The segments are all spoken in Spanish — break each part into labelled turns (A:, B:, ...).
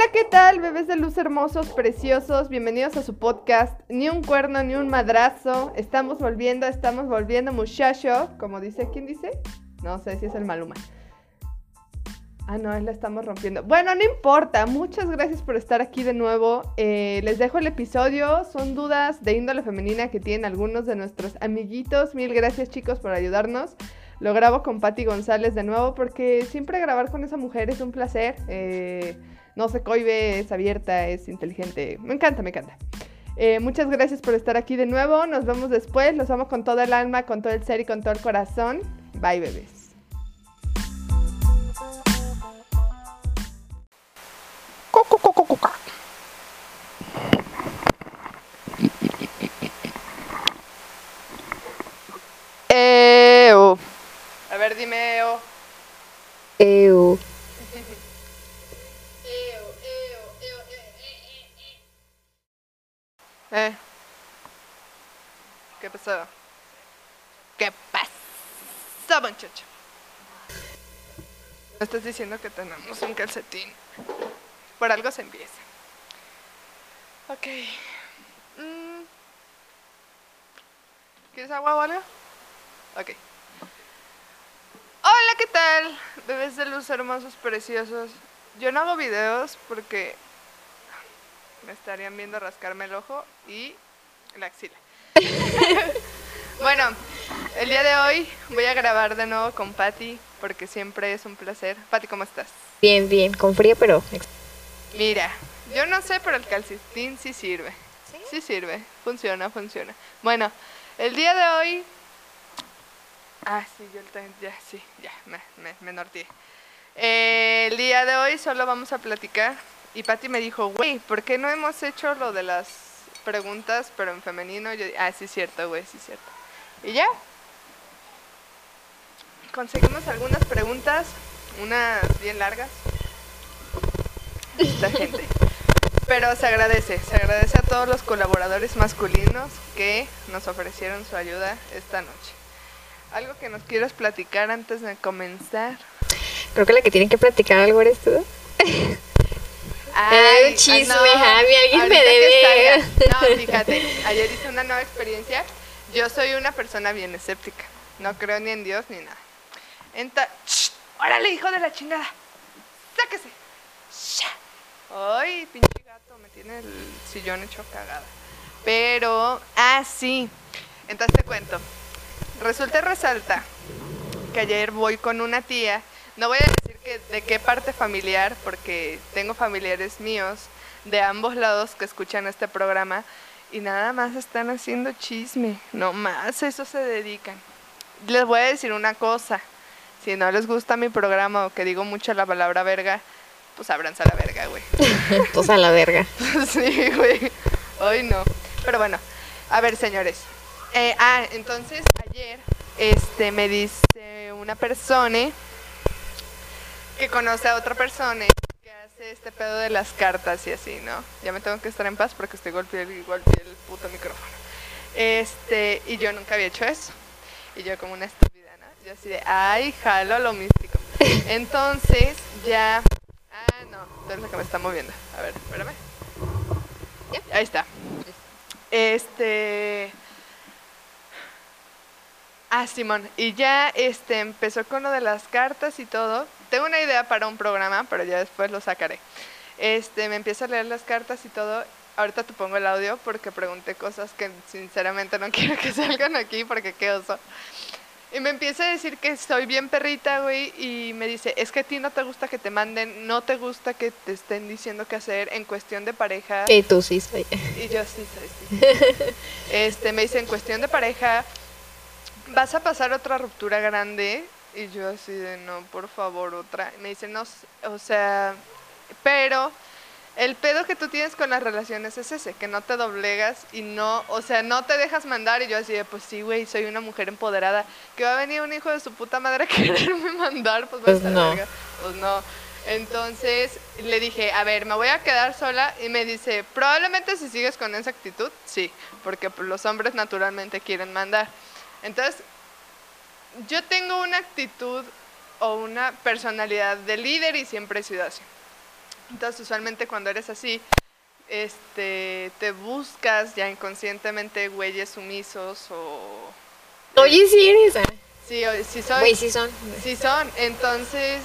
A: Hola, ¿qué tal, bebés de luz hermosos, preciosos? Bienvenidos a su podcast. Ni un cuerno, ni un madrazo. Estamos volviendo, estamos volviendo, muchacho. Como dice, ¿quién dice? No sé si es el Maluma. Ah, no, la estamos rompiendo. Bueno, no importa. Muchas gracias por estar aquí de nuevo. Eh, les dejo el episodio. Son dudas de índole femenina que tienen algunos de nuestros amiguitos. Mil gracias, chicos, por ayudarnos. Lo grabo con Patti González de nuevo porque siempre grabar con esa mujer es un placer. Eh, no se cohibe, es abierta, es inteligente. Me encanta, me encanta. Eh, muchas gracias por estar aquí de nuevo. Nos vemos después. Los amo con todo el alma, con todo el ser y con todo el corazón. Bye, bebés. Eo. A ver, dime Eo.
B: Ew.
A: Eh. ¿Qué pasó? ¿Qué pasó, muchacho? Me estás diciendo que tenemos un calcetín. Por algo se empieza. Ok. Mm. ¿Quieres agua o algo? Ok. Hola, ¿qué tal? Bebés de luz hermosos, preciosos. Yo no hago videos porque me estarían viendo rascarme el ojo y la axila. bueno, el día de hoy voy a grabar de nuevo con Patty porque siempre es un placer. Patty, ¿cómo estás?
B: Bien, bien, con frío, pero
A: Mira, yo no sé, pero el calcetín sí sirve. ¿Sí? sirve, funciona, funciona. Bueno, el día de hoy... Ah, sí, yo también, ya, sí, ya, me, me, me norteé. Eh, el día de hoy solo vamos a platicar y Patty me dijo, güey, ¿por qué no hemos hecho lo de las preguntas, pero en femenino? Yo, ah, sí, cierto, güey, sí, cierto. Y ya. Conseguimos algunas preguntas, unas bien largas. Esta gente. Pero se agradece, se agradece a todos los colaboradores masculinos que nos ofrecieron su ayuda esta noche. ¿Algo que nos quieras platicar antes de comenzar?
B: creo que la que tiene que platicar algo eres tú.
A: Ay,
B: un chisme,
A: no.
B: Javi, alguien me debe.
A: No, fíjate, ayer hice una nueva experiencia. Yo soy una persona bien escéptica. No creo ni en Dios ni nada. ¡Shh! ¡Órale, hijo de la chingada! ¡Sáquese! ¡Sha! ¡Ay, pinche gato! Me tiene el sillón hecho cagada. Pero, ah, sí. Entonces te cuento. Resulta y resalta que ayer voy con una tía. No voy a decir que de qué parte familiar, porque tengo familiares míos de ambos lados que escuchan este programa y nada más están haciendo chisme. No más, a eso se dedican. Les voy a decir una cosa. Si no les gusta mi programa o que digo mucho la palabra verga, pues ábranse a la verga, güey.
B: pues a la verga.
A: sí, güey. Hoy no. Pero bueno, a ver, señores. Eh, ah, entonces ayer este, me dice una persona que conoce a otra persona que hace este pedo de las cartas y así, ¿no? Ya me tengo que estar en paz porque estoy golpeando golpeé el puto micrófono. Este, y yo nunca había hecho eso. Y yo como una estúpida, ¿no? Yo así de, ay, jalo lo místico. Entonces, ya... Ah, no, tú eres la que me está moviendo. A ver, espérame. Ahí está. Este... Ah, Simón. Y ya este empezó con lo de las cartas y todo. Tengo una idea para un programa, pero ya después lo sacaré. Este, me empieza a leer las cartas y todo. Ahorita te pongo el audio porque pregunté cosas que sinceramente no quiero que salgan aquí porque qué oso. Y me empieza a decir que soy bien perrita, güey, y me dice, es que a ti no te gusta que te manden, no te gusta que te estén diciendo qué hacer en cuestión de pareja.
B: Y tú sí soy.
A: Y yo sí soy, sí. Este, me dice, en cuestión de pareja, vas a pasar otra ruptura grande. Y yo así de, no, por favor, otra. Me dice, no, o sea, pero el pedo que tú tienes con las relaciones es ese, que no te doblegas y no, o sea, no te dejas mandar. Y yo así de, pues sí, güey, soy una mujer empoderada. Que va a venir un hijo de su puta madre a quererme mandar, pues,
B: Pues no.
A: verga. Pues no. Entonces le dije, a ver, me voy a quedar sola y me dice, probablemente si sigues con esa actitud, sí, porque pues, los hombres naturalmente quieren mandar. Entonces, yo tengo una actitud o una personalidad de líder y siempre he sido así. Entonces, usualmente cuando eres así, este, te buscas ya inconscientemente güeyes sumisos o...
B: Oye, sí eres. ah.
A: Sí, sí soy.
B: Güey, sí son.
A: Sí son, entonces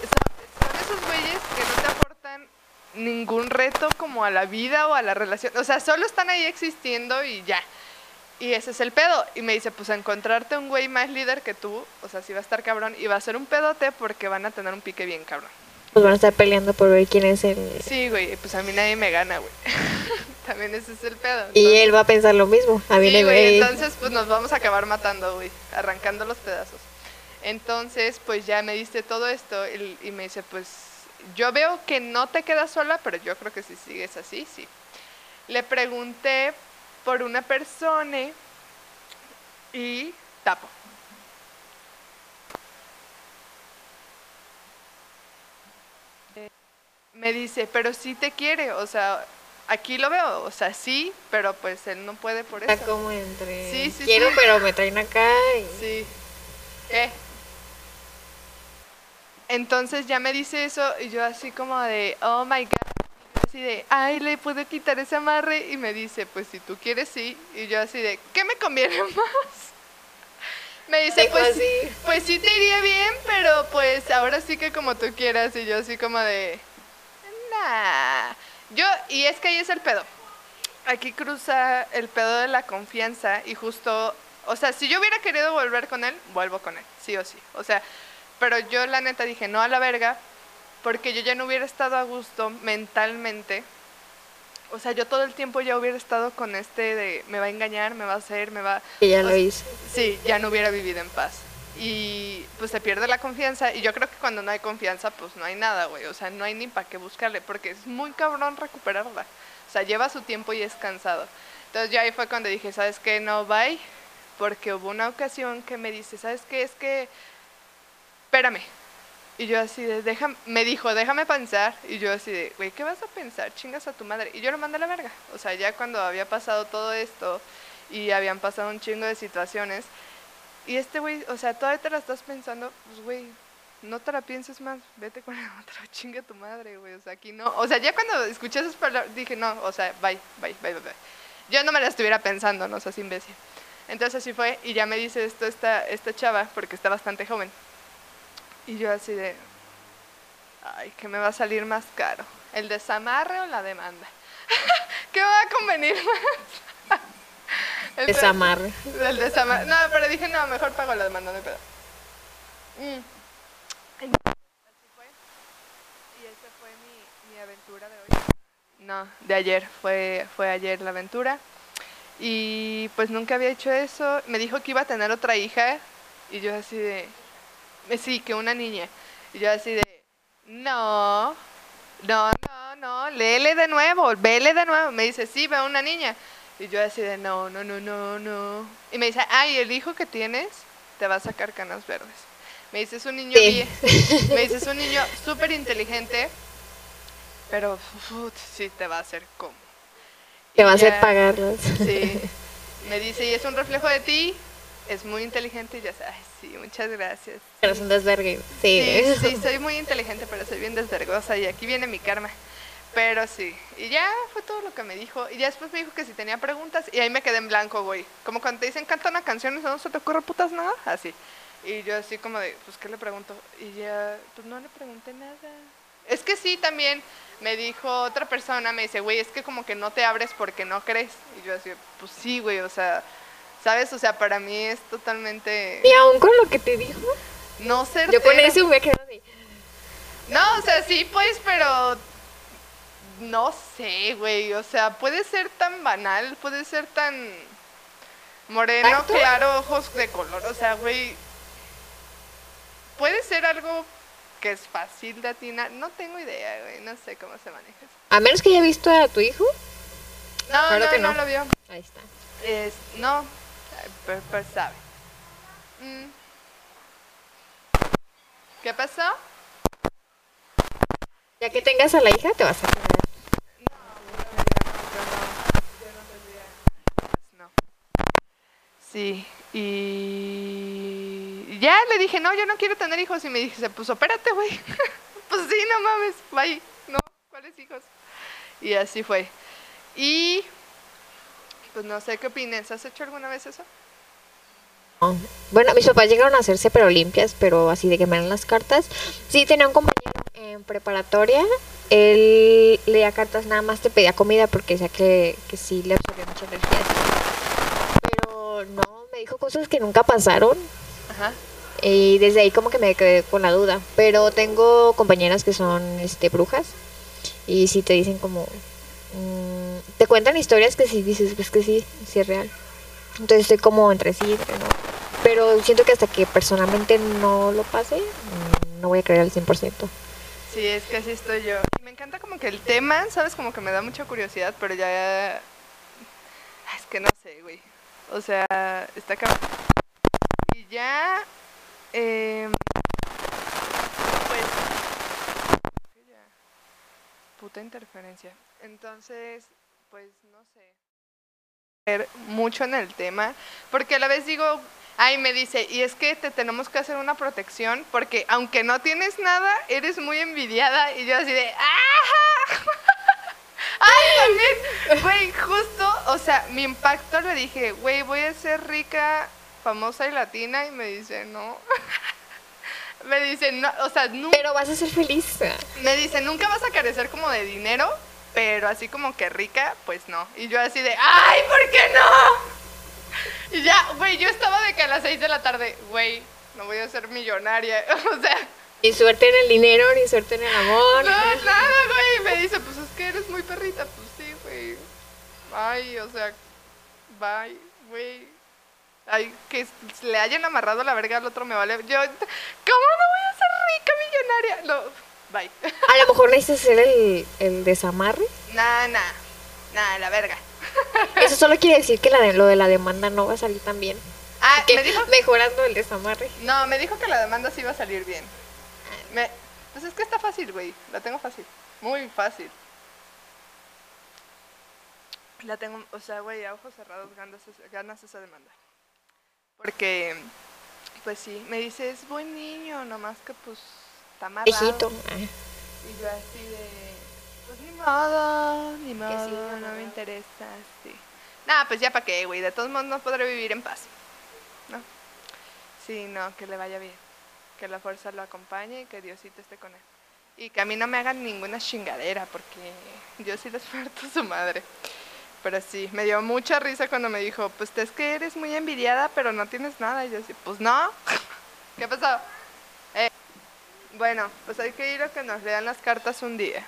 A: son, son esos güeyes que no te aportan ningún reto como a la vida o a la relación, o sea, solo están ahí existiendo y ya. Y ese es el pedo. Y me dice, pues encontrarte un güey más líder que tú, o sea, sí va a estar cabrón y va a ser un pedote porque van a tener un pique bien cabrón.
B: Pues van a estar peleando por ver quién es el.
A: Sí, güey, pues a mí nadie me gana, güey. También ese es el pedo.
B: Y él va a pensar lo mismo. A mí
A: Sí, güey,
B: ve.
A: entonces pues nos vamos a acabar matando, güey, arrancando los pedazos. Entonces, pues ya me diste todo esto y, y me dice, pues yo veo que no te quedas sola, pero yo creo que si sigues así, sí. Le pregunté por una persona y tapo. Eh, Me dice, pero sí te quiere, o sea, aquí lo veo, o sea, sí, pero pues él no puede por
B: Está
A: eso.
B: como entre.
A: Sí, sí,
B: Quiero,
A: sí.
B: pero me traen acá. y-
A: Sí. ¿Qué? Entonces ya me dice eso y yo así como de, oh my god. Así de, ay, le puedo quitar ese amarre. Y me dice, pues si tú quieres, sí. Y yo así de, ¿qué me conviene más? Me dice,
B: Dijo
A: pues,
B: así.
A: pues sí te iría bien, pero pues ahora sí que como tú quieras. Y yo así como de, nah. Yo, y es que ahí es el pedo. Aquí cruza el pedo de la confianza y justo, o sea, si yo hubiera querido volver con él, vuelvo con él, sí o sí. O sea, pero yo la neta dije, no a la verga, porque yo ya no hubiera estado a gusto mentalmente. O sea, yo todo el tiempo ya hubiera estado con este de, me va a engañar, me va a hacer, me va...
B: Que ya lo hice.
A: Sí, ya no hubiera vivido en paz. Y pues se pierde la confianza. Y yo creo que cuando no hay confianza, pues no hay nada, güey. O sea, no hay ni para qué buscarle, porque es muy cabrón recuperarla. O sea, lleva su tiempo y es cansado. Entonces ya ahí fue cuando dije, ¿sabes qué? No, bye. Porque hubo una ocasión que me dice, ¿sabes qué? Es que, espérame. Y yo así de, déjame, me dijo, déjame pensar. Y yo así de, güey, ¿qué vas a pensar? Chingas a tu madre. Y yo lo mandé a la verga. O sea, ya cuando había pasado todo esto y habían pasado un chingo de situaciones. Y este güey, o sea, todavía te la estás pensando, pues güey, no te la pienses más, vete con la otra, chinga tu madre, güey. O sea, aquí no. O sea, ya cuando escuché esas palabras, dije, no, o sea, bye, bye, bye, bye, bye. Yo no me la estuviera pensando, no seas imbécil. Entonces así fue, y ya me dice esto esta, esta chava, porque está bastante joven. Y yo así de, ay, que me va a salir más caro, el desamarre o la demanda. ¿Qué va a convenir más? El
B: Desamarre.
A: el desamarre. No, pero dije, no, mejor pago la demanda, no hay pedo. Mm. Entonces, así fue. Y esa fue mi, mi aventura de hoy. No, de ayer. Fue, fue ayer la aventura. Y pues nunca había hecho eso. Me dijo que iba a tener otra hija. Y yo así de... eh, Sí, que una niña. Y yo así de... No, no, no, no, léele de nuevo, vele de nuevo. Me dice, sí, veo una niña. Y yo así de, no, no, no, no, no. Y me dice, ay, el hijo que tienes te va a sacar canas verdes. Me dice, es un niño
B: Sí.
A: bien, me dice, es un niño súper inteligente, pero uf, sí te va a hacer como.
B: Te va a hacer pagarlas.
A: Sí. Me dice, y es un reflejo de ti, es muy inteligente y ya sabes, sí, muchas gracias.
B: Pero es un desvergue. Sí.
A: Sí, sí, soy muy inteligente, pero soy bien desvergosa y aquí viene mi karma. Pero sí, y ya fue todo lo que me dijo. Y ya después me dijo que si tenía preguntas y ahí me quedé en blanco, güey. Como cuando te dicen canta una canción y no se te ocurre putas nada, así. Y yo así como de, pues, ¿qué le pregunto? Y ya, pues no le pregunté nada. Es que sí, también me dijo otra persona, me dice, güey, es que como que no te abres porque no crees. Y yo así, pues sí, güey, o sea, ¿sabes? O sea, para mí es totalmente
B: Y aún con lo que te dijo,
A: no ser
B: yo con eso me quedado así.
A: No, o sea, sí, pues, pero no sé, güey. O sea, puede ser tan banal, puede ser tan moreno, claro, ojos de color. O sea, güey, puede ser algo que es fácil de atinar. No tengo idea, güey. No sé cómo se maneja eso.
B: A menos que haya visto a tu hijo.
A: No,
B: Claro
A: no,
B: que
A: no.
B: no.
A: lo vio.
B: Ahí está.
A: Es, no, pero, pero sabe. Mm. ¿Qué pasó?
B: Ya que tengas a la hija, te vas a.
A: No. Sí, y ya le dije, no, yo no quiero tener hijos. Y me dije, pues opérate, güey. pues sí, no mames, bye. No, tienes hijos. Y así fue. Y pues no sé qué opinas. ¿Has hecho alguna vez eso?
B: No. Bueno, mis papás llegaron a hacerse pero limpias, pero así de que me dan las cartas. Sí, tenía un compañero en preparatoria. Él leía cartas, nada más te pedía comida porque decía que, que sí le absorbía mucha energía. Pero no, me dijo cosas que nunca pasaron.
A: Ajá.
B: Y desde ahí como que me quedé con la duda. Pero tengo compañeras que son este brujas. Y sí te dicen como... mm, te cuentan historias que sí dices, pues que sí, sí es real. Entonces estoy como entre sí, entre no. Pero siento que hasta que personalmente no lo pase, no voy a creer al 100%.
A: Sí, es que así estoy yo. Y me encanta como que el tema, ¿sabes? Como que me da mucha curiosidad, pero ya... Ay, Es que no sé, güey. O sea, está cabrón. Y ya... em, pues... Puta interferencia. Entonces, pues no sé. Mucho en el tema, porque a la vez digo, ay, me dice, y es que te tenemos que hacer una protección, porque aunque no tienes nada, eres muy envidiada, y yo así de, ¡ah! Ay, también, güey, justo, o sea, mi impacto le dije, güey, voy a ser rica, famosa y latina, y me dice, no. me dice, no, o sea, nunca.
B: Pero vas a ser feliz.
A: Me dice, nunca vas a carecer como de dinero, pero así como que rica, pues no. Y yo así de, ¡ay, ¿por qué no? Y ya, güey, yo estaba de que a las 6 de la tarde, güey, no voy a ser millonaria. O sea,
B: Ni suerte en el dinero, ni suerte en el amor.
A: no, nada, güey. Me dice, pues es que eres muy perrita. Pues sí, güey. Ay, o sea, bye, güey. Ay, que le hayan amarrado la verga al otro me vale. Yo, ¿cómo no voy a ser rica millonaria? No, bye.
B: A lo mejor necesitas hacer el, el desamarre.
A: Nah, nah, nah, la verga.
B: Eso solo quiere decir que la de, lo de la demanda no va a salir tan bien.
A: Ah,
B: Que
A: me dijo.
B: mejorando el desamarre.
A: No, me dijo que la demanda sí iba a salir bien. Me, pues es que está fácil, güey. La tengo fácil. Muy fácil. La tengo, o sea, güey, a ojos cerrados ganas, esa- ganas esa demanda. Porque, pues sí, me dice, es buen niño, nomás que pues está amarrado.
B: Viejito.
A: Y yo así de, pues ni modo, ni modo,
B: sí,
A: no
B: amarrado.
A: me interesa, sí. Nada, pues ya para qué, güey, de todos modos no podré vivir en paz, ¿no? Sí, no, que le vaya bien, que la fuerza lo acompañe y que Diosito esté con él. Y que a mí no me hagan ninguna chingadera, porque yo sí les parto su madre. Pero sí, me dio mucha risa cuando me dijo, pues es que eres muy envidiada, pero no tienes nada. Y yo así, pues no. ¿Qué pasó? Eh, bueno, pues hay que ir a que nos lean las cartas un día.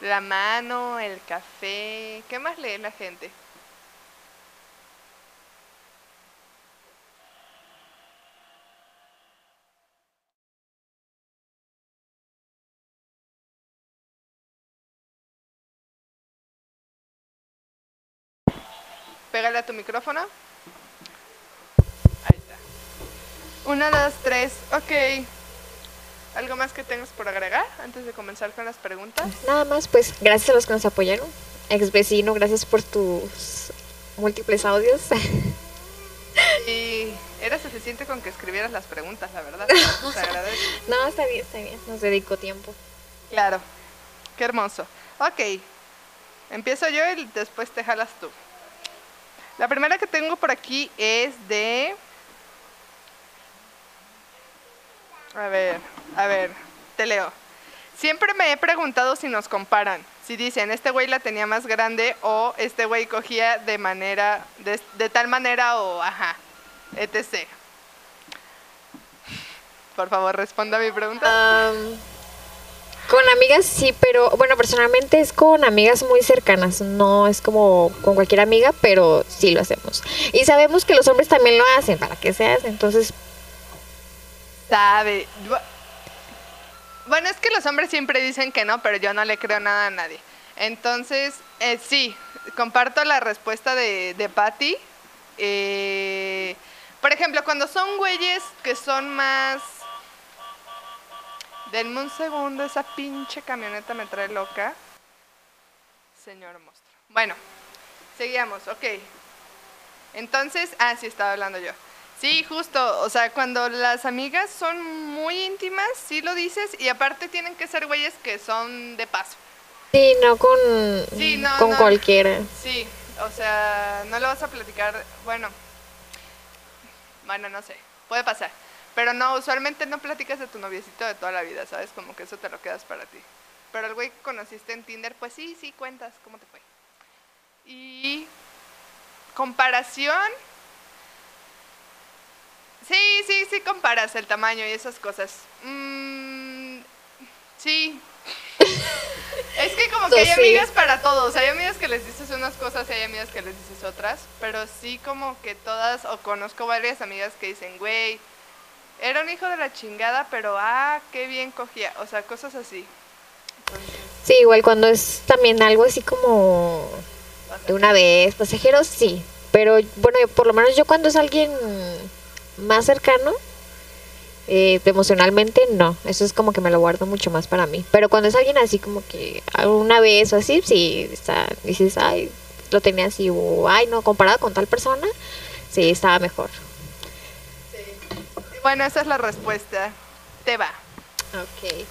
A: La mano, el café. ¿Qué más lee la gente? Pégale a tu micrófono. Ahí está. Una, dos, tres. Ok. ¿Algo más que tengas por agregar antes de comenzar con las preguntas?
B: Nada más, pues gracias a los que nos apoyaron. Ex vecino, gracias por tus múltiples audios.
A: Y era suficiente con que escribieras las preguntas, la verdad.
B: No, está bien, está bien. Nos dedicó tiempo.
A: Claro. Qué hermoso. Ok. Empiezo yo y después te jalas tú. La primera que tengo por aquí es de... A ver, a ver, te leo. Siempre me he preguntado si nos comparan. Si dicen, este güey la tenía más grande o este güey cogía de manera, de, de tal manera o ajá, etc. Por favor, responda a mi pregunta.
B: Am, con amigas sí, pero bueno, personalmente es con amigas muy cercanas. No es como con cualquier amiga, pero sí lo hacemos. Y sabemos que los hombres también lo hacen, para que se hace. Entonces,
A: Sabe. Bu- Bueno, es que los hombres siempre dicen que no, pero yo no le creo nada a nadie. Entonces, eh, sí, comparto la respuesta de, de Patty. Eh, por ejemplo, cuando son güeyes que son más... Denme un segundo, esa pinche camioneta me trae loca. Señor monstruo. Bueno, seguíamos, ok. Entonces, ah, sí, estaba hablando yo. Sí, justo, o sea, cuando las amigas son muy íntimas, sí lo dices, y aparte tienen que ser güeyes que son de paso.
B: Sí, no con,
A: Sí, no,
B: con
A: no.
B: cualquiera.
A: Sí, o sea, no le vas a platicar, bueno, bueno, no sé, puede pasar. Pero no, usualmente no platicas de tu noviecito de toda la vida, ¿sabes? Como que eso te lo quedas para ti. Pero el güey que conociste en Tinder, pues sí, sí, cuentas cómo te fue. Y comparación. Sí, sí, sí comparas el tamaño y esas cosas. Mm, sí. es que como que hay amigas para todos. Hay amigas que les dices unas cosas y hay amigas que les dices otras. Pero sí como que todas, o conozco varias amigas que dicen, güey, era un hijo de la chingada, pero ah, qué bien cogía. O sea, cosas así. Entonces,
B: Sí, igual cuando es también algo así como de una vez, pasajeros, sí. Pero bueno, por lo menos yo cuando es alguien más cercano, eh, emocionalmente no. Eso es como que me lo guardo mucho más para mí. Pero cuando es alguien así como que una vez o así, sí, está, dices, ay, lo tenía así, o ay, no, comparado con tal persona, sí, estaba mejor.
A: bueno, esa es la respuesta. Te va.
B: Ok.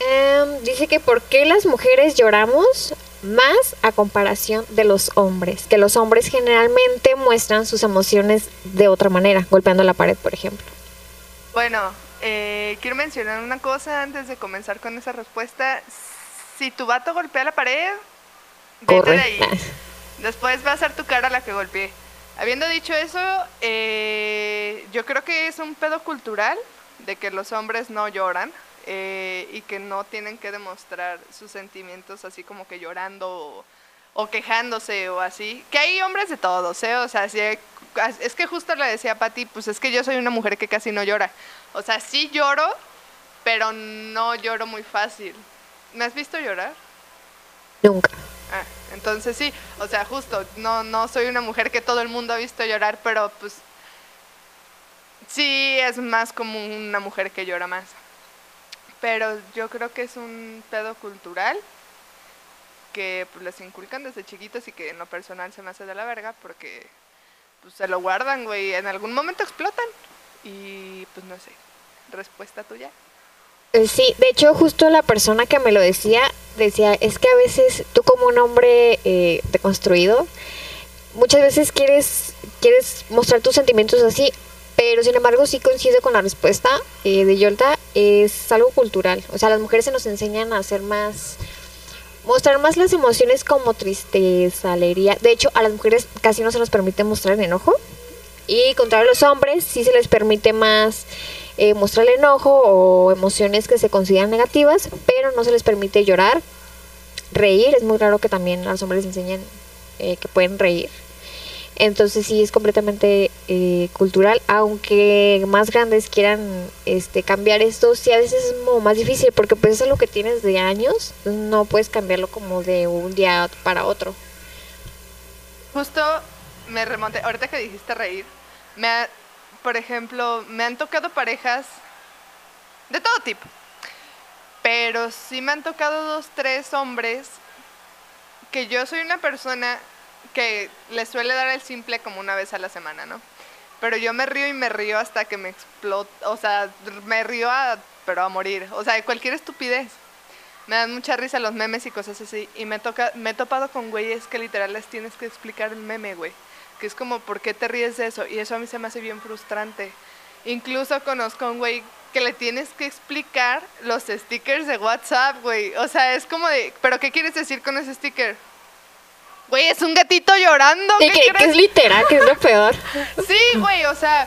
B: Em, dice que por qué las mujeres lloramos más a comparación de los hombres. Que los hombres generalmente muestran sus emociones de otra manera, golpeando la pared, por ejemplo.
A: Bueno, eh, quiero mencionar una cosa antes de comenzar con esa respuesta. Si tu vato golpea la pared, vete
B: Corre.
A: de ahí. Después va a ser tu cara la que golpee. Habiendo dicho eso, eh, yo creo que es un pedo cultural de que los hombres no lloran eh, y que no tienen que demostrar sus sentimientos así como que llorando o, o quejándose o así. Que hay hombres de todos, ¿eh? O sea, hay- es que justo le decía a Pati, pues es que yo soy una mujer que casi no llora. O sea, sí lloro, pero no lloro muy fácil. ¿Me has visto llorar?
B: Nunca.
A: Ah, entonces sí, o sea, justo, no, no soy una mujer que todo el mundo ha visto llorar, pero pues sí es más como una mujer que llora más. Pero yo creo que es un pedo cultural que pues les inculcan desde chiquitos y que en lo personal se me hace de la verga porque pues se lo guardan, güey, en algún momento explotan y pues no sé, respuesta tuya.
B: Eh, Sí, de hecho justo la persona que me lo decía, decía, es que a veces tú como un hombre eh, deconstruido, muchas veces quieres, quieres mostrar tus sentimientos así, pero sin embargo sí coincide con la respuesta eh, de Yolta, es algo cultural, o sea, las mujeres se nos enseñan a hacer más, mostrar más las emociones como tristeza, alegría, de hecho a las mujeres casi no se nos permite mostrar el enojo, y contrario a los hombres, sí se les permite más eh, mostrar el enojo o emociones que se consideran negativas, pero no se les permite llorar, reír. Es muy raro que también a los hombres les enseñen eh, que pueden reír. Entonces sí es completamente eh, cultural, aunque más grandes quieran este, cambiar esto, sí a veces es más difícil porque pues es algo que tienes de años, no puedes cambiarlo como de un día para otro.
A: Justo me remonté, ahorita que dijiste reír, me ha- por ejemplo, me han tocado parejas de todo tipo, pero sí me han tocado dos, tres hombres que yo soy una persona que le suele dar el simple como una vez a la semana, ¿no? Pero yo me río y me río hasta que me explota, o sea, me río a, pero a morir, o sea, de cualquier estupidez. Me dan mucha risa los memes y cosas así. Y me, toca, me he topado con güeyes que literal les tienes que explicar el meme, güey. Que es como, ¿por qué te ríes de eso? Y eso a mí se me hace bien frustrante. Incluso conozco a un güey que le tienes que explicar los stickers de WhatsApp, güey. O sea, es como de, ¿pero qué quieres decir con ese sticker? Güey, es un gatito llorando. ¿qué
B: que, es literal, que es lo peor.
A: Sí, güey, o sea,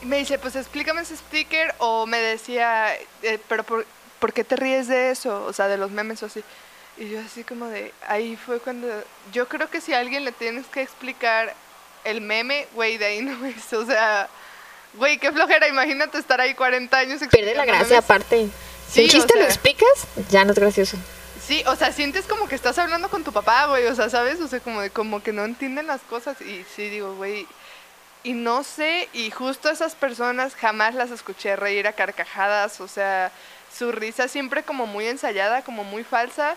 A: me dice, pues explícame ese sticker o me decía, eh, pero por, ¿por qué te ríes de eso? O sea, de los memes o así. Y yo así como de, ahí fue cuando, yo creo que si a alguien le tienes que explicar el meme, güey, de ahí no es, o sea, güey, qué flojera, imagínate estar ahí 40 años
B: Pierde la gracia
A: memes.
B: aparte. Si
A: Sí, o
B: chiste lo explicas, ya no es gracioso.
A: Sí, o sea, sientes como que estás hablando con tu papá, güey, o sea, ¿sabes? O sea, como, de- como que no entienden las cosas y sí, digo, güey, y no sé, y justo esas personas jamás las escuché reír a carcajadas, o sea, su risa siempre como muy ensayada, como muy falsa.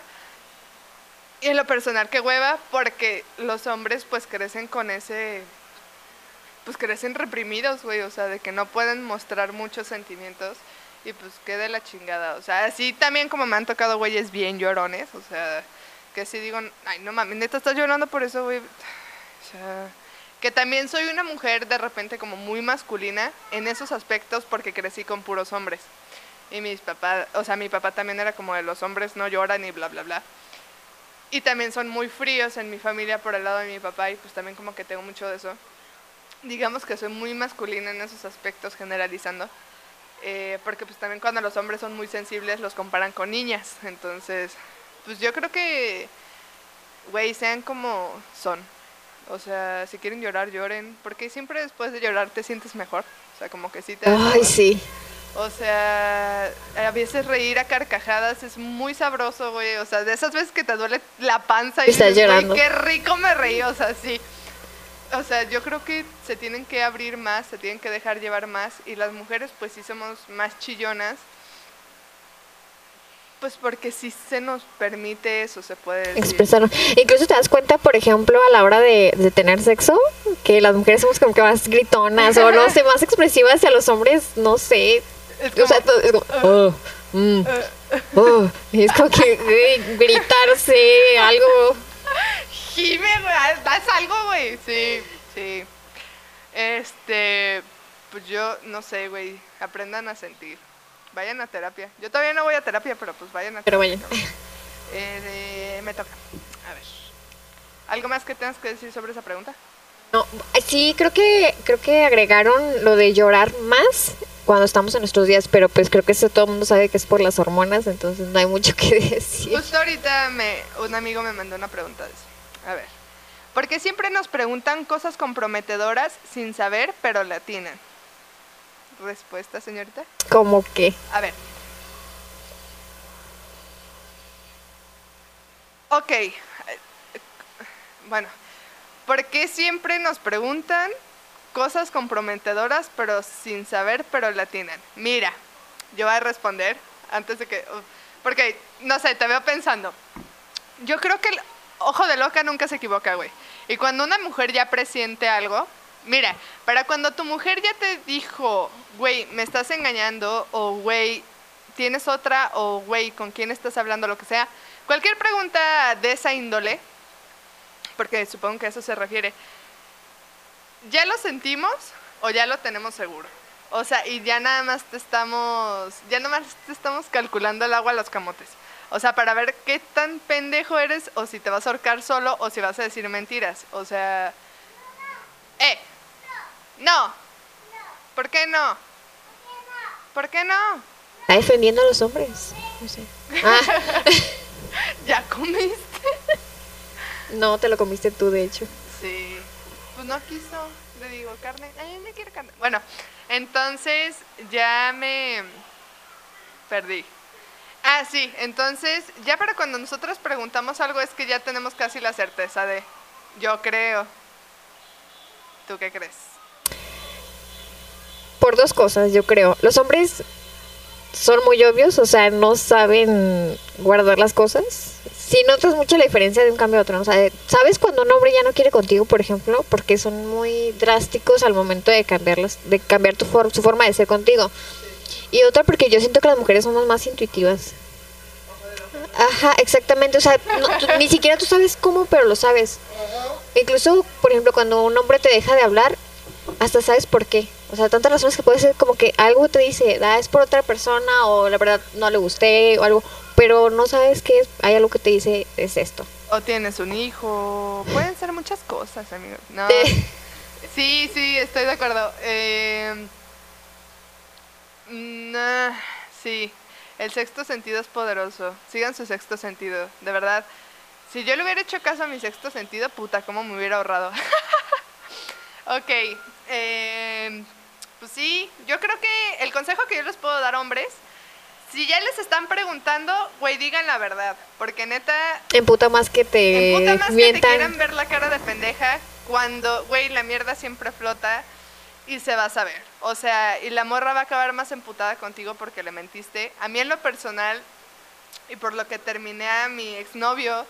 A: Y en lo personal que hueva, porque los hombres pues crecen con ese, pues crecen reprimidos, güey, o sea, de que no pueden mostrar muchos sentimientos. Y pues qué de la chingada. O sea, así también como me han tocado güeyes bien llorones. O sea, que sí digo, ay, no mames, neta estás llorando por eso, güey. O sea, que también soy una mujer de repente como muy masculina en esos aspectos porque crecí con puros hombres. Y mis papás, o sea, mi papá también era como de los hombres no lloran y bla, bla, bla. Y también son muy fríos en mi familia por el lado de mi papá y pues también como que tengo mucho de eso. Digamos que soy muy masculina en esos aspectos generalizando. Eh, porque pues también cuando los hombres son muy sensibles los comparan con niñas. Entonces, pues yo creo que, güey, sean como son. O sea, si quieren llorar, lloren. Porque siempre después de llorar te sientes mejor. O sea, como que sí te...
B: Ay, sí.
A: O sea, a veces reír a carcajadas es muy sabroso, güey. O sea, de esas veces que te duele la panza y
B: Estás
A: dices, "Güey,
B: llorando.
A: qué rico me reí, o sea, sí. O sea, yo creo que se tienen que abrir más, se tienen que dejar llevar más. Y las mujeres, pues sí somos más chillonas. Pues porque si se nos permite eso, se puede decir.
B: expresarlo. Incluso te das cuenta, por ejemplo, a la hora de, de tener sexo, que las mujeres somos como que más gritonas o no sé, más expresivas y a los hombres, no sé. O sea, es como, oh, mm, oh, y es como que gritarse, algo.
A: Güey, haz- haz algo, güey. Sí, sí. Este, pues yo no sé, güey. Aprendan a sentir. Vayan a terapia. Yo todavía no voy a terapia, pero pues vayan a
B: Pero
A: terapia.
B: vayan.
A: Eh, me toca. A ver. ¿Algo más que tengas que decir sobre esa pregunta?
B: No, sí, creo que creo que agregaron lo de llorar más cuando estamos en nuestros días, pero pues creo que eso todo el mundo sabe que es por las hormonas, entonces no hay mucho que decir.
A: Justo ahorita me, un amigo me mandó una pregunta de eso. A ver. Porque siempre nos preguntan cosas comprometedoras sin saber, pero le atinan. Respuesta, señorita.
B: Como que
A: A ver. Ok. eh, Bueno, ¿por qué siempre nos preguntan cosas comprometedoras pero sin saber pero latinan? Mira, yo voy a responder antes de que... Porque, no sé, te veo pensando. Yo creo que el ojo de loca nunca se equivoca, güey. Y cuando una mujer ya presiente algo, mira, para cuando tu mujer ya te dijo, güey, me estás engañando, o güey, tienes otra, o güey, con quién estás hablando, lo que sea, cualquier pregunta de esa índole, porque supongo que a eso se refiere, ¿ya lo sentimos o ya lo tenemos seguro? O sea, y ya nada más te estamos, ya nada más te estamos calculando el agua a los camotes. O sea, para ver qué tan pendejo eres o si te vas a ahorcar solo o si vas a decir mentiras. O sea, eh, no. ¿Por qué no? ¿Por qué no?
B: está defendiendo a los hombres. No sé. Ah,
A: ¿Ya comiste?
B: no, te lo comiste tú, de hecho.
A: Sí. Pues no quiso. Le digo, carne. Ay, no quiero carne. Bueno, entonces ya me perdí. Ah, sí. Entonces, ya para cuando nosotros preguntamos algo es que ya tenemos casi la certeza de yo creo. ¿Tú qué crees?
B: Por dos cosas, yo creo. Los hombres son muy obvios, o sea, no saben guardar las cosas. Si notas mucho la diferencia de un cambio a otro, o sea, ¿sabes cuando un hombre ya no quiere contigo, por ejemplo? Porque son muy drásticos al momento de cambiarlas, de cambiar tu for- su forma de ser contigo. Y otra porque yo siento que las mujeres somos más intuitivas. Ajá, exactamente, o sea, no- tú- ni siquiera tú sabes cómo, pero lo sabes. Incluso, por ejemplo, cuando un hombre te deja de hablar, hasta sabes por qué. O sea, tantas razones que puede ser como que algo te dice, ah, es por otra persona o la verdad no le gusté o algo, pero no sabes qué es, hay algo que te dice, es esto.
A: O tienes un hijo. Pueden ser muchas cosas, amigos. No. Sí, sí, estoy de acuerdo. Eh, mm, ah, sí, el sexto sentido es poderoso. Sigan su sexto sentido, de verdad. Si yo le hubiera hecho caso a mi sexto sentido, puta, cómo me hubiera ahorrado. ok, eh, pues sí, yo creo que el consejo que yo les puedo dar, hombres, si ya les están preguntando, güey, digan la verdad. Porque neta,
B: Emputa más que te
A: Emputa más que te quieran ver la cara de pendeja cuando, güey, la mierda siempre flota y se va a saber. O sea, y la morra va a acabar más emputada contigo porque le mentiste. A mí en lo personal, y por lo que terminé a mi exnovio,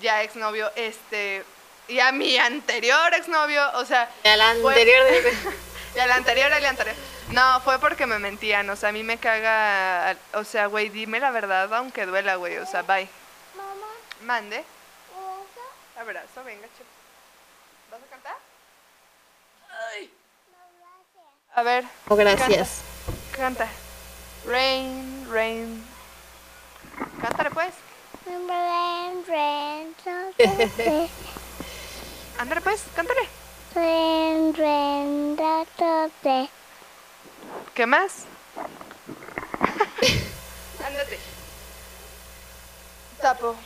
A: ya exnovio, este, y a mi anterior exnovio, o sea,
B: A la
A: fue-
B: anterior de-
A: Y al anterior, al anterior. No, fue porque me mentían. O sea, a mí me caga. O sea, güey, dime la verdad, aunque duela, güey. O sea, bye.
C: Mamá,
A: Mande. Abrazo, venga, che. ¿Vas a cantar?
C: No, gracias.
A: A ver.
B: Oh, gracias.
A: Canta. canta. Rain, rain. Cántale, pues.
C: Rain, rain,
A: Ándale, pues, cántale.
C: rain, rain, rain,
A: ¿Qué más? Ándate. Tapo.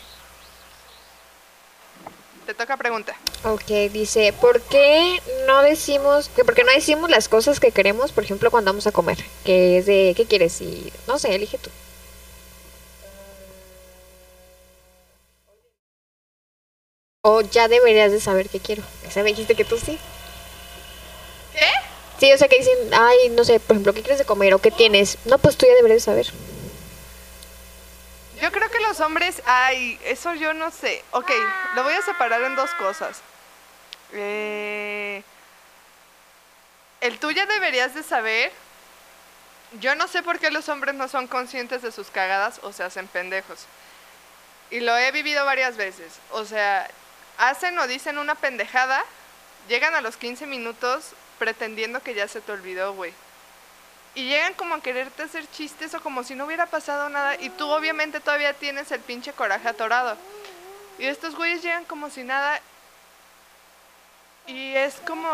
A: Te toca pregunta.
B: Ok, dice, ¿por qué no decimos, que por qué no decimos las cosas que queremos, por ejemplo, cuando vamos a comer? Que es de, ¿qué quieres? Y, no sé, elige tú. O ya deberías de saber qué quiero. Esa me dijiste que tú sí.
A: ¿Qué?
B: Sí, o sea, que dicen, ay, no sé, por ejemplo, ¿qué quieres de comer o qué tienes? No, pues tú ya deberías de saber.
A: Yo creo que los hombres, ay, eso yo no sé. Ok, lo voy a separar en dos cosas. Eh, el tú ya deberías de saber. Yo no sé por qué los hombres no son conscientes de sus cagadas o se hacen pendejos. Y lo he vivido varias veces. O sea, hacen o dicen una pendejada, llegan a los 15 minutos pretendiendo que ya se te olvidó, güey. Y llegan como a quererte hacer chistes o como si no hubiera pasado nada y tú obviamente todavía tienes el pinche coraje atorado. Y estos güeyes llegan como si nada y es como...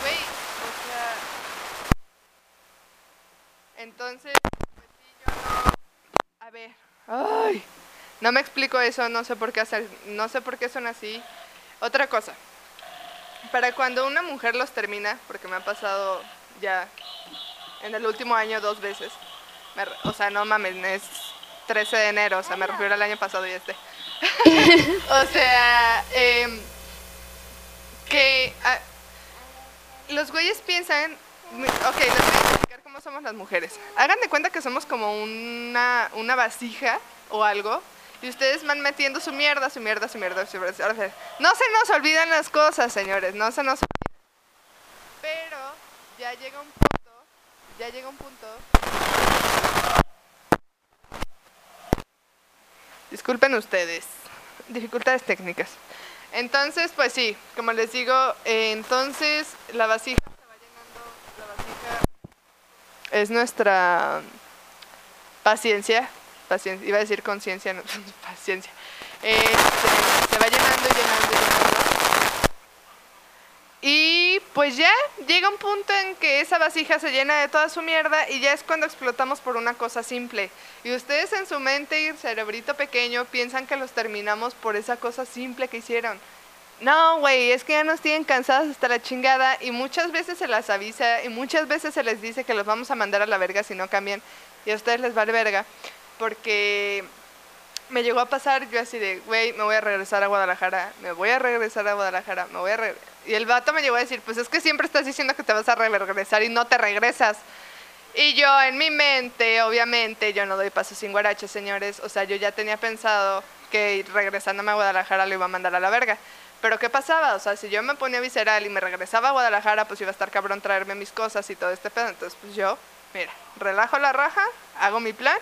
A: Güey, o sea... Entonces, pues yo no... A ver. Ay. No me explico eso, no sé por qué hacer, no sé por qué son así. Otra cosa. Para cuando una mujer los termina, porque me ha pasado ya en el último año dos veces. O sea, no mames, es 13 de enero, o sea, me refiero al año pasado y este. o sea, em, que ah, los güeyes piensan, ok, les voy a explicar cómo somos las mujeres. Hagan de cuenta que somos como una, una vasija o algo. Y ustedes van metiendo su mierda, su mierda, su mierda, su mierda. No se nos olvidan las cosas, señores, no se nos olvidan. Ya llega un punto, ya llega un punto. Disculpen ustedes, dificultades técnicas. Entonces, pues sí, como les digo, entonces la vasija se va llenando, la vasija es nuestra paciencia, paciencia iba a decir conciencia, no, paciencia. Eh, se, va llenando llenando y llenando. Y pues ya llega un punto en que esa vasija se llena de toda su mierda y ya es cuando explotamos por una cosa simple. Y ustedes en su mente y cerebrito pequeño piensan que los terminamos por esa cosa simple que hicieron. No, güey, es que ya nos tienen cansados hasta la chingada y muchas veces se las avisa y muchas veces se les dice que los vamos a mandar a la verga si no cambian y a ustedes les vale verga porque me llegó a pasar yo así de, güey, me voy a regresar a Guadalajara, me voy a regresar a Guadalajara, me voy a regresar. Y el vato me llegó a decir, pues es que siempre estás diciendo que te vas a re- regresar y no te regresas. Y yo en mi mente, obviamente, yo no doy paso sin guarache, señores. O sea, yo ya tenía pensado que regresándome a Guadalajara lo iba a mandar a la verga. Pero ¿qué pasaba? O sea, si yo me ponía visceral y me regresaba a Guadalajara, pues iba a estar cabrón traerme mis cosas y todo este pedo. Entonces, pues yo, mira, relajo la raja, hago mi plan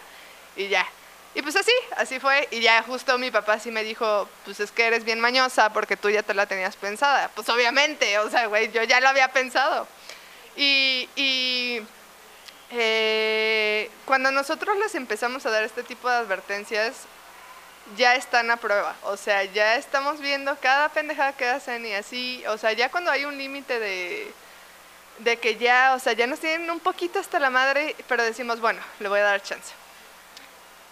A: y ya. Y pues así, así fue. Y ya justo mi papá sí me dijo, pues es que eres bien mañosa porque tú ya te la tenías pensada. Pues obviamente, o sea, güey, yo ya lo había pensado. Y, eh, cuando nosotros les empezamos a dar este tipo de advertencias, ya están a prueba. O sea, ya estamos viendo cada pendejada que hacen y así. O sea, ya cuando hay un límite de, de que ya, o sea, ya nos tienen un poquito hasta la madre, pero decimos, bueno, le voy a dar chance.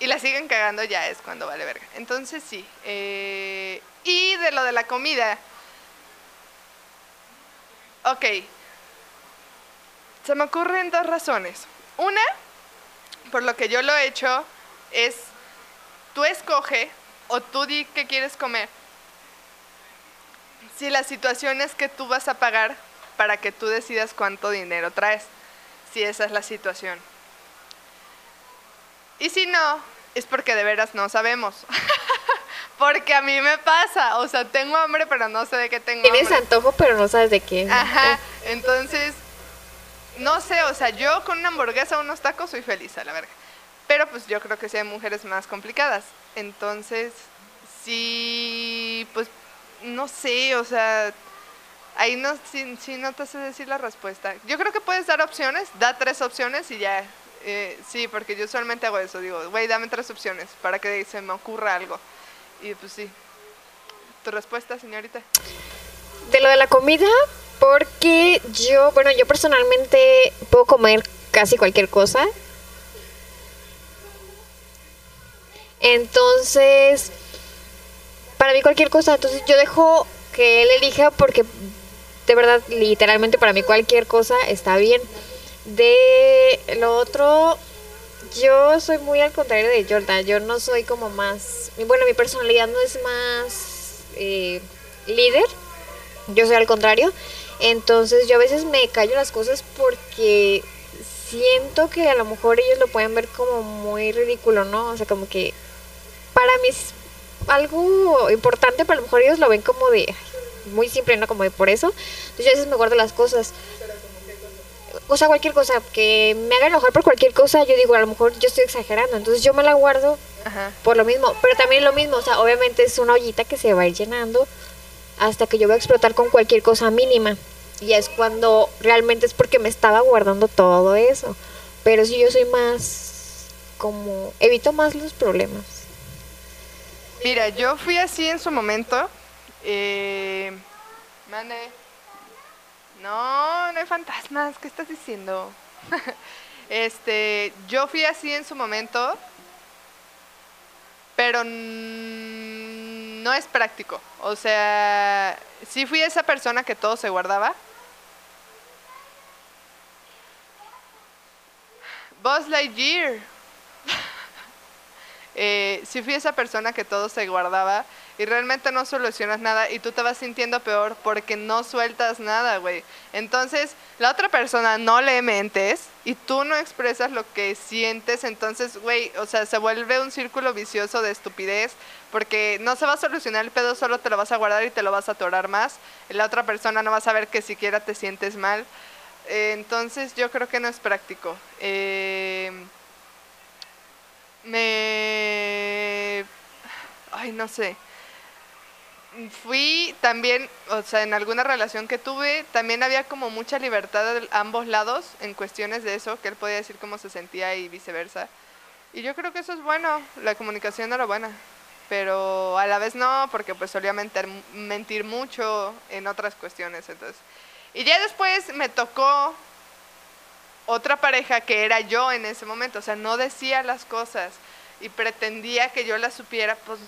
A: Y la siguen cagando ya es cuando vale verga. Entonces sí. eh, y de lo de la comida. Ok. Se me ocurren dos razones. Una, por lo que yo lo he hecho, es tú escoge o tú di qué quieres comer. Si la situación es que tú vas a pagar para que tú decidas cuánto dinero traes. Si esa es la situación. Y si no, es porque de veras no sabemos. porque a mí me pasa. O sea, tengo hambre, pero no sé de qué tengo
B: Tienes
A: hambre.
B: antojo, pero no sabes de qué.
A: Ajá, entonces, no sé, o sea, yo con una hamburguesa o unos tacos soy feliz, a la verga. Pero pues yo creo que sí hay mujeres más complicadas. Entonces, sí, pues, no sé, o sea, ahí no, sí, sí no te sé decir la respuesta. Yo creo que puedes dar opciones, da tres opciones y ya. Eh, sí, porque yo usualmente hago eso, digo, güey, dame tres opciones para que se me ocurra algo. Y pues sí. ¿Tu respuesta, señorita?
B: De lo de la comida, porque yo, bueno, yo personalmente puedo comer casi cualquier cosa. Entonces, para mí cualquier cosa, entonces yo dejo que él elija porque de verdad, literalmente para mí cualquier cosa está bien. De lo otro, yo soy muy al contrario de Jordan. Yo no soy como más. Bueno, mi personalidad no es más eh, líder. Yo soy al contrario. Entonces, yo a veces me callo las cosas porque siento que a lo mejor ellos lo pueden ver como muy ridículo, ¿no? O sea, como que para mí es algo importante, pero a lo mejor ellos lo ven como de muy simple, ¿no? Como de por eso. Entonces, yo a veces me guardo las cosas o sea, cualquier cosa, que me haga enojar por cualquier cosa, yo digo, a lo mejor yo estoy exagerando, entonces yo me la guardo
A: Ajá.
B: por lo mismo, pero también lo mismo, o sea, obviamente es una ollita que se va a ir llenando hasta que yo voy a explotar con cualquier cosa mínima. Y es cuando realmente es porque me estaba guardando todo eso. Pero si yo soy más como evito más los problemas.
A: Mira, yo fui así en su momento. Eh. No, no hay fantasmas. ¿Qué estás diciendo? este, yo fui así en su momento, pero no es práctico. O sea, sí fui esa persona que todo se guardaba. Buzz Lightyear. eh, si fui esa persona que todo se guardaba y realmente no solucionas nada y tú te vas sintiendo peor porque no sueltas nada, güey. Entonces, la otra persona no le mentes y tú no expresas lo que sientes, entonces, güey, o sea, se vuelve un círculo vicioso de estupidez porque no se va a solucionar el pedo, solo te lo vas a guardar y te lo vas a atorar más. La otra persona no va a saber que siquiera te sientes mal. Eh, entonces, yo creo que no es práctico. Eh, me... Ay, no sé. Fui también, o sea, en alguna relación que tuve, también había como mucha libertad de ambos lados en cuestiones de eso, que él podía decir cómo se sentía y viceversa. Y yo creo que eso es bueno, la comunicación era buena, pero a la vez no, porque pues solía mentir, mentir mucho en otras cuestiones, entonces. Y ya después me tocó otra pareja que era yo en ese momento, o sea, no decía las cosas y pretendía que yo las supiera, pues,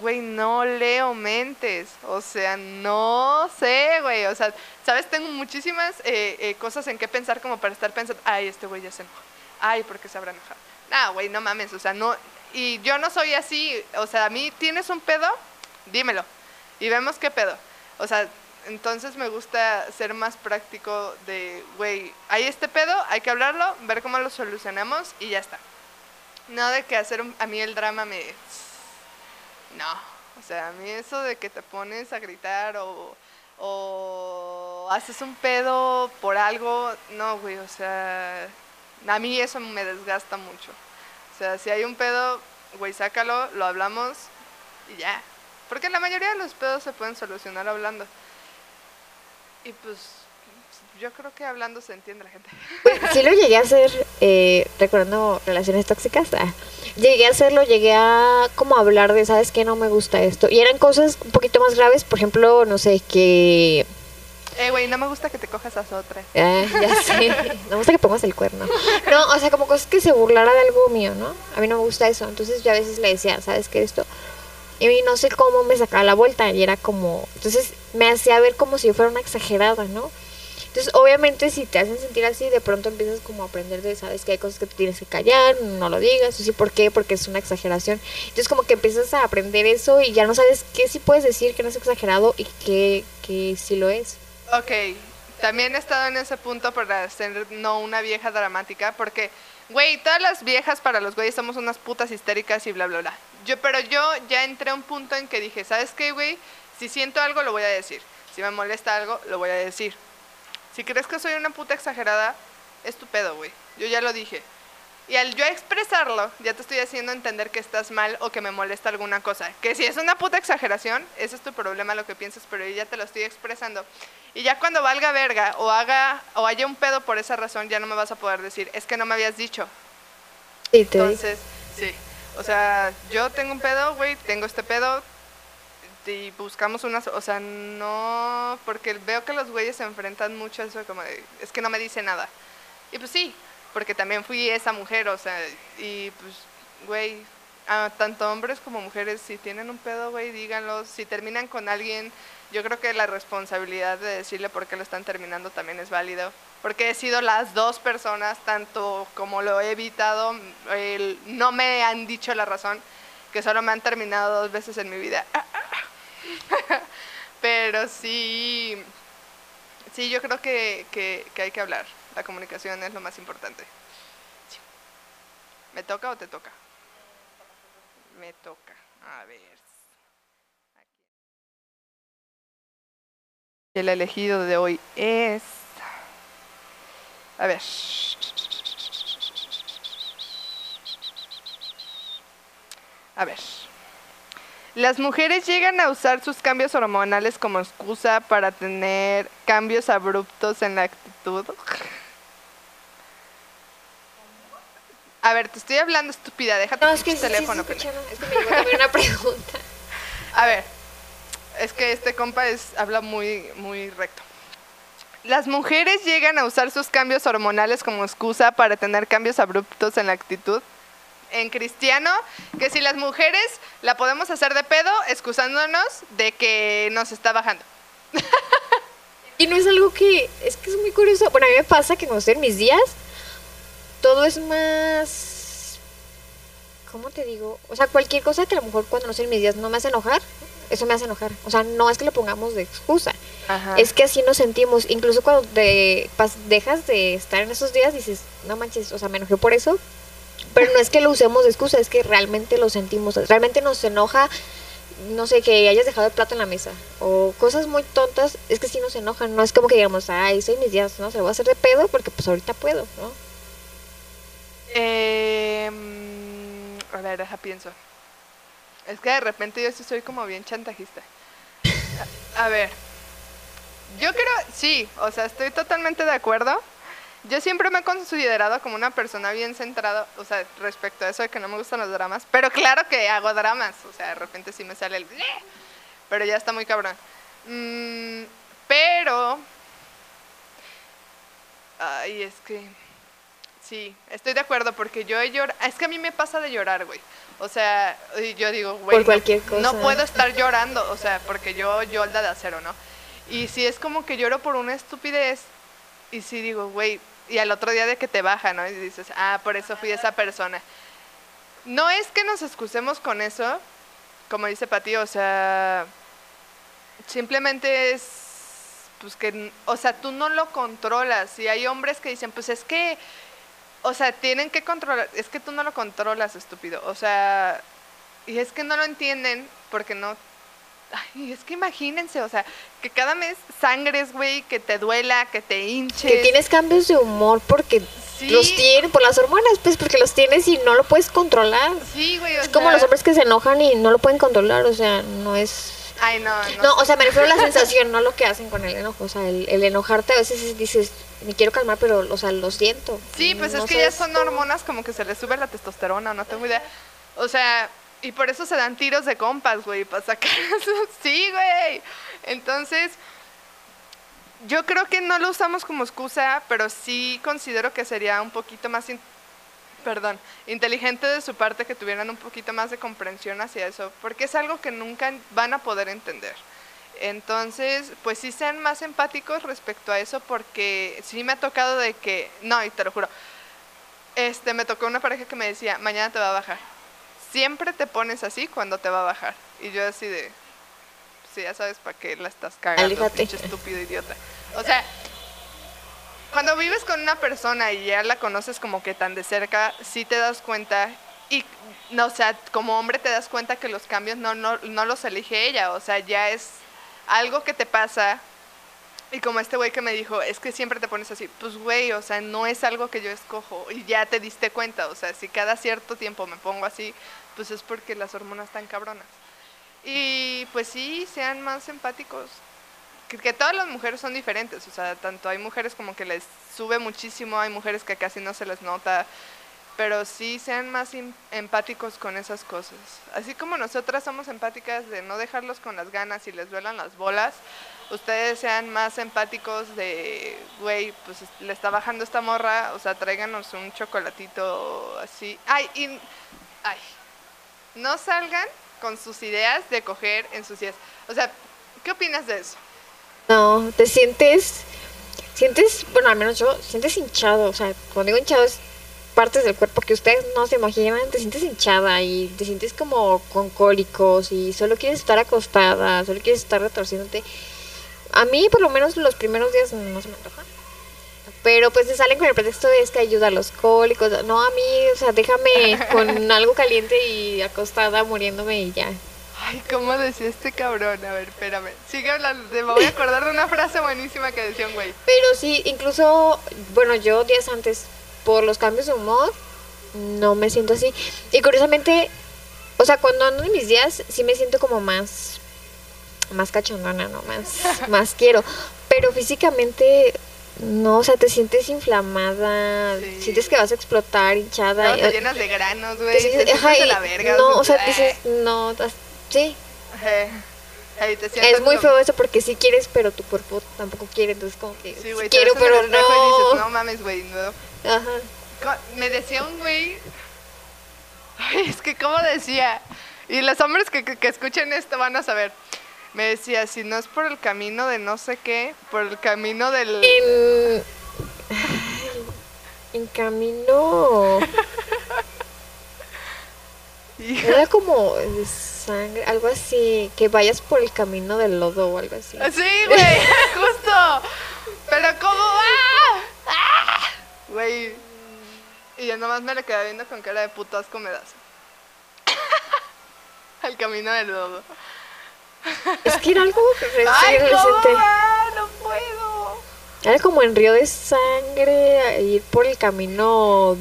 A: güey, no leo mentes, o sea, no sé, güey, o sea, sabes, tengo muchísimas eh, eh, cosas en qué pensar como para estar pensando, ay, este güey ya se enojó, ay, ¿por qué se habrá enojado? Nah, güey, no mames, o sea, no, y yo no soy así, o sea, a mí, ¿tienes un pedo? Dímelo, y vemos qué pedo, o sea, entonces me gusta ser más práctico de, güey, hay este pedo, hay que hablarlo, ver cómo lo solucionamos y ya está. No de que hacer un- a mí el drama me... No, o sea, a mí eso de que te pones a gritar o, o haces un pedo por algo, no, güey, o sea, a mí eso me desgasta mucho. O sea, si hay un pedo, güey, sácalo, lo hablamos y ya. Porque la mayoría de los pedos se pueden solucionar hablando. Y pues yo creo que hablando se entiende la gente.
B: Sí lo llegué a hacer, eh, recordando relaciones tóxicas. ah, Llegué a hacerlo, llegué a como hablar de, ¿sabes qué? No me gusta esto. Y eran cosas un poquito más graves, por ejemplo, no sé, que...
A: Eh, güey, no me gusta que te cojas a otra.
B: ah, ya sé, no me gusta que pongas el cuerno. No, o sea, como cosas que se burlara de algo mío, ¿no? A mí no me gusta eso. Entonces yo a veces le decía, ¿sabes qué? Esto... Y no sé cómo me sacaba la vuelta y era como... Entonces me hacía ver como si yo fuera una exagerada, ¿no? Entonces, obviamente, si te hacen sentir así, de pronto empiezas como a aprender de, sabes, que hay cosas que tú tienes que callar, no lo digas, o sí, ¿por qué? Porque es una exageración. Entonces, como que empiezas a aprender eso y ya no sabes qué sí puedes decir que no es exagerado y qué, qué sí lo es.
A: Ok, también he estado en ese punto para ser no una vieja dramática, porque, güey, todas las viejas para los güeyes somos unas putas histéricas y bla, bla, bla. Yo, pero yo ya entré a un punto en que dije, ¿sabes qué, güey? Si siento algo, lo voy a decir. Si me molesta algo, lo voy a decir. Si crees que soy una puta exagerada, es tu pedo, güey. Yo ya lo dije. Y al yo expresarlo, ya te estoy haciendo entender que estás mal o que me molesta alguna cosa. Que si es una puta exageración, ese es tu problema, lo que piensas, pero yo ya te lo estoy expresando. Y ya cuando valga verga o haga o haya un pedo por esa razón, ya no me vas a poder decir, es que no me habías dicho.
B: Sí, te
A: Entonces, sí. O sea, yo tengo un pedo, güey, tengo este pedo y buscamos unas, o sea, no, porque veo que los güeyes se enfrentan mucho a eso como de, es que no me dice nada. Y pues sí, porque también fui esa mujer, o sea, y pues, güey, a tanto hombres como mujeres, si tienen un pedo, güey, díganlo. Si terminan con alguien, yo creo que la responsabilidad de decirle por qué lo están terminando también es válido. Porque he sido las dos personas, tanto como lo he evitado, el- no me han dicho la razón, que solo me han terminado dos veces en mi vida. Pero sí, sí, yo creo que, que, hay que hablar. La comunicación es lo más importante. ¿Me toca o te toca? Me toca. A ver. El elegido de hoy es... A ver. A ver. Las mujeres llegan a usar sus cambios hormonales como excusa para tener cambios abruptos en la actitud. A ver, te estoy hablando estúpida, déjate
B: No,
A: tu
B: es que sí, sí,
A: teléfono.
B: sí. Es que me llegó una pregunta.
A: A ver, es que este compa es, habla muy, muy recto. Las mujeres llegan a usar sus cambios hormonales como excusa para tener cambios abruptos en la actitud. En cristiano, que si las mujeres la podemos hacer de pedo, excusándonos de que nos está bajando.
B: Y no es algo que, es que es muy curioso. Bueno, a mí me pasa que cuando estoy en mis días, todo es más, ¿cómo te digo? O sea, cualquier cosa que a lo mejor cuando no estoy en mis días no me hace enojar, eso me hace enojar. O sea, no es que lo pongamos de excusa, es que así nos sentimos. Incluso cuando te dejas de estar en esos días, dices, no manches, o sea, me enojé por eso. Pero no es que lo usemos de excusa, es que realmente lo sentimos. Realmente nos enoja, no sé, que hayas dejado el plato en la mesa. O cosas muy tontas, es que sí nos enojan. No es como que digamos, ay, soy mis días, no, se lo voy a hacer de pedo porque pues ahorita puedo, ¿no?
A: Eh, a ver, deja pienso. Es que de repente yo sí soy como bien chantajista. A, a ver, yo creo, sí, o sea, estoy totalmente de acuerdo. Yo siempre me he considerado como una persona bien centrada, o sea, respecto a eso de que no me gustan los dramas. Pero claro que hago dramas, o sea, de repente sí me sale el... Pero ya está muy cabrón. Mm, pero... Ay, es que... Sí, estoy de acuerdo porque yo he llorado. Es que a mí me pasa de llorar, güey. O sea, yo digo, güey. No-. No puedo estar llorando, o sea, porque yo yolda de acero, ¿no? Y si es como que lloro por una estupidez, y si digo, güey, y al otro día de que te baja, ¿no? Y dices, ah, por eso fui esa persona. No es que nos excusemos con eso, como dice Pati, o sea, simplemente es, pues que, o sea, tú no lo controlas. Y hay hombres que dicen, pues es que, o sea, tienen que controlar, es que tú no lo controlas, estúpido. O sea, y es que no lo entienden porque no... Ay, es que imagínense, o sea, que cada mes sangres, güey, que te duela, que te hinches.
B: Que tienes cambios de humor porque
A: Sí.
B: los tienes, por las hormonas, pues porque los tienes y no lo puedes controlar.
A: Sí, güey, o
B: Es como los hombres que se enojan y no lo pueden controlar, o sea, no es...
A: Ay, no, no.
B: No, o sea, me refiero a la sensación, no lo que hacen con el enojo. O sea, el, el enojarte a veces dices, me quiero calmar, pero, o sea, lo siento.
A: Sí, pues
B: No
A: es que ya son hormonas como que se les sube la testosterona, no tengo idea. O sea, y por eso se dan tiros de compas, güey, para sacar. Sí, güey. Entonces, yo creo que no lo usamos como excusa, pero sí considero que sería un poquito más, perdón, inteligente de su parte que tuvieran un poquito más de comprensión hacia eso, porque es algo que nunca van a poder entender. Entonces, pues sí sean más empáticos respecto a eso, porque sí me ha tocado de que, no, y te lo juro, este, me tocó una pareja que me decía, mañana te va a bajar. Siempre te pones así cuando te va a bajar. Y yo así de, sí, ya sabes para qué la estás cagando, pinche estúpido idiota. O sea, cuando vives con una persona y ya la conoces como que tan de cerca, sí te das cuenta Y, no, o sea, como hombre te das cuenta que los cambios no, no, no los elige ella, o sea, ya es algo que te pasa. Y como este güey que me dijo, es que siempre te pones así, pues güey, o sea, no es algo que yo escojo y ya te diste cuenta, o sea, si cada cierto tiempo me pongo así, pues es porque las hormonas están cabronas. Y pues sí, sean más empáticos. Que, que todas las mujeres son diferentes, o sea, tanto hay mujeres como que les sube muchísimo, hay mujeres que casi no se les nota, pero sí sean más em- empáticos con esas cosas. Así como nosotras somos empáticas de no dejarlos con las ganas y les duelan las bolas, ustedes sean más empáticos de, güey, pues le está bajando esta morra, o sea, tráiganos un chocolatito así. Ay, y, ay, no salgan con sus ideas de coger en sus ideas. O sea, ¿qué opinas de eso?
B: No, te sientes, sientes, bueno, al menos yo, sientes hinchado, o sea, cuando digo hinchado es partes del cuerpo que ustedes no se imaginan, te sientes hinchada y te sientes como con cólicos y solo quieres estar acostada, solo quieres estar retorciéndote. A mí, por lo menos, los primeros días no se me antoja. Pero pues se salen con el pretexto de es que ayuda a los cólicos. No, a mí, o sea, déjame con algo caliente y acostada muriéndome y ya.
A: Ay, ¿cómo decía este cabrón? A ver, espérame. Sigue hablando. Me voy a acordar de una frase buenísima que decía un güey.
B: Pero sí, incluso, bueno, yo días antes, por los cambios de humor, no me siento así. Y curiosamente, o sea, cuando ando en mis días, sí me siento como más, más cachondona, ¿no? Más, más quiero. Pero físicamente, no, o sea, te sientes inflamada,
A: Sí.
B: sientes que vas a explotar, hinchada.
A: No,
B: y-
A: te llenas de granos,
B: te
A: güey. Te
B: ajá,
A: de la verga.
B: no, o sea,
A: "Ay".
B: dices, no, as- sí,
A: Ajá. Te
B: es muy feo eso porque sí quieres, pero tu cuerpo tampoco quiere, entonces como que
A: Sí, te
B: quiero, pero
A: espejo y dices,
B: no.
A: no mames, güey, no.
B: Ajá.
A: Me decía un güey. Es que, ¿cómo decía? Y los hombres que, que, que escuchen esto van a saber. Me decía, si no es por el camino de no sé qué, por el camino del.
B: En, en camino. Era como de sangre, algo así. Que vayas por el camino del lodo o algo así.
A: Sí, güey, justo. Pero, ¿cómo va? ¡Ah! Güey. Y yo nomás me le quedé viendo con cara de puto asco me das. Al camino del lodo.
B: Es que era algo
A: ¡Ay,
B: reciente.
A: va! ¡No puedo!
B: Era como en río de sangre, ir por el camino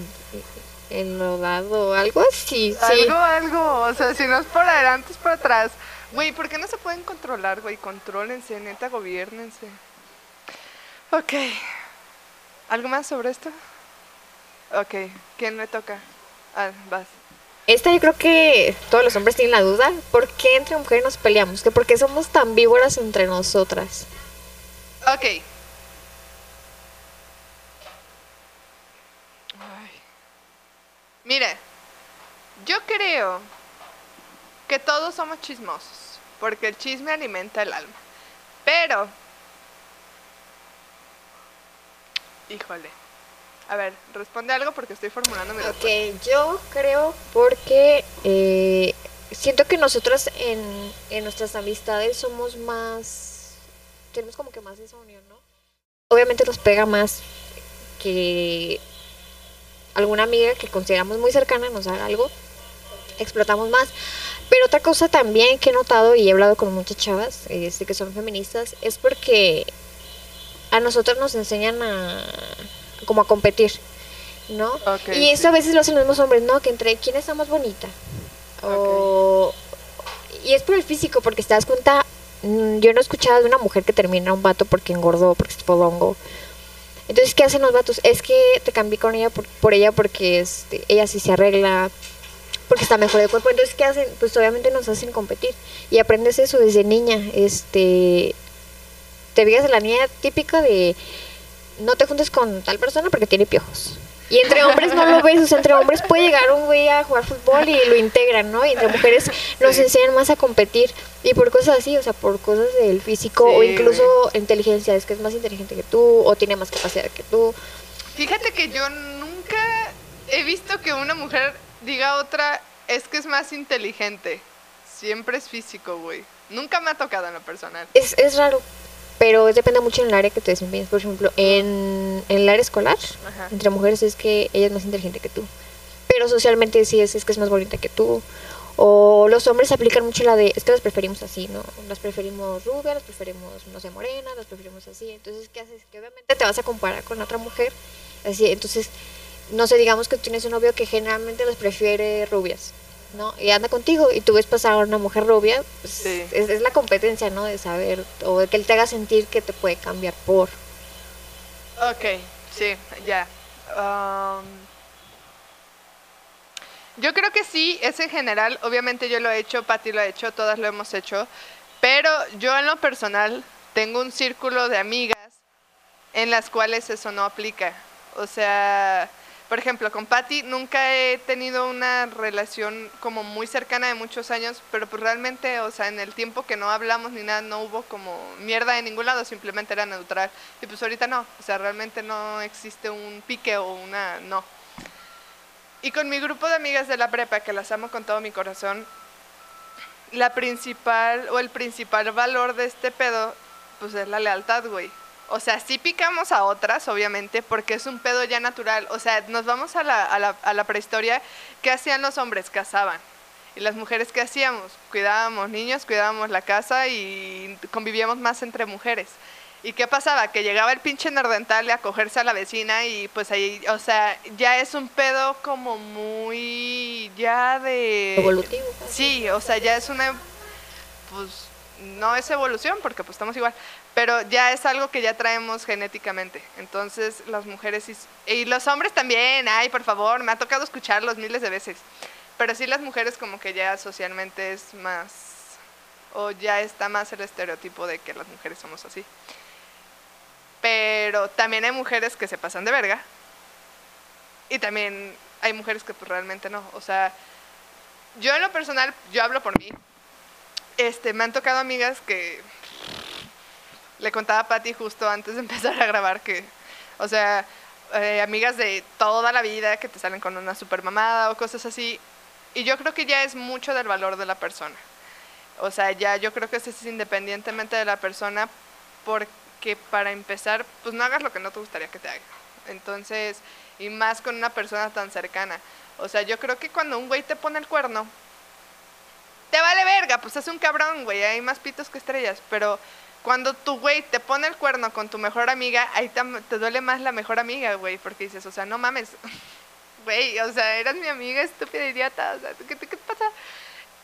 B: enlodado, algo así, sí.
A: Algo, algo. O sea, si no es por adelante, es por atrás. Güey, ¿por qué no se pueden controlar, güey? Contrólense, neta, gobiernense. Ok. ¿Algo más sobre esto? Ok. ¿Quién le toca? Ah, vas.
B: Esta yo creo que todos los hombres tienen la duda. ¿Por qué entre mujeres nos peleamos? ¿Que ¿Por qué somos tan víboras entre nosotras?
A: Ok. Ay. Mire, yo creo que todos somos chismosos, porque el chisme alimenta el alma. Pero, híjole. A ver, responde algo porque estoy formulando mi respuesta.
B: Ok, yo creo porque eh, siento que nosotras en, en nuestras amistades somos más, tenemos como que más esa unión, ¿no? Obviamente nos pega más que alguna amiga que consideramos muy cercana nos haga algo, explotamos más. Pero otra cosa también que he notado y he hablado con muchas chavas este, que son feministas es porque a nosotras nos enseñan a como a competir, ¿no? Y eso a veces lo hacen los mismos hombres, ¿no? Que entre quién está más bonita. O... Y es por el físico, porque si te das cuenta, mm, yo no he escuchado de una mujer que termina a un vato porque engordó, porque es podongo. Entonces, ¿qué hacen los vatos? Es que te cambié con ella por, por ella porque este, ella sí se arregla, porque está mejor de cuerpo. Entonces, ¿qué hacen? Pues obviamente nos hacen competir. Y aprendes eso desde niña. Este, te fijas en la niña típica de no te juntes con tal persona porque tiene piojos. Y entre hombres no lo ves, o sea, entre hombres puede llegar un güey a jugar fútbol y lo integran, ¿no? Y entre mujeres nos enseñan más a competir y por cosas así, o sea, por cosas del físico o incluso inteligencia, es que es más inteligente que tú o tiene más capacidad que tú.
A: Fíjate que yo nunca he visto que una mujer diga a otra, es que es más inteligente. Siempre es físico, güey. Nunca me ha tocado en lo personal.
B: Es, es raro, pero depende mucho en el área que te desempeñes. Por ejemplo, en, en el área escolar,
A: Ajá.
B: entre mujeres es que ella es más inteligente que tú. pero socialmente sí es, es que es más bonita que tú. O los hombres aplican mucho la de, es que las preferimos así, ¿no? Las preferimos rubias, las preferimos, no sé, morenas, las preferimos así. Entonces, ¿qué haces? Que obviamente te vas a comparar con otra mujer. Así, entonces, no sé, digamos que tú tienes un novio que generalmente las prefiere rubias, ¿no? Y anda contigo y tú ves pasar a una mujer rubia, pues,
A: Sí.
B: es, es la competencia, ¿no? De saber, o de que él te haga sentir que te puede cambiar por.
A: Ok, sí, ya. Yo creo que sí, es en general. Obviamente yo lo he hecho, Patti lo ha hecho, todas lo hemos hecho. Pero yo en lo personal tengo un círculo de amigas en las cuales eso no aplica. O sea, por ejemplo, con Patti nunca he tenido una relación como muy cercana de muchos años, pero pues realmente, o sea, en el tiempo que no hablamos ni nada, no hubo como mierda de ningún lado, simplemente era neutral. Y pues ahorita no, o sea, realmente no existe un pique o una, no. Y con mi grupo de amigas de la prepa, que las amo con todo mi corazón, la principal o el principal valor de este pedo, pues es la lealtad, güey. O sea, sí picamos a otras, obviamente, porque es un pedo ya natural. O sea, nos vamos a la, a la, a la prehistoria. ¿Qué hacían los hombres? Cazaban. ¿Y las mujeres qué hacíamos? Cuidábamos niños, cuidábamos la casa y convivíamos más entre mujeres. ¿Y qué pasaba? Que llegaba el pinche nerdental a cogerse a la vecina y pues ahí, o sea, ya es un pedo como muy ya de...
B: Evolutivo.
A: Sí, o sea, ya es una, pues no es evolución porque pues estamos igual, pero ya es algo que ya traemos genéticamente. Entonces las mujeres y los hombres también, ay, por favor, me ha tocado escucharlos miles de veces. Pero sí las mujeres como que ya socialmente es más, o ya está más el estereotipo de que las mujeres somos así. Pero también hay mujeres que se pasan de verga. Y también hay mujeres que pues realmente no. O sea, yo en lo personal, yo hablo por mí. Este, me han tocado amigas que le contaba a Patti justo antes de empezar a grabar que, o sea, eh, amigas de toda la vida que te salen con una super mamada o cosas así. Y yo creo que ya es mucho del valor de la persona. O sea, ya yo creo que es independientemente de la persona, porque para empezar, pues no hagas lo que no te gustaría que te haga. Entonces, y más con una persona tan cercana. O sea, yo creo que cuando un güey te pone el cuerno, te vale verga, pues es un cabrón, güey, hay más pitos que estrellas, pero cuando tu güey te pone el cuerno con tu mejor amiga, ahí tam- te duele más la mejor amiga, güey, porque dices, o sea, no mames, güey, o sea, eras mi amiga estúpida idiota, o sea, ¿qué, te- qué te pasa?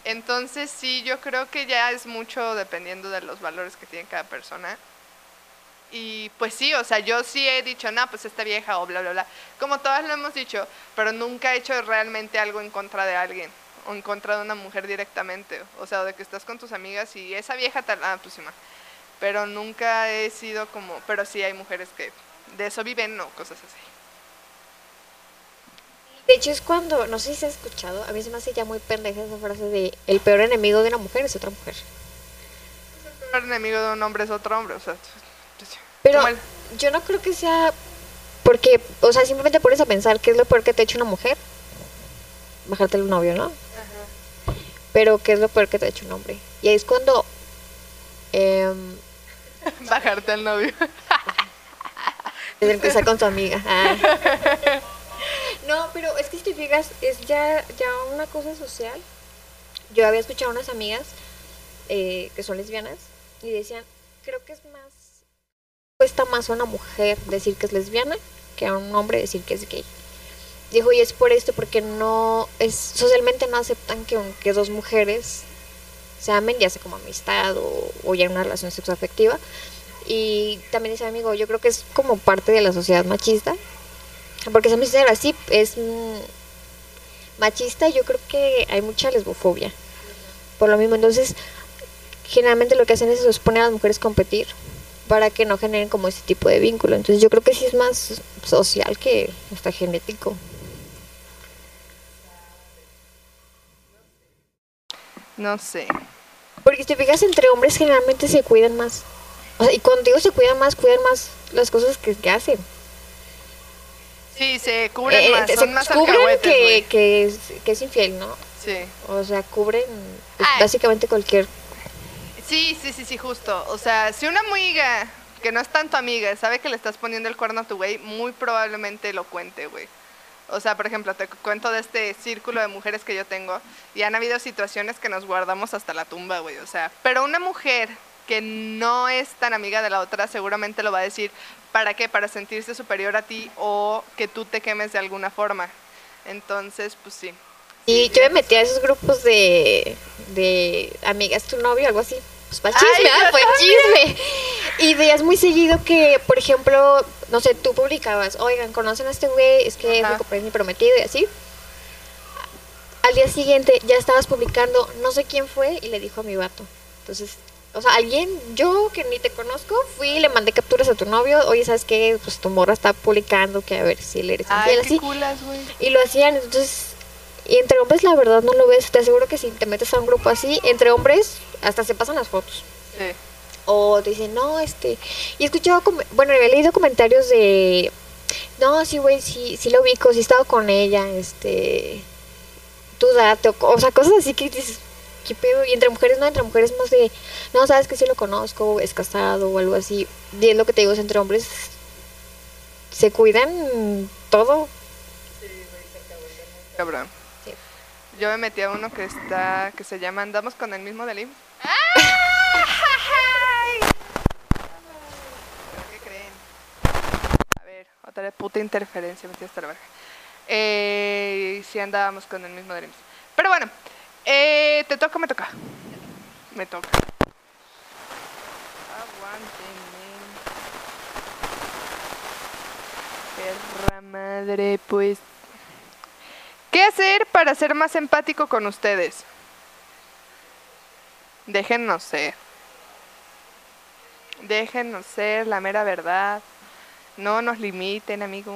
A: Entonces sí, yo creo que ya es mucho dependiendo de los valores que tiene cada persona. Y pues sí, o sea, yo sí he dicho, no, pues esta vieja o bla, bla, bla. Como todas lo hemos dicho, pero nunca he hecho realmente algo en contra de alguien o en contra de una mujer directamente. O sea, de que estás con tus amigas y esa vieja tal, ah, pues sí, ma. Pero nunca he sido como, pero sí hay mujeres que de eso viven o cosas así.
B: De hecho, es cuando, no sé si se ha escuchado, a mí se me hace ya muy pendeja esa frase de el peor enemigo de una mujer es otra mujer.
A: El peor enemigo de un hombre es otro hombre, o sea, pues,
B: Pero
A: como el-
B: yo no creo que sea porque, o sea, simplemente pones a pensar qué es lo peor que te ha hecho una mujer. Bajarte el novio, ¿no? Pero qué es lo peor que te ha hecho un hombre. Y ahí es cuando em,
A: bajarte al novio.
B: desde empezar con tu amiga. Ah. No, pero es que si te fijas, es ya, ya una cosa social. Yo había escuchado a unas amigas eh, que son lesbianas y decían, creo que es más, cuesta más a una mujer decir que es lesbiana que a un hombre decir que es gay. Dijo, y es por esto, porque no, es socialmente no aceptan que, que dos mujeres se amen, ya sea como amistad o, ya en una relación sexoafectiva. Y también dice amigo, yo creo que es como parte de la sociedad machista, porque se me dice así, es mm, machista yo creo que hay mucha lesbofobia. Por lo mismo, entonces, generalmente lo que hacen es eso, es poner a las mujeres competir para que no generen como ese tipo de vínculo. Entonces yo creo que sí es más social que hasta genético.
A: No sé.
B: Porque si te fijas, entre hombres generalmente se cuidan más. O sea, y cuando digo se cuidan más, cuidan más las cosas que, que hacen.
A: Sí, se cubren
B: Eh,
A: más,
B: se
A: son más
B: cubren
A: alcahuetes,
B: que, que, es, que es infiel, ¿no?
A: Sí.
B: O sea, cubren pues,
A: Ay.
B: básicamente cualquier...
A: Sí, sí, sí, sí, justo. O sea, si una amiga que no es tanto amiga sabe que le estás poniendo el cuerno a tu güey, muy probablemente lo cuente, güey. O sea, por ejemplo, te cu- cuento de este círculo de mujeres que yo tengo y han habido situaciones que nos guardamos hasta la tumba, güey. O sea, pero una mujer que no es tan amiga de la otra seguramente lo va a decir, ¿para qué? Para sentirse superior a ti o que tú te quemes de alguna forma. Entonces, pues sí.
B: Y yo me metí a esos grupos de, de amigas, tu novio, algo así. Pues para
A: Ay,
B: chisme,
A: yo
B: ¿ah? Para chisme. Y veías muy seguido que, por ejemplo, no sé, tú publicabas, oigan, ¿conocen a este güey? Es que es
A: Ajá.
B: mi compañero, mi prometido y así. Al día siguiente ya estabas publicando, no sé quién fue, y le dijo a mi vato. Entonces, o sea, alguien, yo que ni te conozco, fui y le mandé capturas a tu novio. Oye, ¿sabes qué? Pues tu morra está publicando que a ver si le eres
A: Ay,
B: infiel,
A: qué
B: así.
A: culas, güey.
B: Y lo hacían, entonces, y entre hombres la verdad no lo ves, te aseguro que si te metes a un grupo así, entre hombres hasta se pasan las fotos.
A: Sí.
B: O te dicen, no, este, y he escuchado, bueno, he leído comentarios de, no, sí, güey, sí, sí lo ubico, sí he estado con ella, este, tú date, o, o sea, cosas así que dices, ¿qué pedo? Y entre mujeres, no, entre mujeres más de, no, sabes que sí lo conozco, es casado o algo así. Y es lo que te digo, es entre hombres se cuidan todo.
A: Cabrón.
B: Sí.
A: Yo me metí a uno que está, que se llama Andamos con el mismo del IMSS. ¿Pero ¿Qué creen? A ver, otra puta interferencia, metí hasta la verga. Eh, sí andábamos con el mismo IMSS. Pero bueno, eh, ¿te toca o me toca? Me toca. Aguántenme. Perra madre, pues. ¿Qué hacer para ser más empático con ustedes? Déjennos ser. Déjennos ser la mera verdad. No nos limiten, amigos.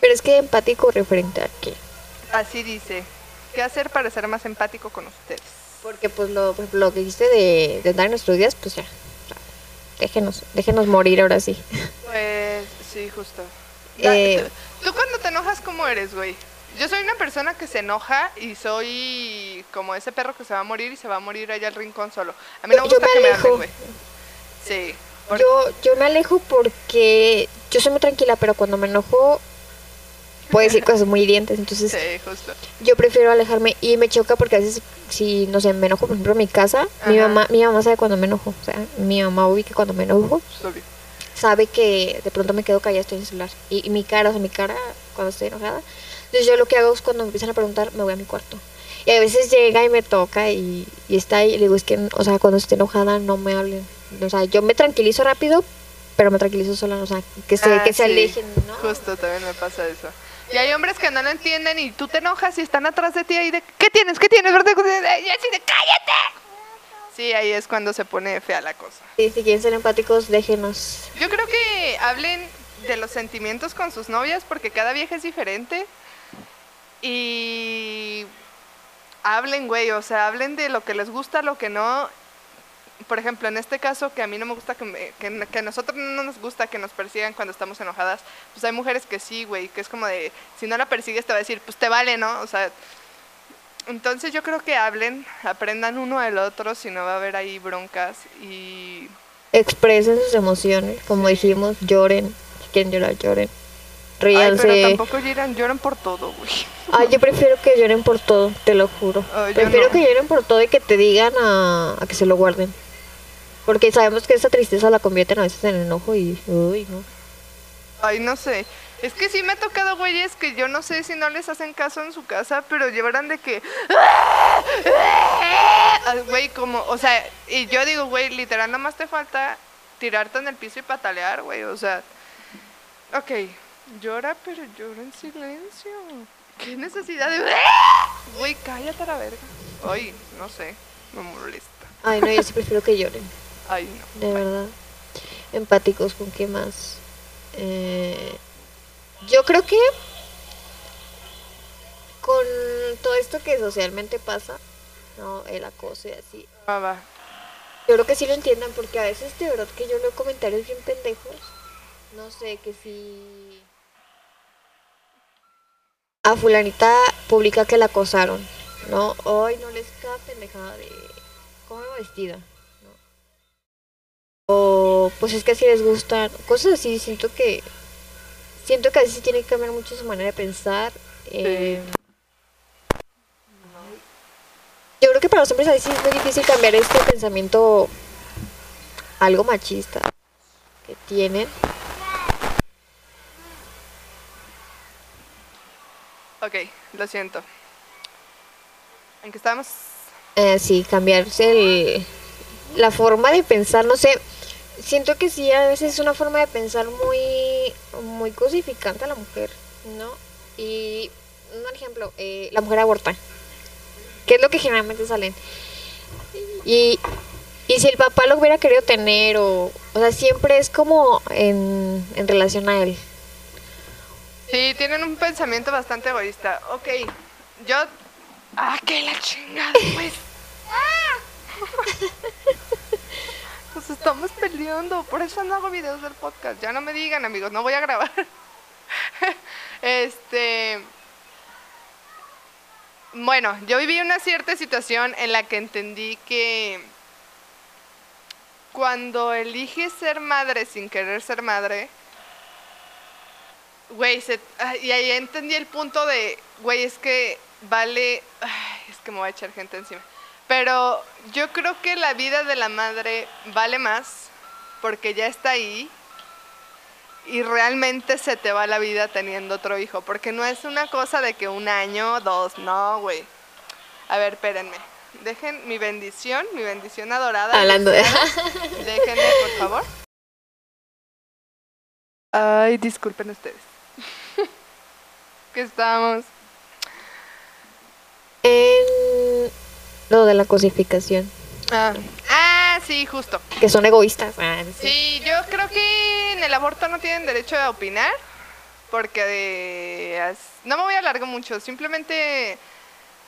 B: Pero es que empático referente a qué.
A: Así dice. ¿Qué hacer para ser más empático con ustedes?
B: Porque pues lo, lo que dijiste de, de dar nuestros días, pues ya. déjenos, déjenos morir ahora sí.
A: Pues sí, justo.
B: Eh,
A: ¿Tú cuando te enojas cómo eres, güey? Yo soy una persona que se enoja y soy como ese perro que se va a morir y se va a morir allá al rincón solo. A mí no me
B: Yo
A: gusta
B: me
A: que me
B: alejo.
A: hablen, güey. Sí.
B: Yo, yo me alejo porque yo soy muy tranquila, pero cuando me enojo puedo decir cosas muy hirientes. Entonces
A: Sí, justo.
B: yo prefiero alejarme y me choca porque a veces si, no sé, me enojo, por ejemplo, en mi casa, mi mamá, mi mamá sabe cuando me enojo. O sea, mi mamá ubica cuando me enojo, sabe que de pronto me quedo callada, estoy en el celular. Y, y mi cara, o sea, mi cara cuando estoy enojada. Entonces yo lo que hago es cuando me empiezan a preguntar, me voy a mi cuarto. Y a veces llega y me toca y, y está ahí. Y le digo, es que, o sea, cuando esté enojada no me hablen. O sea, yo me tranquilizo rápido, pero me tranquilizo sola. O sea, que se,
A: Ah,
B: que se
A: sí.
B: alejen, ¿no?
A: Justo, también me pasa eso. Y hay hombres que no lo entienden y tú te enojas y están atrás de ti ahí de, ¿qué tienes? ¿Qué tienes? Y así de, ¡cállate! Sí, ahí es cuando se pone fea la cosa.
B: Sí, si quieren ser empáticos, déjenos.
A: Yo creo que hablen de los sentimientos con sus novias porque cada vieja es diferente. Y hablen, güey, o sea, hablen de lo que les gusta, lo que no. Por ejemplo, en este caso, que a mí no me gusta, que, me- que, que a nosotros no nos gusta que nos persigan cuando estamos enojadas, pues hay mujeres que sí, güey, que es como de, si no la persigues te va a decir, pues te vale, ¿no? O sea, entonces yo creo que hablen, aprendan uno del otro, si no va a haber ahí broncas y
B: Expresen sus emociones, como dijimos, lloren. Si quieren llorar, lloren.
A: Ay, pero
B: Ríanse.
A: tampoco lloran, lloran por todo, güey.
B: Ay, yo prefiero que lloren por todo, te lo juro. Prefiero
A: no.
B: que lloren por todo y que te digan a, a que se lo guarden. Porque sabemos que esa tristeza la convierten a veces en enojo y... Uy, no.
A: Ay, no sé. Es que sí me ha tocado güeyes que yo no sé si no les hacen caso en su casa, pero llevarán de que... Ah, Güey, como, o sea, y yo digo, güey, literal, nada más te falta tirarte en el piso y patalear, güey, o sea... Ok, llora, pero llora en silencio. ¿Qué necesidad de... Güey, cállate a la verga. Ay, no sé, me molesta.
B: Ay, no, yo sí prefiero que lloren.
A: Ay, no.
B: De verdad. Empáticos, ¿con qué más? Eh, yo creo que con todo esto que socialmente pasa, ¿no? El acoso y así.
A: Va.
B: Yo creo que sí lo entiendan porque a veces de verdad que yo leo comentarios bien pendejos. No sé, que si... A fulanita publica que la acosaron, ¿no? Ay, no les cada pendejada de... ¿Cómo vestida? O pues es que así les gustan. Cosas así, siento que siento que a veces sí tiene que cambiar mucho su manera de pensar. eh, Yo creo que para los hombres a veces es muy difícil cambiar este pensamiento algo machista que tienen.
A: Ok, lo siento. ¿En qué estamos?
B: Eh, sí, cambiarse el- la forma de pensar, no sé, siento que sí, a veces es una forma de pensar muy, muy cosificante a la mujer, ¿no? Y un ejemplo, eh, la mujer aborta, que es lo que generalmente salen. Y, y si el papá lo hubiera querido tener, o, o sea, siempre es como en, en relación a él.
A: Sí, tienen un pensamiento bastante egoísta. Ok, yo... Ah, que la chingada, pues. Nos estamos peleando, por eso no hago videos del podcast. Ya no me digan, amigos, no voy a grabar. este... Bueno, yo viví una cierta situación en la que entendí que cuando eliges ser madre sin querer ser madre, Güey, y ahí entendí el punto de, güey, es que vale, es que me voy a echar gente encima. Pero yo creo que la vida de la madre vale más porque ya está ahí y realmente se te va la vida teniendo otro hijo. Porque no es una cosa de que un año, dos, no, güey. A ver, espérenme. Dejen mi bendición, mi bendición adorada.
B: Hablando de...
A: Déjenme, por favor. Ay, disculpen ustedes. que estamos.
B: en lo de la cosificación,
A: Ah, ah, sí, justo.
B: que son egoístas. Ah, sí.
A: Sí, yo creo que en el aborto no tienen derecho a opinar. Porque de- no me voy a alargar mucho. Simplemente,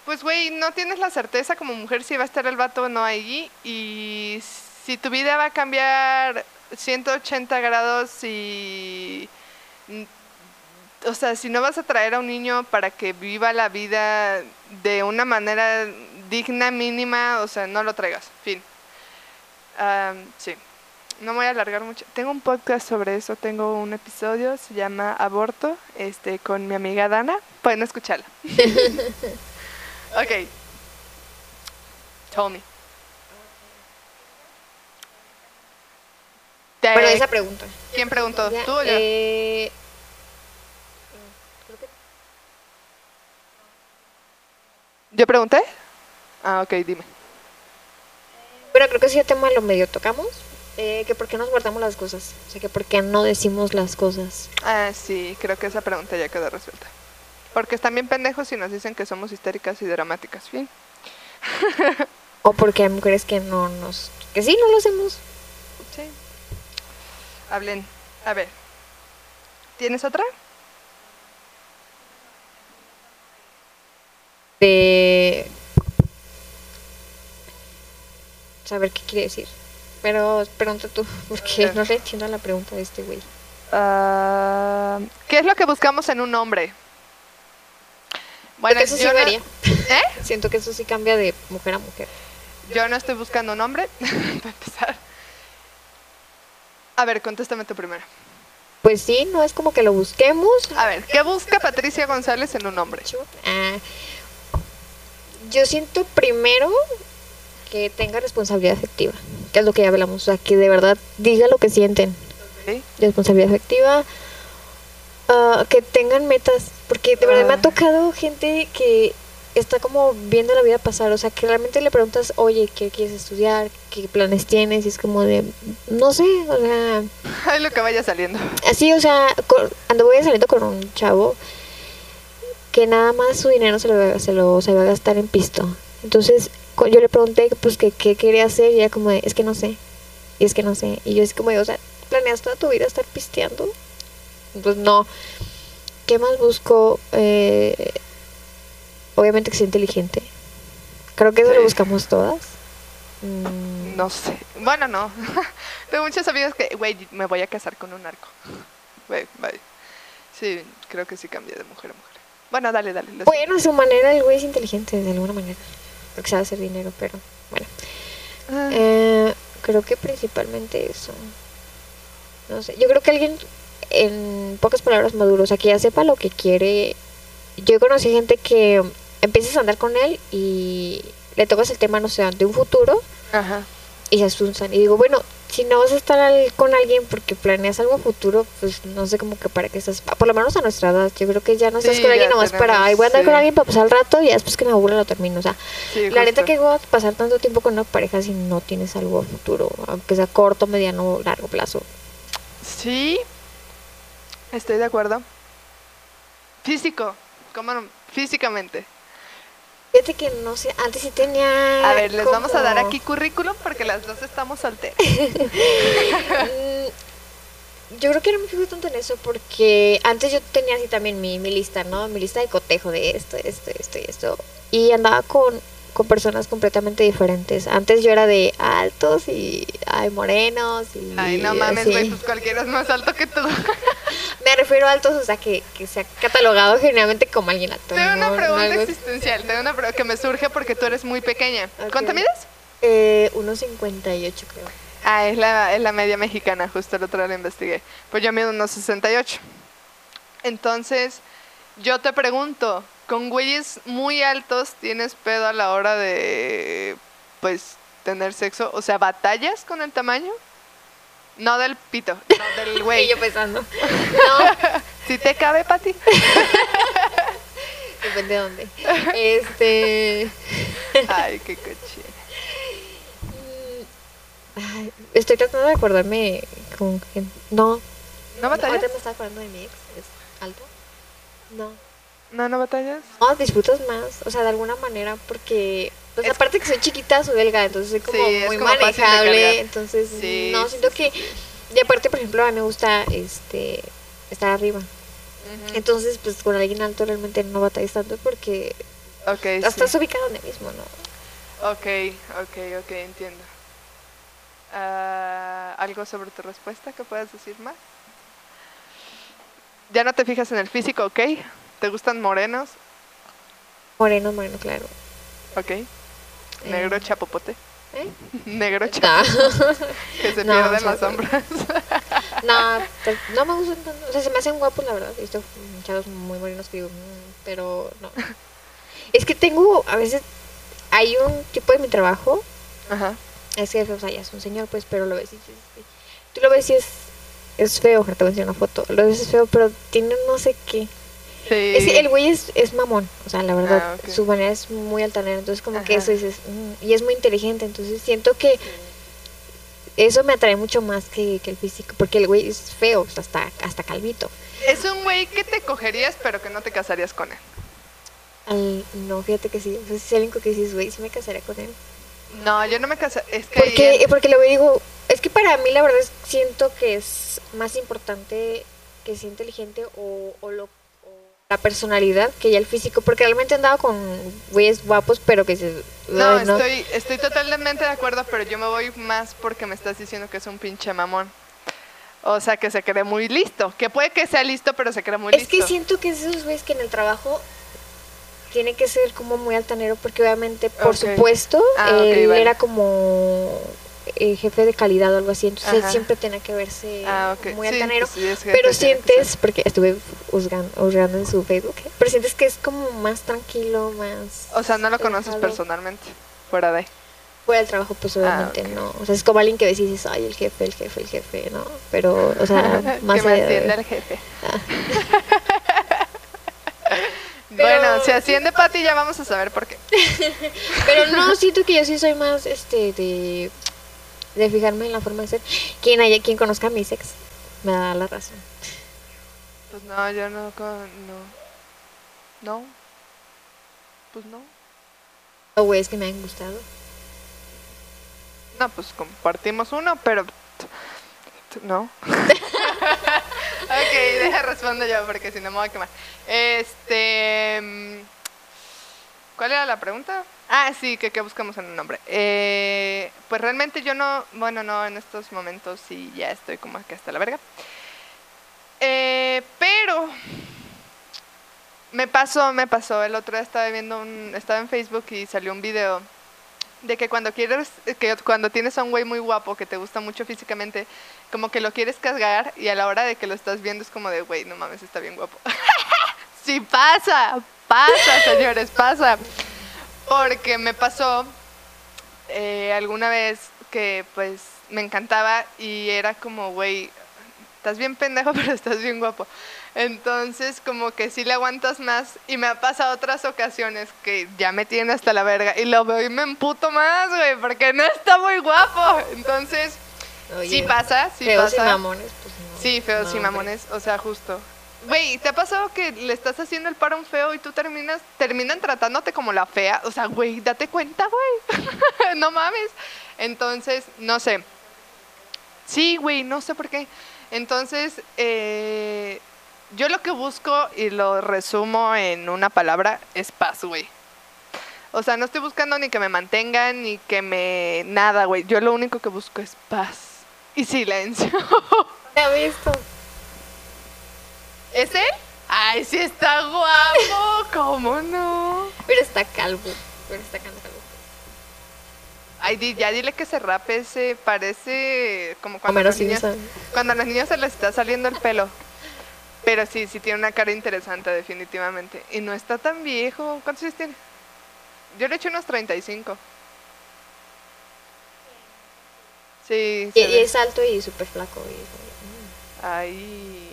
A: pues, güey, no tienes la certeza como mujer si va a estar el vato o no ahí. Y si tu vida va a cambiar 180 grados y. mm, O sea, si no vas a traer a un niño para que viva la vida de una manera digna, mínima, o sea, no lo traigas. Fin. Am, sí. No me voy a alargar mucho. Tengo un podcast sobre eso, tengo un episodio, se llama Aborto, este, con mi amiga Dana. Pueden escucharla. ok. Tell me. Te-
B: Bueno, esa pregunta.
A: ¿Quién preguntó? ¿Tú o yo?
B: eh,
A: ¿Yo pregunté? Ah, ok, dime.
B: Pero creo que ese tema lo medio tocamos. Eh, que por qué nos guardamos las cosas. O sea, que por qué no decimos las cosas.
A: Ah, sí, creo que esa pregunta ya quedó resuelta. Porque están bien pendejos y nos dicen que somos histéricas y dramáticas. Fin.
B: O porque hay mujeres que no nos... Que sí, no lo hacemos.
A: Sí. Hablen. A ver. ¿Tienes otra?
B: De... Saber qué quiere decir. Pero pregunta tú, porque no le entiendo la pregunta de este güey.
A: Ah, ¿Qué es lo que buscamos en un hombre? Bueno,
B: eso sí
A: yo, no,
B: varía.
A: ¿Eh?
B: Siento que eso sí cambia de mujer a mujer.
A: yo no estoy buscando un hombre, para empezar. A ver, contéstame tú primero.
B: Pues sí, no es como que lo busquemos.
A: A ver, ¿qué busca Patricia González en un hombre?
B: Ah, yo siento primero que tenga responsabilidad afectiva, que es lo que ya hablamos, o sea, que de verdad diga lo que sienten, responsabilidad afectiva, ah, que tengan metas, porque de verdad me
A: Ah.
B: ha tocado gente que está como viendo la vida pasar, o sea, que realmente le preguntas, oye, ¿qué quieres estudiar? ¿Qué planes tienes? Y es como de, no sé, o sea,
A: Ay, lo que vaya saliendo.
B: Así, o sea, con- ando voy saliendo con un chavo que nada más su dinero se lo, se lo se va a gastar en pisto. Entonces, yo le pregunté pues que qué quería hacer y ella como de, es que no sé. Y es que no sé. Y yo es como de, o sea, ¿planeas toda tu vida estar pisteando? Pues no. ¿Qué más busco? Eh, obviamente que sea inteligente. Creo que eso lo buscamos todas. Mm,
A: No sé. Bueno, no. Tengo muchos amigos que, güey, me voy a casar con un narco. Güey, bye. Sí, creo que sí cambia de mujer a mujer. Bueno, dale, dale.
B: Bueno, a su manera el güey es inteligente de alguna manera. Porque sabe hacer dinero, pero bueno.
A: siento.
B: Eh, creo que principalmente eso. No sé, yo creo que alguien en pocas palabras maduro, o sea, que ya sepa lo que quiere. Yo conocí gente que empiezas a andar con él y le tocas el tema, no sé, de un futuro
A: Ajá.
B: y se asustan. Y digo, bueno, si no vas a estar al- con alguien porque planeas algo futuro, pues no sé como que para qué estás, por lo menos a nuestra edad, yo creo que ya no estás
A: Sí,
B: con alguien nomás para, ay, voy a andar con alguien para pasar el rato y ya después que me aburra lo termino, o sea,
A: Sí,
B: la neta que voy a pasar tanto tiempo con una pareja si no tienes algo a futuro, aunque sea corto, mediano o largo plazo.
A: Sí, estoy de acuerdo. Físico, ¿cómo no? Físicamente.
B: Fíjate que no sé, antes sí tenía...
A: A ver, les vamos a dar aquí currículum porque las dos estamos solteras.
B: Mm, Yo creo que no me fijo tanto en eso porque antes yo tenía así también mi, mi lista, ¿no? Mi lista de cotejo de esto, esto, esto y esto. Y andaba con, con personas completamente diferentes. Antes yo era de altos y ay, morenos y
A: Ay, no mames, güey, pues cualquiera es más alto que tú.
B: Me refiero a altos, o sea, que, que se ha catalogado generalmente como alguien alto.
A: Tengo una
B: ¿no?
A: pregunta
B: Algo-
A: existencial, tengo una pregunta que me surge porque tú eres muy pequeña. ¿Cuánto mides?
B: Eh, 1.58 creo.
A: Ah, es la, es la media mexicana, justo el otro día la investigué. Pues yo mido unos 68. Entonces, yo te pregunto, ¿con güeyes muy altos tienes pedo a la hora de, pues, tener sexo? O sea, ¿batallas con el tamaño? No del pito, no del
B: Y
A: güey.
B: yo pensando. No,
A: ¿Si te cabe, Pati?
B: depende de dónde. Este.
A: Ay, qué cochina.
B: Ay, estoy tratando de acordarme con. No,
A: ¿No batallas?
B: ahorita me estaba acordando de mi ex. ¿Es alto? No.
A: ¿No, no batallas?
B: No, disfrutas más. O sea, de alguna manera, porque. Pues
A: Es-
B: aparte que soy chiquita, soy delgada, entonces soy como
A: Sí,
B: muy
A: como
B: manejable. Entonces,
A: Sí,
B: no, siento
A: sí,
B: que. Y aparte, por ejemplo, a mí me gusta este estar arriba. Entonces, pues con alguien alto realmente no batallas tanto porque
A: Ok, sí.
B: estás ubicado donde mismo, ¿no?
A: Ok, ok, ok, entiendo. Ah, ¿Algo sobre tu respuesta que puedas decir más? Ya no te fijas en el físico, ¿ok? ¿Te gustan morenos?
B: Moreno, moreno, claro.
A: Ok. Negro
B: Eh.
A: chapopote.
B: ¿Eh?
A: Negro chapopote.
B: No.
A: Que se
B: No,
A: pierden
B: o sea,
A: las sombras.
B: No, pues, no me gustan tanto. O sea, se me hacen guapos, la verdad. He visto chavos muy morenos que digo, "Mm", pero no. Es que tengo, a veces, hay un tipo de mi trabajo,
A: Ajá.
B: es que, o sea, ya es un señor, pues, pero lo ves y sí. tú lo ves y es, es feo, ahorita voy a enseñar una foto, lo ves es feo, pero tiene no sé qué.
A: Sí.
B: El güey es, es mamón, o sea, la verdad,
A: Ah,
B: su manera es muy altanera, entonces como que eso dices, "Mm", y es muy inteligente, entonces siento que eso me atrae mucho más que, que el físico, porque el güey es feo, o sea, hasta, hasta calvito.
A: Es un güey que te cogerías, pero que no te casarías con él.
B: No, fíjate que sí, si es el único que dices, güey, sí me casaría con él.
A: No, yo no me casaría. Es que.
B: Porque, porque le digo, es que para mí la verdad es, siento que es más importante que sea inteligente o, o lo, la personalidad que ya el físico, porque realmente he andado con güeyes guapos, pero que se...
A: No, estoy, estoy totalmente de acuerdo, pero yo me voy más porque me estás diciendo que es un pinche mamón. O sea, que se cree muy listo. Que puede que sea listo, pero se cree muy
B: Es
A: listo.
B: que siento que esos güeyes que en el trabajo tiene que ser como muy altanero, porque obviamente, por supuesto,
A: Ah,
B: él
A: vale.
B: era como eh, jefe de calidad o algo así, entonces
A: Ajá.
B: siempre tenía que verse
A: Ah,
B: muy
A: Sí,
B: altanero.
A: pues sí,
B: pero sientes, porque estuve juzgando, juzgando en su Facebook, pero sientes que es como más tranquilo, más...
A: O sea, no lo conoces personalmente. Fuera de.
B: Fuera del trabajo, pues obviamente
A: Ah, ok.
B: no. O sea, es como alguien que ves y dices, ay, el jefe, el jefe, el jefe, ¿no? Pero, o sea, más
A: que me
B: allá de-
A: ascienda el jefe.
B: Ah.
A: Bueno,
B: Pero-
A: si asciende Pati, ya vamos a saber por qué.
B: Pero no, siento que yo sí soy más, este, de, de fijarme en la forma de ser. Quien haya, quien conozca a mis ex, me da la razón.
A: Pues no, yo no. con- No. No. Pues no.
B: O güeyes que me han gustado.
A: No, pues compartimos uno, pero. No. ok, deja responder yo porque si no me voy a quemar. Este. ¿Cuál era la pregunta? Ah, sí, que qué buscamos en un nombre. Eh, pues realmente yo no. Bueno, no, en estos momentos sí ya estoy como que hasta la verga. Eh, pero. Me pasó, me pasó. El otro día estaba viendo un. Estaba en Facebook y salió un video De que cuando quieres, que cuando tienes a un güey muy guapo que te gusta mucho físicamente, como que lo quieres casgar y a la hora de que lo estás viendo es como de, güey, no mames, está bien guapo. sí pasa, pasa, señores, pasa. Porque me pasó eh, alguna vez que pues me encantaba y era como, güey, estás bien pendejo, pero estás bien guapo. Entonces, como que sí le aguantas más. Y me ha pasado otras ocasiones que ya me tiene hasta la verga. Y lo veo y me emputo más, güey, porque no está muy guapo. Entonces,
B: Oye,
A: sí pasa, sí
B: feos y
A: pasa.
B: mamones, pues no.
A: Sí, feos
B: No,
A: y mamones, o sea, justo. Güey, ¿te ha pasado que le estás haciendo el paro feo y tú terminas, terminan tratándote como la fea? O sea, güey, date cuenta, güey. no mames. Entonces, no sé. Sí, güey, no sé por qué. Entonces, eh, yo lo que busco y lo resumo en una palabra es paz, güey. O sea, no estoy buscando ni que me mantengan ni que me... Nada, güey. Yo lo único que busco es paz y silencio.
B: ¿Te ha visto?
A: ¿Es él? Ay, sí está guapo. ¿Cómo no?
B: Pero está calvo. Pero está calvo.
A: Ay, di- ya dile que se rape ese. Parece como cuando, a los niños, cuando a los niños se les está saliendo el pelo. Pero sí, sí tiene una cara interesante, definitivamente. Y no está tan viejo. ¿Cuántos años tiene? Yo le echo unos 35. Sí,
B: Y, y es alto y súper flaco. Y
A: Ay.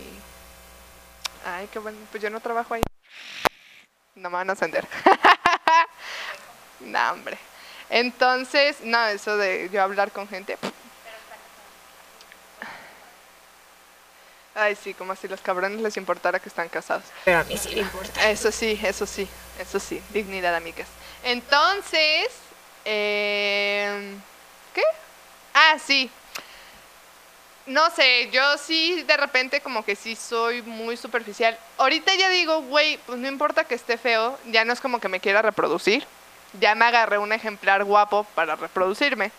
A: Ay, qué bueno. Pues yo no trabajo ahí. No me van a ascender. no, hombre. Entonces, no, eso de yo hablar con gente. Ay, sí, como si los cabrones les importara que están casados.
B: Pero a mí sí le importa.
A: Eso sí, eso sí, eso sí. Dignidad, amigas. Entonces, eh, ¿qué? Ah, sí. No sé, yo sí de repente como que sí soy muy superficial. Ahorita ya digo, güey, pues no importa que esté feo, ya no es como que me quiera reproducir. Ya me agarré un ejemplar guapo para reproducirme.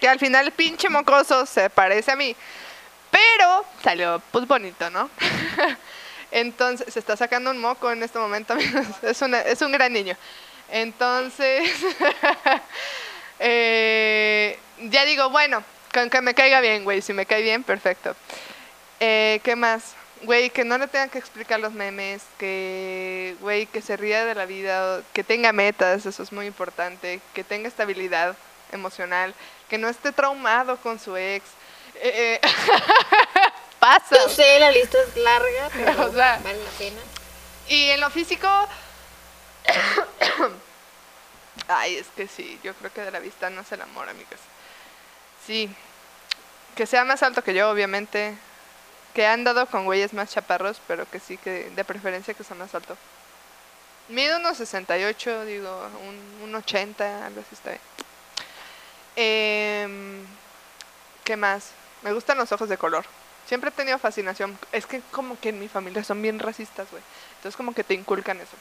A: Que al final pinche mocoso se parece a mí. Pero salió pues bonito, ¿no? Entonces, se está sacando un moco en este momento. Es, una- es un gran niño. Entonces, eh, ya digo, bueno, con que me caiga bien, güey. Si me cae bien, perfecto. Eh, ¿Qué más? Güey, que no le tengan que explicar los memes, que, güey, que se ría de la vida, que tenga metas, eso es muy importante, que tenga estabilidad emocional, que no esté traumado con su ex. Eh, eh, pasa.
B: Yo sé, la lista es larga, pero
A: O sea,
B: vale la pena.
A: Y en lo físico. Ay, es que sí, yo creo que de la vista no es el amor, amigas. Sí. Que sea más alto que yo, obviamente. Que han dado con güeyes más chaparros, pero que sí, que de preferencia que sea más alto. Mido unos 68, digo, un, un 80, algo así está bien. Em, ¿Qué más? Me gustan los ojos de color. Siempre he tenido fascinación. Es que como que en mi familia son bien racistas, güey. Entonces como que te inculcan eso.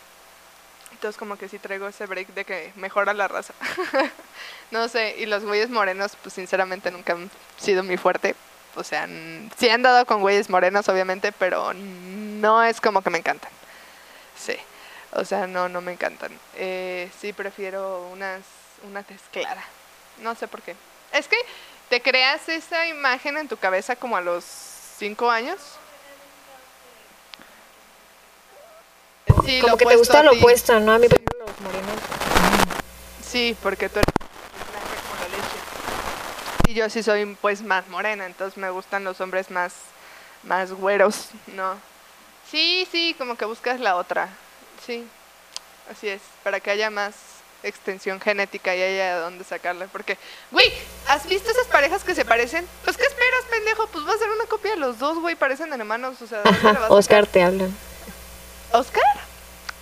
A: Como que sí traigo ese break de que mejora la raza. no sé, y los güeyes morenos, pues sinceramente nunca han sido mi fuerte. O sea, sí han dado con güeyes morenos, obviamente, pero no es como que me encantan. Sí, o sea, no, no me encantan. Eh, sí prefiero unas, una tez clara. No sé por qué. Es que te creas esa imagen en tu cabeza como a los cinco años. Sí,
B: Como que te gusta lo opuesto, ¿no? A mí, por ejemplo, los morenos.
A: Sí, porque tú eres blanca como la leche. Y yo sí soy pues más morena, entonces me gustan los hombres más, más güeros, ¿no? Sí, sí, como que buscas la otra. Sí, así es, para que haya más extensión genética y haya de dónde sacarla. Porque, güey, ¿has visto esas parejas que se parecen? Pues, ¿qué esperas, pendejo? Pues va a ser una copia de los dos, güey, parecen hermanos. O sea, ¿de dónde le vas a
B: Oscar te hablan.
A: ¿Oscar?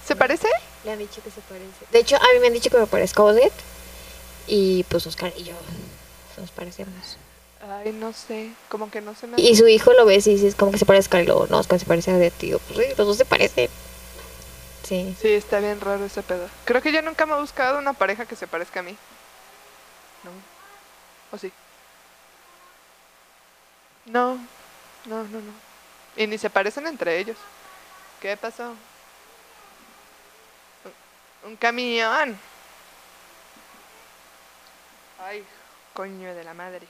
A: ¿Se parece?
B: Le han dicho que se parece. De hecho, a mí me han dicho que me parezco a Odette. Y pues Oscar y yo nos parecemos.
A: Ay, no sé, como que no se me...
B: Y su hijo lo ves y dices como que se parece a luego no, Oscar se parece a Odette. Y pues sí, los dos se parecen. Sí.
A: Sí, está bien raro ese pedo. Creo que yo nunca me he buscado una pareja que se parezca a mí. No. ¿O sí? No, no, no, no. Y ni se parecen entre ellos. ¿Qué pasó? Un- camión. Ay, coño de la madre.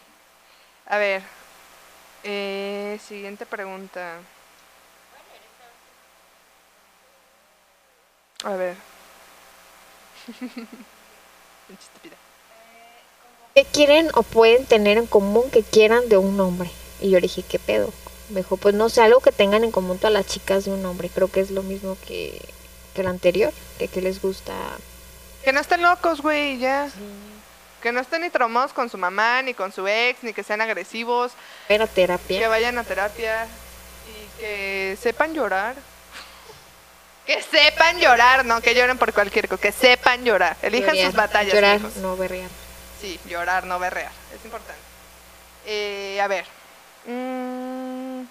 A: A ver. eh, siguiente pregunta. A ver.
B: ¿Qué quieren o pueden tener en común que quieran de un hombre? Y yo dije, ¿qué pedo? Me dijo, pues no sé, algo que tengan en común todas las chicas de un hombre. Creo que es lo mismo que, que el anterior, que, que les gusta.
A: Que no estén locos, güey, ya. Que no estén ni traumados con su mamá, ni con su ex, ni que sean agresivos.
B: Ver a
A: Que
B: terapia.
A: vayan a terapia y que sepan llorar. Que sepan llorar, no que lloren por cualquier cosa, que sepan llorar. Elijan
B: Llorar,
A: sus batallas.
B: Llorar, no berrear.
A: Sí, llorar, no berrear. Es importante. Eh, a ver. Mm,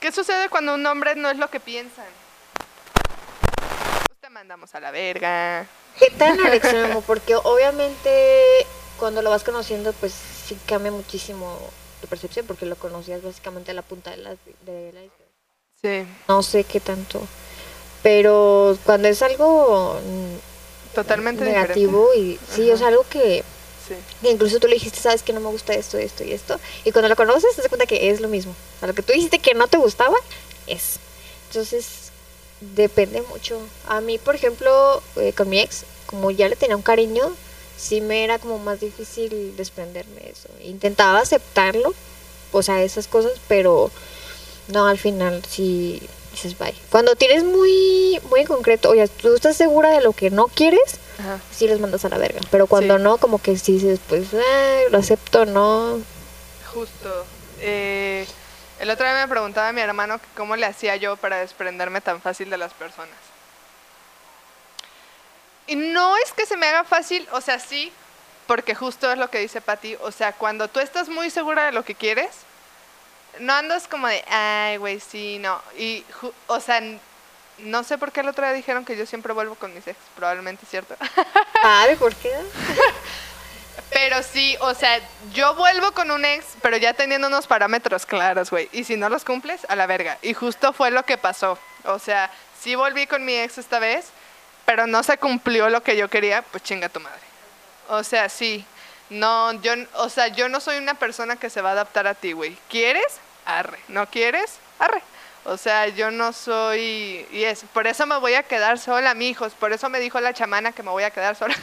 A: ¿Qué sucede cuando un hombre no es lo que piensan? Mandamos a la verga.
B: ¿Qué tan al extremo? Porque obviamente cuando lo vas conociendo, pues sí cambia muchísimo tu percepción, porque lo conocías básicamente a la punta de la, de la.
A: Sí,
B: No sé qué tanto. Pero cuando es algo
A: totalmente
B: negativo y sí, o
A: Ajá.
B: sea, algo que,
A: diferente.
B: que incluso tú le dijiste, sabes que no me gusta esto, esto y esto, y cuando lo conoces te das cuenta que es lo mismo. O sea, lo que tú dijiste que no te gustaba, es. Entonces, depende mucho. A mí, por ejemplo, eh, con mi ex, como ya le tenía un cariño, sí me era como más difícil desprenderme de eso. Intentaba aceptarlo, o sea, esas cosas, pero no, al final sí dices bye. Cuando tienes muy, muy en concreto, oye, tú estás segura de lo que no quieres,
A: Sí. Ajá.
B: sí los mandas a la verga. Pero cuando
A: Sí.
B: no, como que sí dices, pues, eh, lo acepto, no.
A: Justo. Eh, el otro día me preguntaba mi hermano que cómo le hacía yo para desprenderme tan fácil de las personas. Y no es que se me haga fácil, o sea, sí, porque justo es lo que dice Patti. O sea, cuando tú estás muy segura de lo que quieres, no andas como de, ay, güey, sí, no. Y, o sea, no sé por qué el otro día dijeron que yo siempre vuelvo con mis ex, probablemente es cierto.
B: ¿Sabe por qué?
A: Pero sí, o sea, yo vuelvo con un ex, pero ya teniendo unos parámetros claros, güey. Y si no los cumples, a la verga. Y justo fue lo que pasó. O sea, sí volví con mi ex esta vez, pero no se cumplió lo que yo quería, pues chinga tu madre. O sea, sí. No, yo, o sea, yo no soy una persona que se va a adaptar a ti, güey. ¿Quieres? Arre. ¿No quieres? Arre. O sea, yo no soy... Y es, por eso me voy a quedar sola, mijos. Por eso me dijo la chamana que me voy a quedar sola.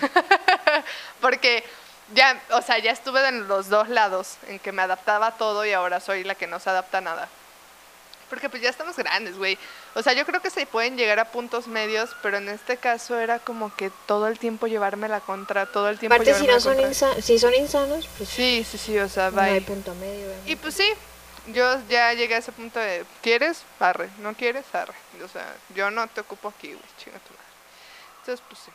A: Porque ya, o sea, ya estuve en los dos lados, en que me adaptaba a todo y ahora soy la que no se adapta a nada. Porque pues ya estamos grandes, güey. O sea, yo creo que se pueden llegar a puntos medios, pero en este caso era como que todo el tiempo llevarme la contra, todo el tiempo
B: Aparte, si no son,
A: contra.
B: insa- si son insanos, pues
A: Sí, sí, sí, o sea,
B: no hay
A: bye.
B: punto medio. obviamente.
A: Y pues sí, yo ya llegué a ese punto de, ¿quieres? Arre, ¿no quieres? Arre. O sea, yo no te ocupo aquí, güey, chinga tu madre. Entonces, pues sí.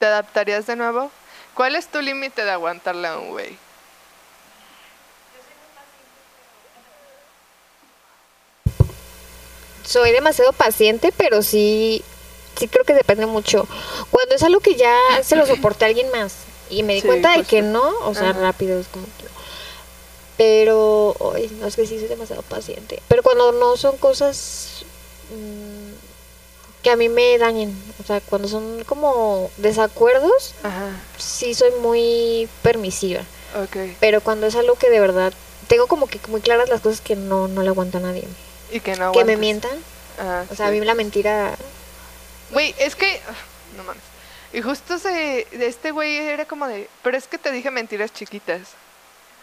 A: ¿Te adaptarías de nuevo? ¿Cuál es tu límite de aguantarle a un güey?
B: soy demasiado paciente, pero sí, sí creo que depende mucho. Cuando es algo que ya se lo soporté a alguien más y me di
A: Sí,
B: cuenta de que no, o sea,
A: Ajá.
B: rápido es como que. Pero, ay, no es que sí soy demasiado paciente. Pero cuando no son cosas mm, que a mí me dañen, o sea, cuando son como desacuerdos,
A: Ajá,
B: sí soy muy permisiva.
A: ok.
B: Pero cuando es algo que de verdad tengo como que muy claras las cosas que no, no le aguanto a nadie.
A: Y que no
B: Que me
A: aguantes.
B: mientan,
A: Ah,
B: o sea, a
A: sí.
B: mí la mentira
A: Güey, es que. ah, No mames. Y justo se, este güey era como de. Pero es que te dije mentiras chiquitas.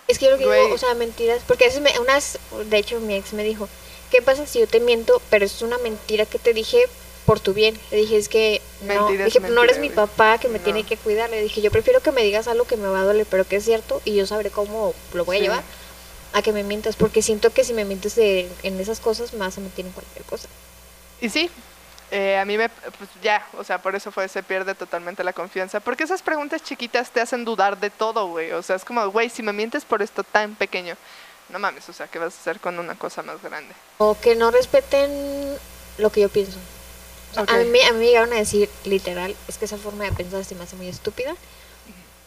B: Es que yo lo que
A: Güey.
B: digo, o sea, mentiras, porque a veces me, unas, de hecho mi ex me dijo, ¿qué pasa si yo te miento, pero es una mentira que te dije por tu bien? Le dije, es que no, dije, no eres mi papá que me
A: No.
B: tiene que cuidar. Le dije, yo prefiero que me digas algo que me va a doler, pero que es cierto y yo sabré cómo lo voy a llevar, a que me mientas, porque siento que si me mientes de- en esas cosas, me vas a mentir en cualquier cosa.
A: Y sí, eh, a mí me. Pues ya, o sea, por eso fue, se pierde totalmente la confianza. Porque esas preguntas chiquitas te hacen dudar de todo, güey. O sea, es como, güey, si me mientes por esto tan pequeño. No mames, o sea, ¿qué vas a hacer con una cosa más grande?
B: O que no respeten lo que yo pienso. A, mí, a mí me llegaron a decir, literal, es que esa forma de pensar se me hace muy estúpida.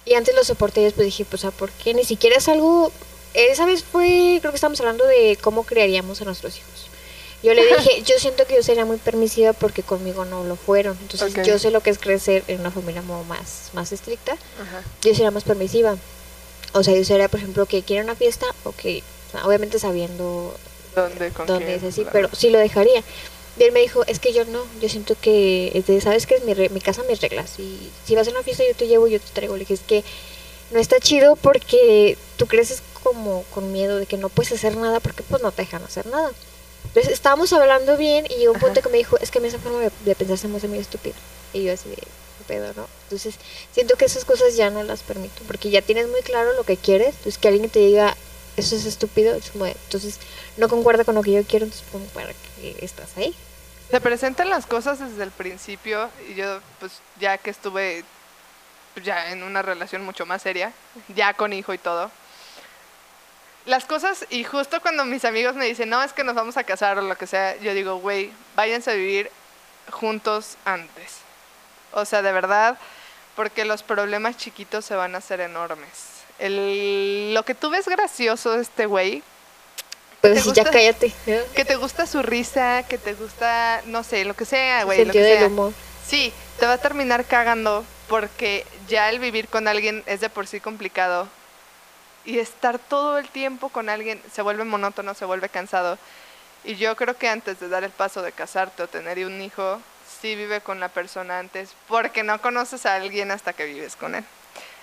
B: Y antes lo soporté y después dije, pues, ¿a por qué? Ni siquiera es algo... Esa vez fue, creo que estábamos hablando de cómo criaríamos a nuestros hijos. Yo le dije, yo siento que yo sería muy permisiva porque conmigo no lo fueron. Entonces yo sé lo que es crecer en una familia más, más estricta.
A: Ajá.
B: Yo sería más permisiva. O sea, yo sería, por ejemplo, que quiere una fiesta. O sea, obviamente sabiendo
A: ¿Dónde? ¿Con
B: dónde es así, pero sí lo dejaría. Y él me dijo, es que yo no, yo siento que, es de, ¿sabes qué es mi, re- mi casa, mis reglas? Y si vas a una fiesta yo te llevo, yo te traigo. Le dije, es que no está chido porque tú creces como con miedo de que no puedes hacer nada porque pues no te dejan hacer nada. Entonces estábamos hablando bien y llegó un punto que me dijo, es que a mí esa forma de, de pensar se me hace muy estúpida. Y yo así de, "¿Qué pedo, ¿no? Entonces siento que esas cosas ya no las permito porque ya tienes muy claro lo que quieres. Entonces que alguien te diga, eso es estúpido, es como entonces no concuerda con lo que yo quiero, entonces como para que estás ahí.
A: Se presentan las cosas desde el principio y yo, pues ya que estuve pues, ya en una relación mucho más seria, ya con hijo y todo. Las cosas, y justo cuando mis amigos me dicen, no, es que nos vamos a casar o lo que sea, yo digo, güey, váyanse a vivir juntos antes. O sea, de verdad, porque los problemas chiquitos se van a hacer enormes. Lo que tú ves gracioso de este güey,
B: Pues
A: ¿Te
B: sí, ya cállate.
A: que te gusta su risa, que te gusta, no sé, lo que sea, güey. lo
B: Sentido
A: que
B: del
A: sea.
B: humor.
A: Sí, te va a terminar cagando porque ya el vivir con alguien es de por sí complicado. Y estar todo el tiempo con alguien se vuelve monótono, se vuelve cansado. Y yo creo que antes de dar el paso de casarte o tener un hijo, sí vive con la persona antes, porque no conoces a alguien hasta que vives con él.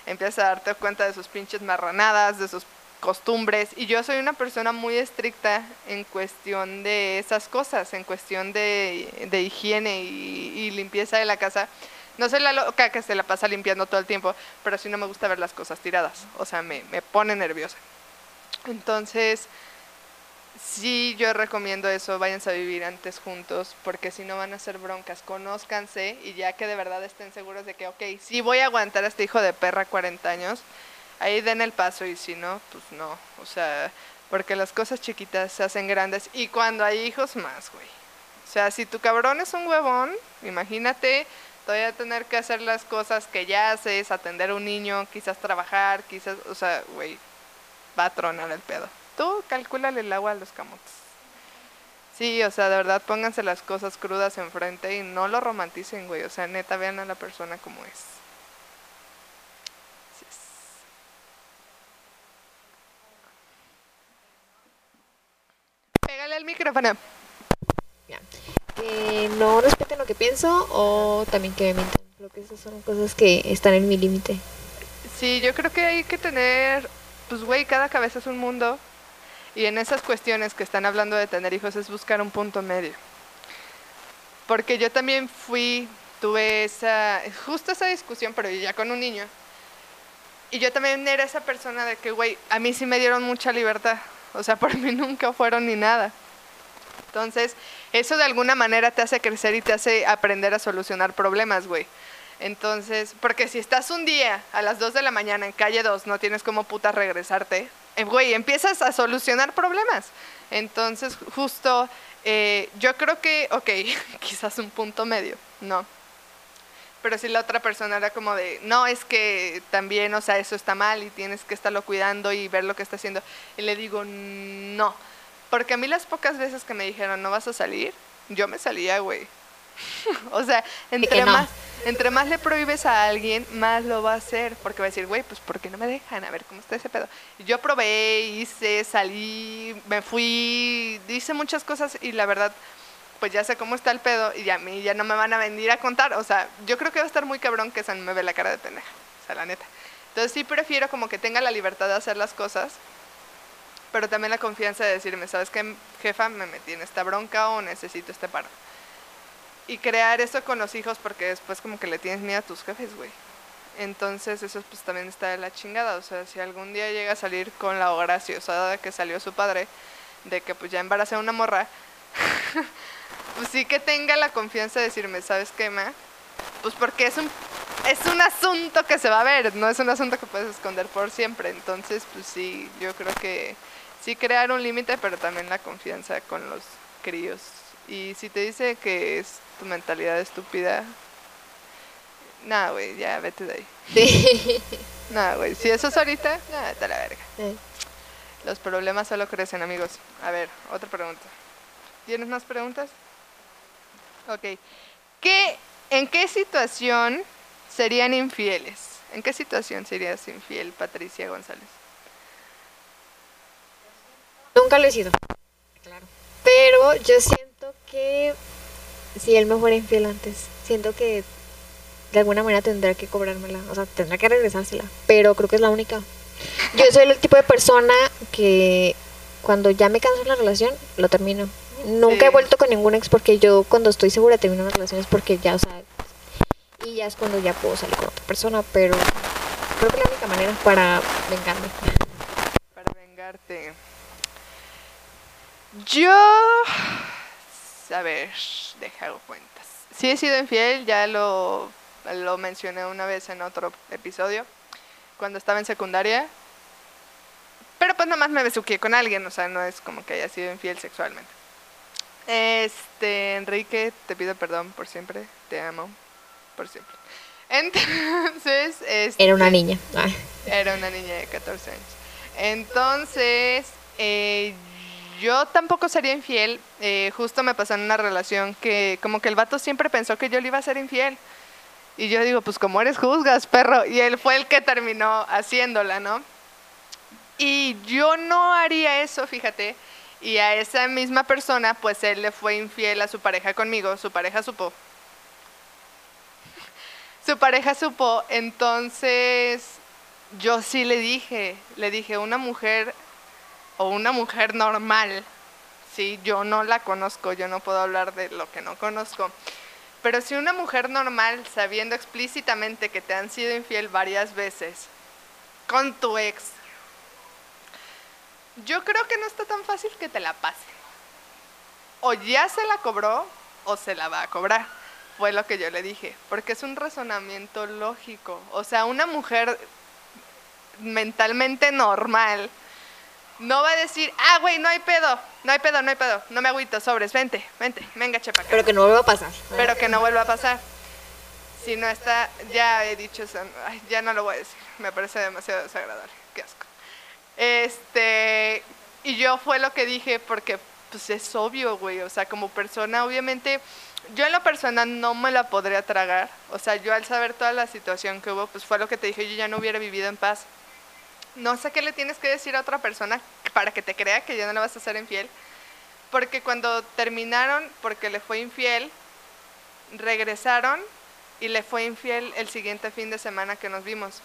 A: Empiezas a darte cuenta de sus pinches marranadas, de sus costumbres. Y yo soy una persona muy estricta en cuestión de esas cosas, en cuestión de, de higiene y, limpieza de la casa. No soy la loca que se la pasa limpiando todo el tiempo, pero sí no me gusta ver las cosas tiradas. O sea, me, me pone nerviosa. Entonces, sí, yo recomiendo eso, váyanse a vivir antes juntos, porque si no van a ser broncas, conózcanse y ya que de verdad estén seguros de que, ok, sí voy a aguantar a este hijo de perra 40 años, ahí den el paso y si no, pues no, o sea, porque las cosas chiquitas se hacen grandes y cuando hay hijos más, güey. O sea, si tu cabrón es un huevón, imagínate todavía tener que hacer las cosas que ya haces, atender a un niño, quizás trabajar, quizás, o sea, güey, va a tronar el pedo. Tú calcúlale el agua a los camotes. Sí, o sea, de verdad pónganse las cosas crudas enfrente y no lo romanticen, güey. O sea, neta, vean a la persona como es. Así es. Al micrófono.
B: Que no respeten lo que pienso o también que me mientan. Creo que esas son cosas que están en mi límite.
A: Sí, yo creo que hay que tener, pues güey, cada cabeza es un mundo. Y en esas cuestiones que están hablando de tener hijos es buscar un punto medio. Porque yo también fui, tuve esa, justo esa discusión, pero ya con un niño. Y yo también era esa persona de que, güey, a mí sí me dieron mucha libertad. O sea, por mí nunca fueron ni nada. Entonces, eso de alguna manera te hace crecer y te hace aprender a solucionar problemas, güey. Entonces, porque si estás un día a las 2 de la mañana en calle 2, no tienes como puta regresarte, eh, güey, empiezas a solucionar problemas. Entonces, justo, eh, yo creo que, ok, quizás un punto medio, no. Pero si la otra persona era como de, no, es que también, o sea, eso está mal y tienes que estarlo cuidando y ver lo que está haciendo. Y le digo, no. Porque a mí las pocas veces que me dijeron, no vas a salir, yo me salía, güey. o sea, entre
B: no.
A: más, entre más le prohíbes a alguien, más lo va a hacer. Porque va a decir, güey, pues ¿por qué no me dejan? A ver cómo está ese pedo. Yo probé, hice, salí, me fui, hice muchas cosas y la verdad, pues ya sé cómo está el pedo y ya a mí ya no me van a venir a contar. O sea, yo creo que va a estar muy cabrón que San me ve la cara de pendeja. O sea, la neta. Entonces sí prefiero como que tenga la libertad de hacer las cosas, pero también la confianza de decirme, ¿sabes qué, jefa? Me metí en esta bronca o necesito este paro. Y crear eso con los hijos porque después como que le tienes miedo a tus jefes, güey. Entonces eso pues también está de la chingada. O sea, si algún día llega a salir con la graciosa de que salió su padre, de que pues ya embaracé a una morra, pues sí que tenga la confianza de decirme, ¿sabes qué, ma? Pues porque es un, es un asunto que se va a ver, no es un asunto que puedes esconder por siempre. Entonces, pues sí, yo creo que sí crear un límite, pero también la confianza con los críos. Y si te dice que es tu mentalidad estúpida, nada, güey, ya vete de ahí. Nada, güey, si eso es ahorita, nada, vete a la verga. Los problemas solo crecen, amigos. A ver, otra pregunta. ¿Tienes más preguntas? Ok. ¿Qué, ¿En qué situación serían infieles? ¿En qué situación serías infiel, Patricia González?
B: Nunca lo he sido. Claro. Pero yo siento que si él me fuera infiel antes, siento que de alguna manera tendrá que cobrármela, o sea, tendrá que regresársela, pero creo que es la única. Yo soy el tipo de persona que cuando ya me canso en la relación, lo termino. Nunca he vuelto con ningún ex porque yo cuando estoy segura termino una relación es porque ya, o sea, y ya es cuando ya puedo salir con otra persona, pero creo que la única manera para vengarme.
A: Para vengarte. Yo. A ver, deja cuentas. Sí he sido infiel, ya lo, lo mencioné una vez en otro episodio, cuando estaba en secundaria. Pero pues nomás me besuqué con alguien, o sea, no es como que haya sido infiel sexualmente. Este, Enrique, te pido perdón por siempre, te amo, por siempre. Entonces, este,
B: Era una niña. Ay.
A: era una niña de 14 años. Entonces, eh, yo tampoco sería infiel. eh, justo me pasó en una relación que como que el vato siempre pensó que yo le iba a ser infiel. Y yo digo, pues como eres juzgas, perro. Y él fue el que terminó haciéndola, ¿no? Y yo no haría eso, fíjate. Y a esa misma persona, pues él le fue infiel a su pareja conmigo. Su pareja supo. Su pareja supo. Entonces, yo sí le dije, le dije, una mujer o una mujer normal, sí, yo no la conozco, yo no puedo hablar de lo que no conozco. Pero si una mujer normal, sabiendo explícitamente que te han sido infiel varias veces con tu ex, yo creo que no está tan fácil que te la pase. O ya se la cobró o se la va a cobrar. Fue lo que yo le dije, porque es un razonamiento lógico. O sea, una mujer mentalmente normal no va a decir, ah, güey, no hay pedo, no hay pedo, no hay pedo, no me agüito, sobres, vente, vente, venga, chepa. acá".
B: Pero que no vuelva a pasar.
A: Pero que no vuelva a pasar. Si no está, ya he dicho eso, ay, ya no lo voy a decir, me parece demasiado desagradable, qué asco. Este, y yo fue lo que dije porque pues es obvio, güey, o sea, como persona obviamente yo en lo personal no me la podría tragar, o sea, yo al saber toda la situación que hubo, pues fue lo que te dije, yo ya no hubiera vivido en paz. No sé qué le tienes que decir a otra persona para que te crea que ya no le vas a ser infiel, porque cuando terminaron porque le fue infiel, regresaron y le fue infiel el siguiente fin de semana que nos vimos.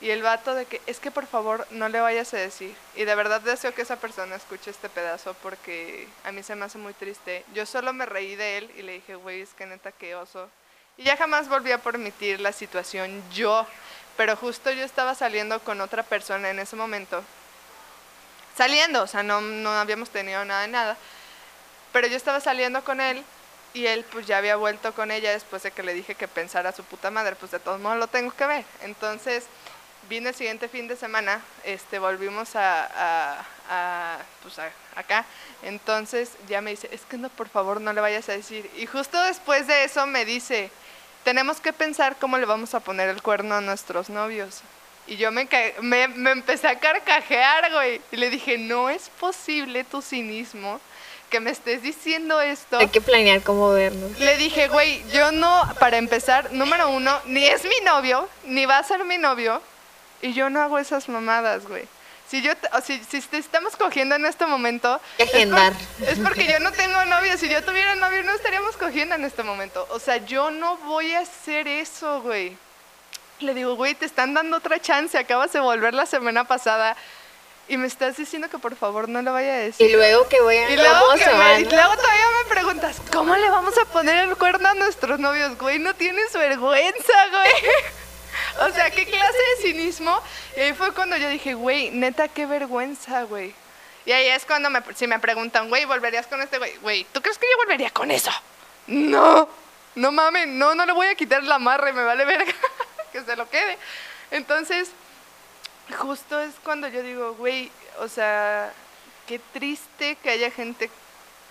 A: Y el vato de que, es que por favor no le vayas a decir. Y de verdad deseo que esa persona escuche este pedazo porque a mí se me hace muy triste. Yo solo me reí de él y le dije, güey, es que neta, qué oso. Y ya jamás volví a permitir la situación yo. Pero justo yo estaba saliendo con otra persona en ese momento. Saliendo, o sea, no, no habíamos tenido nada de nada. Pero yo estaba saliendo con él y él pues ya había vuelto con ella después de que le dije que pensara a su puta madre, pues de todos modos lo tengo que ver. Entonces vine el siguiente fin de semana, este, volvimos a, a- a, pues a- acá. Entonces ya me dice, es que no, por favor no le vayas a decir. Y justo después de eso me dice, tenemos que pensar cómo le vamos a poner el cuerno a nuestros novios. Y yo me, me, me empecé a carcajear, güey. Y le dije, no es posible tu cinismo que me estés diciendo esto.
B: Hay que planear cómo vernos.
A: Le dije, güey, yo no, para empezar, número uno, ni es mi novio, ni va a ser mi novio, y yo no hago esas mamadas, güey. Si yo, o si, si te estamos cogiendo en este momento, es por- es porque yo no tengo novio. Si yo tuviera novio, no estaríamos cogiendo en este momento. O sea, yo no voy a hacer eso, güey. Le digo, güey, te están dando otra chance. Acabas de volver la semana pasada y me estás diciendo que por favor no lo vaya a decir.
B: Y luego que voy a...
A: Y luego,
B: ¿Cómo
A: que me- y luego todavía me preguntas, ¿cómo le vamos a poner el cuerno a nuestros novios? Güey, no tienes vergüenza, güey. O sea, ¿qué clase de cinismo? Y ahí fue cuando yo dije, güey, neta, qué vergüenza, güey. Y ahí es cuando me, si me preguntan, güey, ¿volverías con este güey? Güey, ¿tú crees que yo volvería con eso? No, no mames, no, no le voy a quitar la amarre, me vale verga, que se lo quede. Entonces, justo es cuando yo digo, güey, o sea, qué triste que haya gente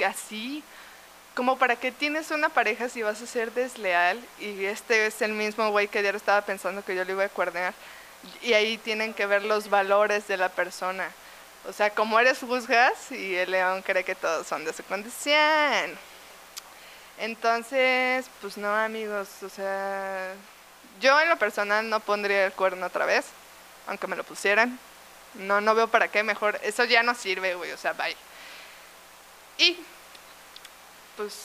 A: así, como para qué tienes una pareja si vas a ser desleal y este es el mismo güey que ayer estaba pensando que yo le iba a cuernear y ahí tienen que ver los valores de la persona. O sea, como eres juzgas y el león cree que todos son de su condición. Entonces, pues no, amigos, o sea, yo en lo personal no pondría el cuerno otra vez, aunque me lo pusieran. No, no veo para qué, mejor, eso ya no sirve, güey, o sea, bye. Y, pues,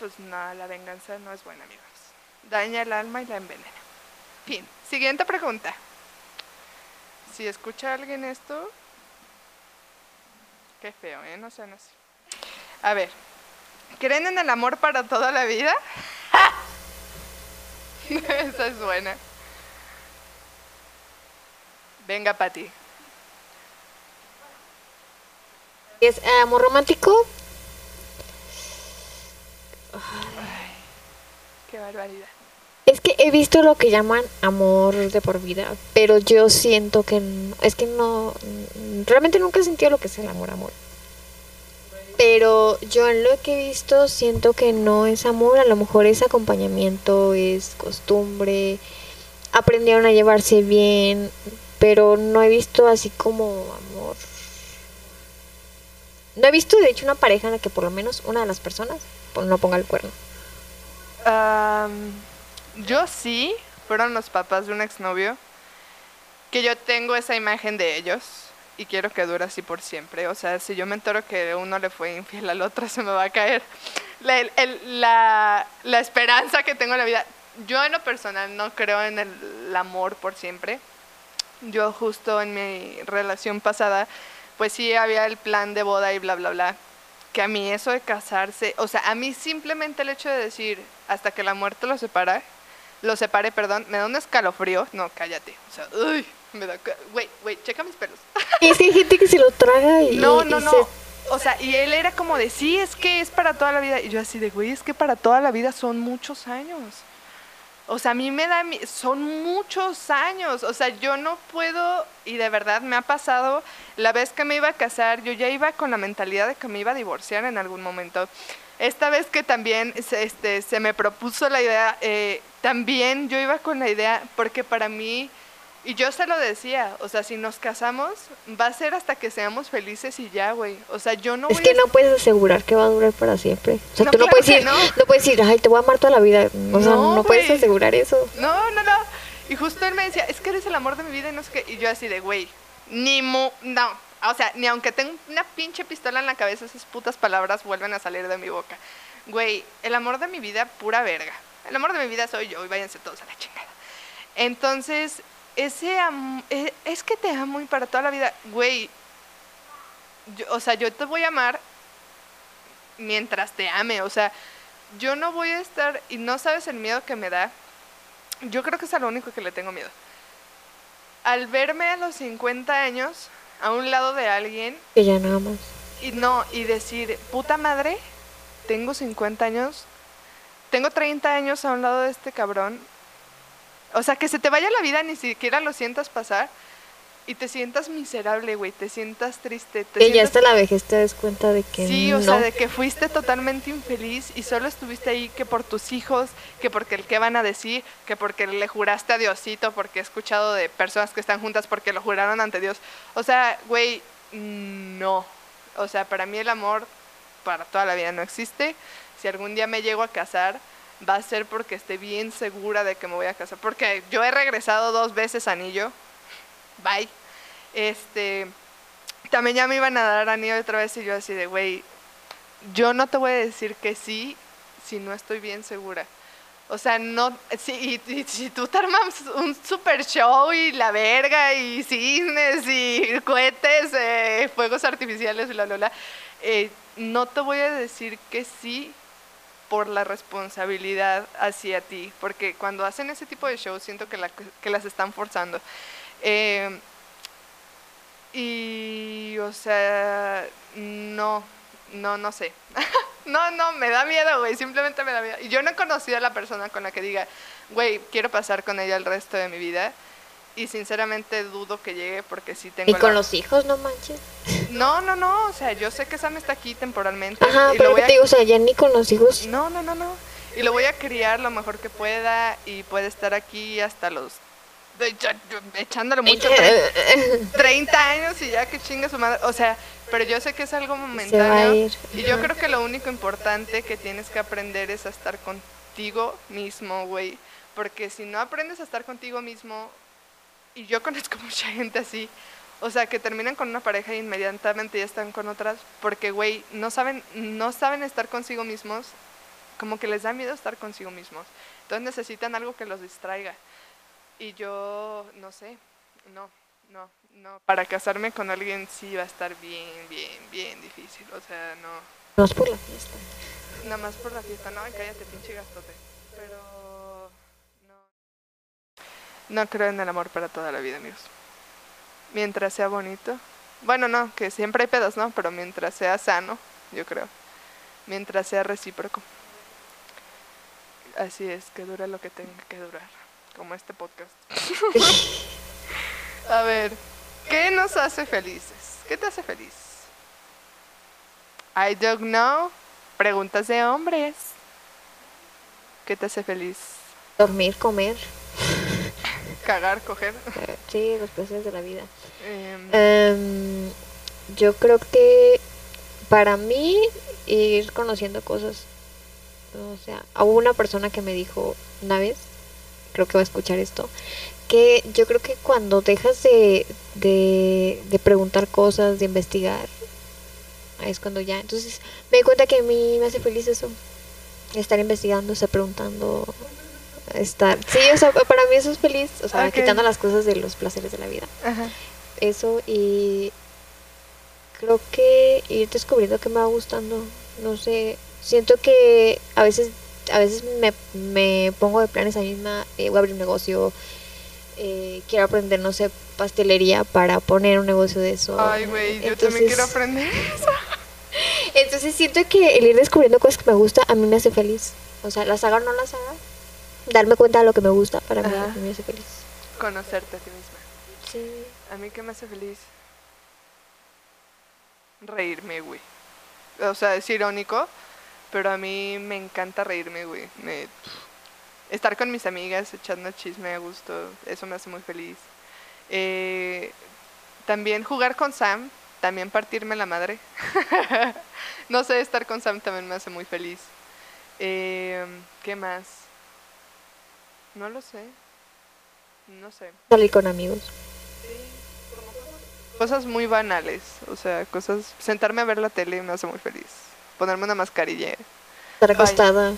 A: pues nada, la venganza no es buena, amigos. Daña el alma y la envenena. Fin. Siguiente pregunta. Si escucha alguien esto, qué feo, ¿eh? No sean así. A ver, ¿creen en el amor para toda la vida? Esa es buena. Venga, Pati.
B: Es amor romántico.
A: Qué barbaridad.
B: Es que he visto lo que llaman amor de por vida, pero yo siento que es que no realmente nunca he sentido lo que es el amor amor. Pero yo en lo que he visto siento que no es amor, a lo mejor es acompañamiento, es costumbre, aprendieron a llevarse bien, pero no he visto así como amor. No he visto de hecho una pareja en la que por lo menos una de las personas no ponga el cuerno.
A: Yo sí, fueron los papás de un exnovio, que yo tengo esa imagen de ellos y quiero que dure así por siempre. O sea, si yo me entero que uno le fue infiel al otro, se me va a caer la, el- el- la- esperanza que tengo en la vida. Yo en lo personal no creo en el amor por siempre. Yo justo en mi relación pasada, pues sí había el plan de boda y bla, bla, bla. Que a mí eso de casarse, o sea, a mí simplemente el hecho de decir hasta que la muerte lo separa, lo separe, perdón, me da un escalofrío. No, cállate. O sea, uy, me da... Güey, güey, checa mis pelos.
B: Y que hay gente que se lo traga y,
A: No,
B: y
A: no, no.
B: se-
A: O sea, y él era como de, sí, es que es para toda la vida. Y yo así de, güey, es que para toda la vida son muchos años. O sea, a mí me da, son muchos años. O sea, yo no puedo, y de verdad me ha pasado, la vez que me iba a casar, yo ya iba con la mentalidad de que me iba a divorciar en algún momento. Esta vez que también se, este, se me propuso la idea, eh, también yo iba con la idea, porque para mí, y yo se lo decía, o sea, si nos casamos, va a ser hasta que seamos felices y ya, güey. O sea, yo no
B: Es
A: voy
B: que
A: a...
B: no puedes asegurar que va a durar para siempre. O sea,
A: No,
B: tú no puedes decir,
A: no.
B: no. puedes decir, ay, te voy a amar toda la vida. O sea,
A: No,
B: no, puedes asegurar eso.
A: No, no, no. Y justo él me decía, es que eres el amor de mi vida y no sé qué. Y yo así de, güey, ni mu... No. O sea, ni aunque tenga una pinche pistola en la cabeza, esas putas palabras vuelven a salir de mi boca. Güey, el amor de mi vida, pura verga. El amor de mi vida soy yo y váyanse todos a la chingada. Entonces, ese am- e- es que te amo y para toda la vida, güey. yo- o sea, yo te voy a amar mientras te ame. O sea, yo no voy a estar, y no sabes el miedo que me da. Yo creo que es a lo único que le tengo miedo. Al verme a los 50 años a un lado de alguien
B: Que ya nada más.
A: y no, y decir, puta madre, tengo 50 años, tengo 30 años a un lado de este cabrón. O sea, que se te vaya la vida, ni siquiera lo sientas pasar y te sientas miserable, güey, te sientas triste. Te
B: Que ya hasta la vejez te des cuenta de que
A: Sí, o
B: no.
A: sea, de que fuiste totalmente infeliz y solo estuviste ahí que por tus hijos, que porque el qué van a decir, que porque le juraste a Diosito, porque he escuchado de personas que están juntas porque lo juraron ante Dios. O sea, güey, no. O sea, para mí el amor para toda la vida no existe. Si algún día me llego a casar, va a ser porque esté bien segura de que me voy a casar. Porque yo he regresado dos veces anillo. Bye. Este, también ya me iban a dar anillo otra vez y yo así de, güey, yo no te voy a decir que sí si no estoy bien segura. O sea, no, si, y- si tú te armas un super show y la verga y cines y cohetes, eh, fuegos artificiales, bla, bla, bla, eh, no te voy a decir que sí por la responsabilidad hacia ti, porque cuando hacen ese tipo de shows siento que, la- que las están forzando. Eh, y, o sea, no, no, no sé. no, no, me da miedo, güey, simplemente me da miedo. Y yo no he conocido a la persona con la que diga, güey, quiero pasar con ella el resto de mi vida. Y sinceramente dudo que llegue porque sí tengo...
B: Y con
A: la-
B: los hijos, no manches.
A: No, no, no, o sea, yo sé que Sam está aquí temporalmente.
B: Ajá,
A: y lo
B: pero
A: voy
B: que
A: a-
B: te digo, o sea, ya ni con los hijos.
A: No, no, no, no. Y lo voy a criar lo mejor que pueda y puede estar aquí hasta los echándole mucho, tre-
B: Se
A: 30 años y ya que chinga su madre. O sea, pero yo sé que es algo momentáneo. Y yo creo que lo único importante que tienes que aprender es a estar contigo mismo, güey. Porque si no aprendes a estar contigo mismo, y yo conozco mucha gente así, o sea, que terminan con una pareja e inmediatamente ya están con otras, porque, güey, no saben, no saben estar consigo mismos, como que les da miedo estar consigo mismos. Entonces necesitan algo que los distraiga. Y yo, no sé, no, no, no. Para casarme con alguien sí va a estar bien, bien, bien difícil. O sea, no.
B: No es por la fiesta.
A: Nada más por la fiesta, no, cállate, pinche gastote. Pero no. No creo en el amor para toda la vida, amigos. Mientras sea bonito. Bueno, no, que siempre hay pedos, ¿no? Pero mientras sea sano, yo creo. Mientras sea recíproco. Así es, que dure lo que tenga que durar. Como este podcast. A ver, ¿qué nos hace felices? ¿Qué te hace feliz? I don't know. Preguntas de hombres. ¿Qué te hace feliz?
B: Dormir, comer.
A: Cagar, coger.
B: eh, Sí, los placeres de la vida.
A: Em,
B: Em, yo creo que para mí ir conociendo cosas, o sea, hubo una persona que me dijo una vez, creo que va a escuchar esto, que yo creo que cuando dejas de, de, de preguntar cosas, de investigar, es cuando ya, entonces me di cuenta que a mí me hace feliz eso, estar investigando, estar preguntando, estar, sí, o sea, para mí eso es feliz, o sea, quitando las cosas de los placeres de la vida
A: ajá.
B: eso y creo que ir descubriendo que me va gustando no sé siento que a veces a veces me, me pongo de planes a mí misma eh, voy a abrir un negocio eh, quiero aprender no sé pastelería para poner un negocio de eso
A: Ay, güey, yo también quiero aprender.
B: entonces siento que el ir descubriendo cosas que me gusta a mí me hace feliz o sea las haga o no las haga darme cuenta de lo que me gusta para mí,
A: Ajá.
B: me hace feliz
A: Conocerte a ti misma.
B: sí
A: A mí qué me hace feliz. Reírme, güey. O sea, es irónico, pero a mí me encanta reírme, güey. Me- Estar con mis amigas echando chisme a gusto, eso me hace muy feliz. Eh, también jugar con Sam, también partirme la madre. no sé, estar con Sam también me hace muy feliz. Eh, ¿Qué más? No lo sé. No sé.
B: salir con amigos
A: Cosas muy banales, o sea, cosas... Sentarme a ver la tele me hace muy feliz. Ponerme una mascarilla,
B: estar acostada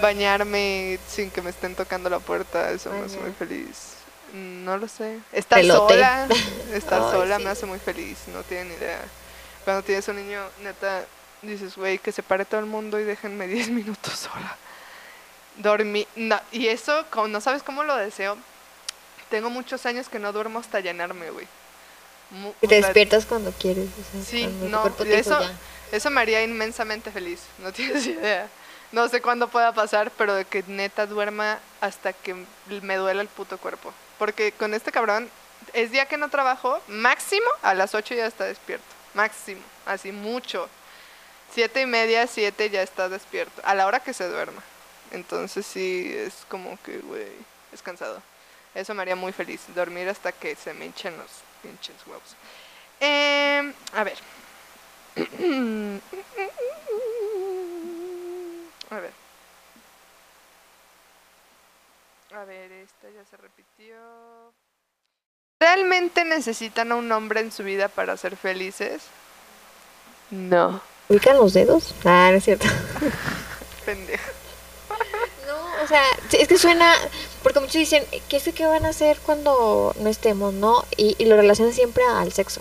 A: bañarme sin que me estén tocando la puerta, eso me hace muy feliz. No lo sé. Estar
B: Pelote.
A: sola, estar
B: Ay,
A: sola
B: sí.
A: me hace muy feliz, no tienen idea. Cuando tienes un niño, neta, dices, güey, que se pare todo el mundo y déjenme 10 minutos sola. Dormí, no, y eso, como no sabes cómo lo deseo, tengo muchos años que no duermo hasta llenarme, güey.
B: Y
A: o
B: te
A: sea,
B: despiertas cuando quieres. o sea,
A: Sí, no, eso-
B: ya.
A: Eso me haría inmensamente feliz, no tienes idea. No sé cuándo pueda pasar, pero de que neta duerma hasta que me duela el puto cuerpo. Porque con este cabrón, es día que no trabajo, máximo a las 8 ya está despierto. Máximo, así mucho. Siete y media, siete ya está despierto, a la hora que se duerma. Entonces sí, es como que, güey, es cansado. Eso me haría muy feliz, dormir hasta que se me hinchen los pinches huevos. Em, a ver. A ver. A ver, esta ya se repitió. ¿Realmente necesitan a un hombre en su vida para ser felices? No.
B: ¿Ubican los dedos? Ah, no es cierto.
A: Pendeja.
B: O sea, es que suena. Porque muchos dicen, ¿qué sé qué van a hacer cuando no estemos, no? Y, y lo relacionan siempre al sexo.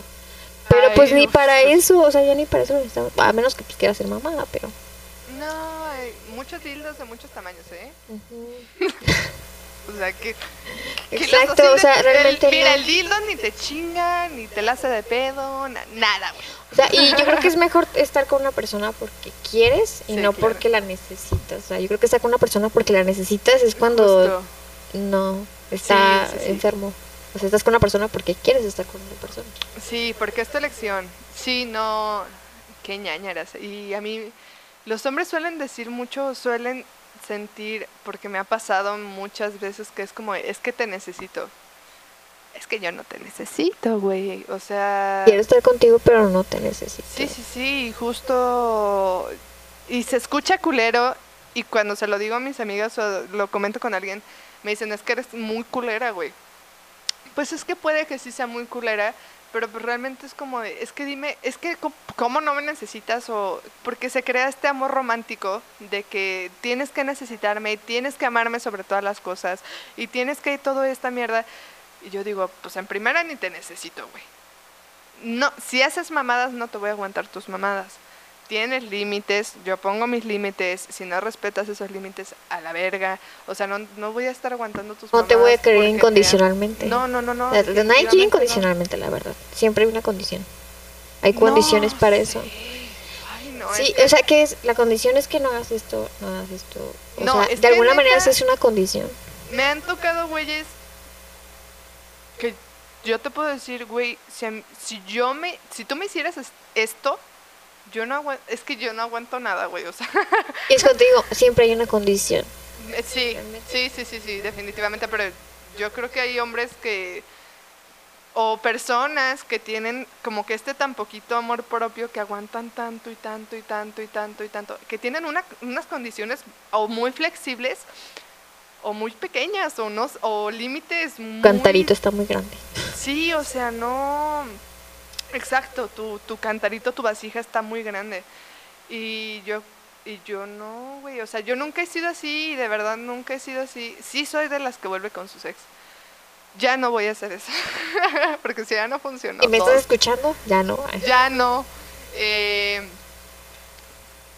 B: Pero pues ni para eso, o sea, ya ni para eso lo necesitamos. A menos que pues quiera ser mamá, pero.
A: No, hay muchos dildos de muchos tamaños, ¿eh?
B: Ujú.
A: O sea, que...
B: Exacto, o sea,
A: el-
B: realmente
A: Mira,
B: no.
A: el dildo ni te chinga, ni te la hace de pedo, na- nada, güey.
B: O sea, y yo creo que es mejor estar con una persona porque quieres y
A: Sí,
B: no
A: claro.
B: porque la necesitas. O sea, yo creo que estar con una persona porque la necesitas es cuando
A: Justo.
B: no está
A: Sí, sí, sí.
B: enfermo. O sea, estás con una persona porque quieres estar con una persona.
A: Sí, porque es tu elección. Sí, no. Qué ñañaras. Y a mí, los hombres suelen decir mucho, suelen sentir, porque me ha pasado muchas veces que es como, es que te necesito. es que yo no te necesito, güey. O sea...
B: Quiero estar contigo, pero no te necesito.
A: Sí, sí, sí, justo. Y se escucha culero. Y cuando se lo digo a mis amigas o lo comento con alguien, me dicen, es que eres muy culera, güey. Pues es que puede que sí sea muy culera, pero pues realmente es como, es que dime, es que cómo no me necesitas o porque se crea este amor romántico de que tienes que necesitarme tienes que amarme sobre todas las cosas y tienes que toda esta mierda. Y yo digo, pues en primera ni te necesito, güey no, si haces mamadas no te voy a aguantar tus mamadas. Tienes límites, yo pongo mis límites, si no respetas esos límites, a la verga. O sea, no, no voy a estar aguantando tus
B: No te voy a querer
A: te
B: incondicionalmente.
A: No, no, no, no.
B: La- la- Nadie quiere
A: no.
B: incondicionalmente, la verdad. Siempre hay una condición. Hay
A: No,
B: condiciones para eso.
A: Ay, no,
B: Sí,
A: es que-
B: o sea, que es, la condición es que no hagas esto, no hagas esto. O
A: No,
B: sea,
A: es
B: de alguna manera esa es una condición.
A: me han tocado güeyes que yo te puedo decir, güey, si, si yo me, si tú me hicieras es- esto, yo no aguanto, es que yo no aguanto nada, güey, o sea.
B: Y es contigo, siempre hay una condición.
A: Eh, Sí, sí, sí, sí, sí, definitivamente, pero yo creo que hay hombres que o personas que tienen como que este tan poquito amor propio que aguantan tanto y tanto y tanto y tanto y tanto, que tienen una- unas condiciones o muy flexibles o muy pequeñas o no o límites muy
B: Cantarito está muy grande.
A: Sí, o sea, no. Exacto, tu, tu cantarito, tu vasija está muy grande. Y yo, y yo no, güey. O sea, yo nunca he sido así, de verdad nunca he sido así. Sí soy de las que vuelve con sus ex. Ya no voy a hacer eso. Porque si ya no funcionó.
B: ¿Y me estás escuchando? Ya no.
A: ya no. eh,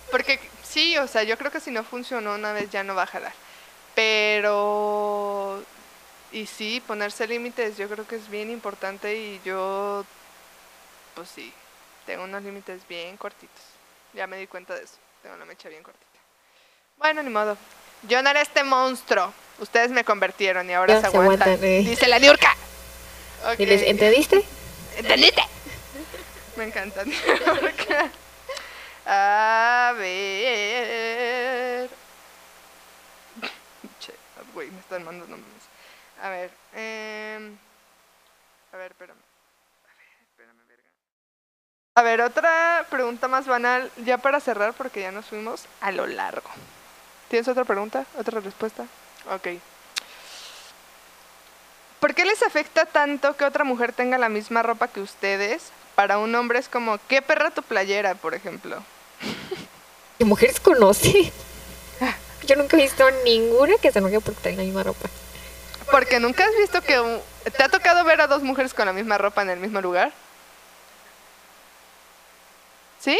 A: porque sí, o sea, yo creo que si no funcionó una vez ya no va a jalar. Pero... Y sí, ponerse límites yo creo que es bien importante y yo, pues sí, tengo unos límites bien cortitos. Ya me di cuenta de eso. Tengo una mecha bien cortita. Bueno, ni modo. Yo no era este monstruo. Ustedes me convirtieron y ahora se aguantan.
B: aguantan, eh.
A: Dice la Niurka.
B: ¿Y les-. ¿Entendiste?
A: ¿Entendiste? Me encantan. A ver. Che, güey, me están mandando memes. A ver. em, a ver, espérame. A ver, espérame, verga. A ver, otra pregunta más banal, ya para cerrar, porque ya nos fuimos a lo largo. ¿Tienes otra pregunta? ¿Otra respuesta? Ok. ¿Por qué les afecta tanto que otra mujer tenga la misma ropa que ustedes? Para un hombre es como, ¿qué perra tu playera, por ejemplo?
B: ¿Qué mujeres conoce? Yo nunca he visto ninguna que se enoje porque trae la misma ropa.
A: Porque nunca has visto que... ¿Te ha tocado ver a dos mujeres con la misma ropa en el mismo lugar? ¿Sí?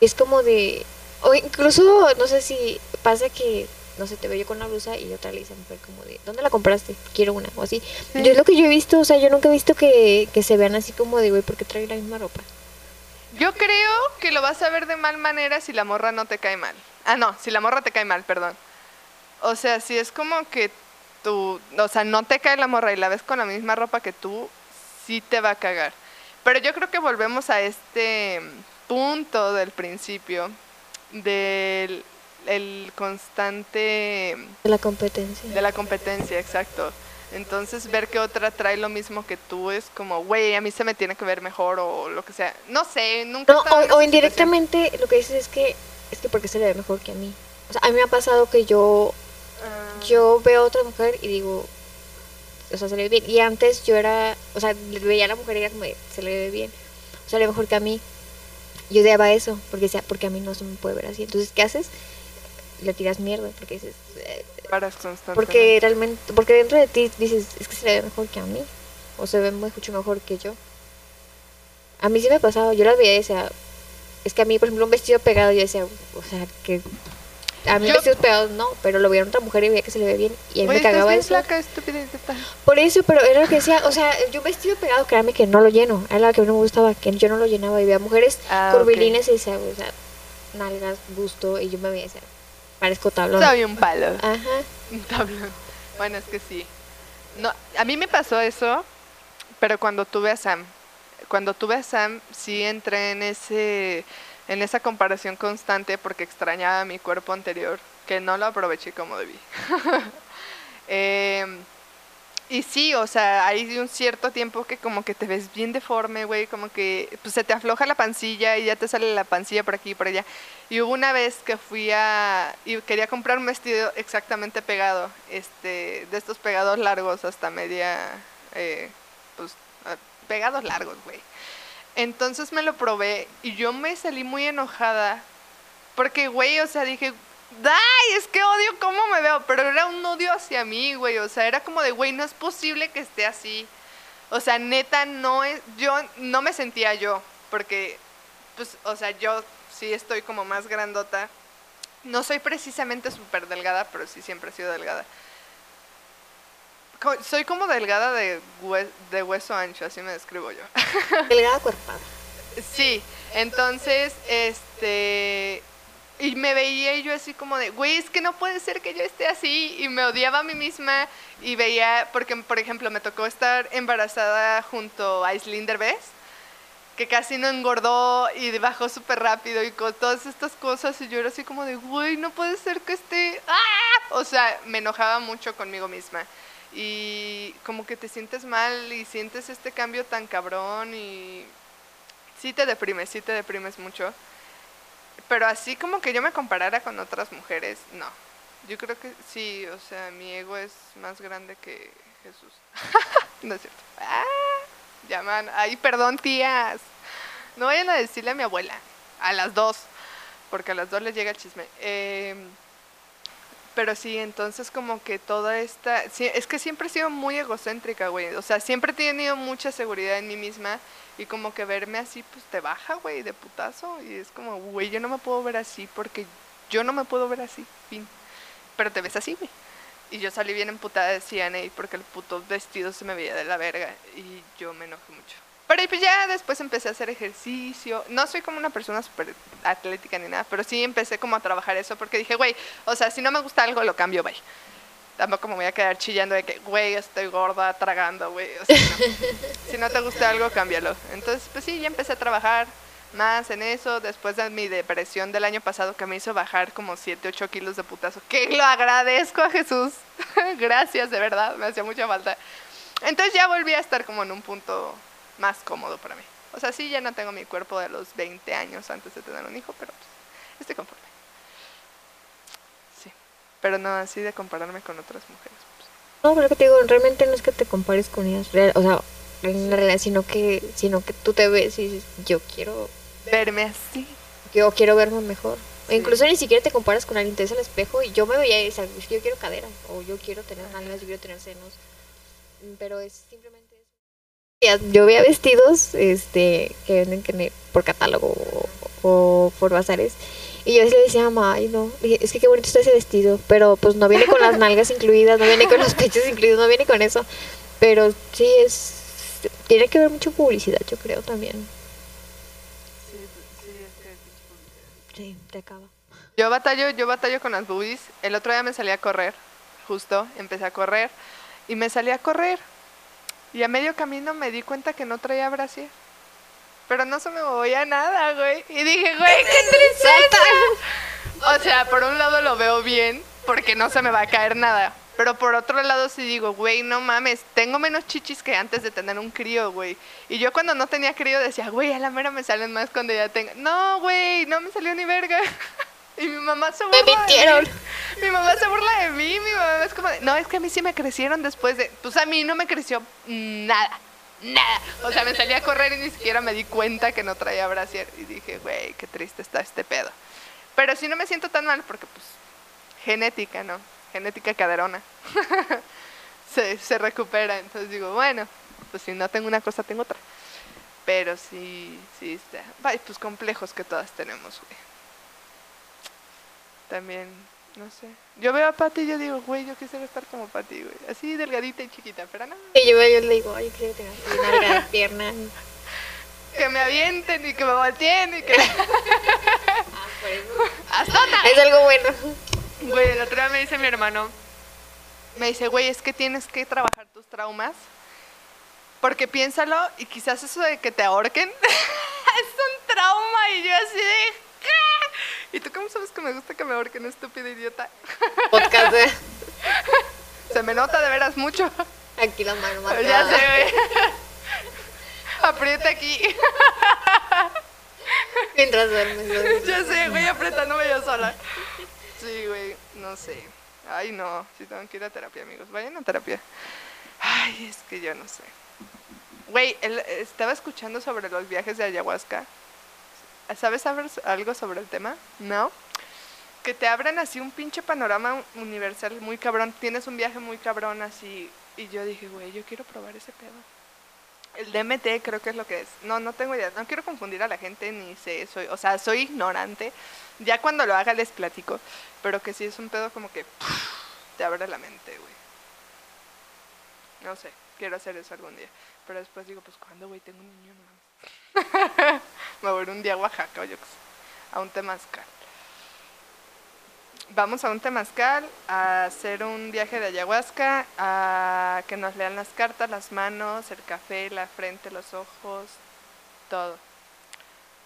B: Es como de... O incluso, no sé si pasa que, no sé, te veo yo con una blusa y otra le dice a mujer como de, ¿dónde la compraste? Quiero una, o así.
A: Sí.
B: Yo es lo que yo he visto, o sea, yo nunca he visto que, que se vean así como de, güey, ¿por qué trae la misma ropa?
A: Yo creo que lo vas a ver de mal manera si la morra no te cae mal. Ah, no, si la morra te cae mal, perdón. O sea, si es como que tú, o sea, no te cae la morra y la ves con la misma ropa que tú, sí te va a cagar. Pero yo creo que volvemos a este punto del principio del el constante
B: De la competencia.
A: de la competencia, exacto. Entonces ver que otra trae lo mismo que tú es como, güey, a mí se me tiene que ver mejor o lo que sea. No sé, nunca.
B: No, o, o indirectamente lo que dices es que, es que porque se le ve mejor que a mí. O sea, a mí me ha pasado que yo,
A: situación.
B: yo veo a otra mujer y digo, o sea, se le ve bien. Y antes yo era, o sea, veía a la mujer y era como, se le ve bien. O sea, le ve mejor que a mí. Yo odiaba eso, porque decía, porque a mí no se me puede ver así. Entonces, ¿qué haces? Le tiras mierda, porque dices, eh,
A: paras constantemente.
B: porque realmente, porque dentro de ti dices, es que se le ve mejor que a mí, o se ve mucho mejor que yo. A mí sí me pasaba, yo las veía y decía, es que a mí, por ejemplo, un vestido pegado, yo decía, o sea, que a mí
A: Yo-
B: vestidos pegados no, pero lo veía en otra mujer y veía que se le ve bien, y a mí me
A: estás
B: cagaba
A: bien
B: eso.
A: flaca, estúpida.
B: Por eso, pero era lo que decía, o sea, yo un vestido pegado, créame que no lo lleno, era lo que a mí no me gustaba, que yo no lo llenaba, y veía mujeres
A: Ah,
B: curvilíneas y decía, o sea, nalgas, busto, y yo me veía, decía, parezco tablón.
A: Soy un palo.
B: Ajá.
A: Un tablón. Bueno, es que sí. No, a mí me pasó eso, pero cuando tuve a Sam. Cuando tuve a Sam, sí entré en ese en esa comparación constante porque extrañaba mi cuerpo anterior, que no lo aproveché como debí. Em, Y sí, o sea, hay un cierto tiempo que como que te ves bien deforme, güey, como que pues se te afloja la pancilla y ya te sale la pancilla por aquí y por allá. Y hubo una vez que fui a y quería comprar un vestido exactamente pegado, este, de estos pegados largos hasta media, eh, pues ah, pegados largos, güey. Entonces me lo probé y yo me salí muy enojada porque, güey, o sea, dije, ¡ay! Es que odio cómo me veo. Pero era un odio hacia mí, güey. O sea, era como de, güey, no es posible que esté así. O sea, neta, no es. Yo no me sentía yo. Porque, pues, o sea, yo sí estoy como más grandota. No soy precisamente súper delgada, pero sí siempre he sido delgada. Soy como delgada de, hue- de hueso ancho, así me describo yo.
B: Delgada cuerpada.
A: Sí, entonces, este, y me veía yo así como de, güey, es que no puede ser que yo esté así, y me odiaba a mí misma, y veía, porque, por ejemplo, me tocó estar embarazada junto a Islinder Bess, que casi no engordó y bajó súper rápido y con todas estas cosas, y yo era así como de, güey, no puede ser que esté, ¡ah! O sea, me enojaba mucho conmigo misma. Y como que te sientes mal y sientes este cambio tan cabrón y sí te deprimes, sí te deprimes mucho. Pero así como que yo me comparara con otras mujeres, no. Yo creo que sí, o sea, mi ego es más grande que Jesús. no es cierto. Ah, llaman, ay, perdón, tías. No vayan a decirle a mi abuela, a las dos, porque a las dos les llega el chisme. Eh, pero sí, entonces como que toda esta... es que siempre he sido muy egocéntrica, güey. O sea, siempre he tenido mucha seguridad en mí misma y como que verme así, pues te baja, güey, de putazo. Y es como, güey, yo no me puedo ver así porque yo no me puedo ver así, fin. Pero te ves así, güey. Y yo salí bien emputada de CNA porque el puto vestido se me veía de la verga y yo me enojé mucho. Pero pues ya después empecé a hacer ejercicio. No soy como una persona súper atlética ni nada, pero sí empecé como a trabajar eso porque dije, güey, o sea, si no me gusta algo, lo cambio, bye. Tampoco me voy a quedar chillando de que, güey, estoy gorda, tragando, güey. O sea, no. si no te gusta algo, cámbialo. Entonces, pues sí, ya empecé a trabajar más en eso. Después de mi depresión del año pasado que me hizo bajar como 7, 8 kilos de putazo. Que lo agradezco a Jesús. Gracias, de verdad, me hacía mucha falta. Entonces ya volví a estar como en un punto más cómodo para mí. O sea, sí, ya no tengo mi cuerpo de los 20 años antes de tener un hijo, pero pues, estoy conforme. Sí, pero no así de compararme con otras mujeres. pues.
B: No, pero lo que te digo, realmente no es que te compares con ellas, real- o sea, en la realidad, sino que, sino que tú te ves y dices, yo quiero,
A: Verme así.
B: yo quiero verme mejor.
A: Sí.
B: Incluso ni siquiera te comparas con alguien, te ves al espejo y yo me veía y decía, "Es que yo quiero cadera, o yo quiero tener nalgas, yo quiero tener senos, pero es simplemente Yo veía vestidos este, que venden que por catálogo o, o por bazares. Y yo le decía mamá, ay no, es que qué bonito está ese vestido, pero pues no viene con las nalgas incluidas, no viene con los pechos incluidos, no viene con eso. Pero sí es, tiene que ver mucho publicidad, yo creo también. Sí, te acaba.
A: Yo batallo, yo batallo con las boobies. El otro día me salí a correr, justo, empecé a correr y me salí a correr. Y a medio camino me di cuenta que no traía brasier. Pero no se me movía nada, güey. Y dije, güey, qué tristeza. O sea, por un lado lo veo bien, porque no se me va a caer nada. Pero por otro lado sí digo, güey, no mames, tengo menos chichis que antes de tener un crío, güey. Y yo cuando no tenía crío decía, güey, a la mera me salen más cuando ya tengo. No, güey, no me salió ni verga. Y mi mamá se burla
B: Me
A: de mí.
B: mintieron.
A: Mi mamá se burla de mí, como, no, es que a mí sí me crecieron después de, pues a mí no me creció nada, nada. O sea, me salí a correr y ni siquiera me di cuenta que no traía brasier. Y dije, güey, qué triste está este pedo. Pero sí no me siento tan mal porque, pues, genética, ¿no? Genética caderona. se, se recupera. Entonces digo, bueno, pues si no tengo una cosa, tengo otra. Pero sí, sí está. Pues complejos que todas tenemos, güey. También, no sé. Yo veo a Pati y yo digo, güey, yo quisiera estar como Pati, güey. Así delgadita y chiquita, pero no.
B: Y yo, yo le digo, ay, yo quiero tener así nalgas, piernas.
A: Que me avienten y que me volteen y que...
B: Es algo bueno.
A: Güey, el otro día me dice mi hermano, me dice, güey, es que tienes que trabajar tus traumas. Porque piénsalo y quizás eso de que te ahorquen es un trauma y yo así de... ¿Y tú cómo sabes que me gusta que me ahorquen, estúpido idiota?
B: Podcast de...
A: Se me nota de veras mucho.
B: Aquí la mano
A: Pero ya sé, güey. Aprieta aquí.
B: Mientras duermes.
A: Ya sé, güey, apretándome yo sola. Sí, güey, no sé. Ay, no, si tengo que ir a terapia, amigos. Vayan a terapia. Ay, es que yo no sé. Güey, estaba escuchando sobre los viajes de ayahuasca. ¿Sabes algo sobre el tema? ¿No? Que te abren así un pinche panorama universal muy cabrón. Tienes un viaje muy cabrón así. Y yo dije, güey, yo quiero probar ese pedo. El DMT creo que es lo que es. No, no tengo idea. No quiero confundir a la gente ni sé. Soy, o sea, soy ignorante. Ya cuando lo haga les platico. Pero que sí es un pedo como que te abre la mente, güey. No sé. Quiero hacer eso algún día. Pero después digo, pues cuando, güey, tengo un niño más. Me voy a un día a Oaxaca o yo qué sé. A un temazcal. Vamos a un temazcal a hacer un viaje de ayahuasca, a que nos lean las cartas, las manos, el café, la frente, los ojos, todo.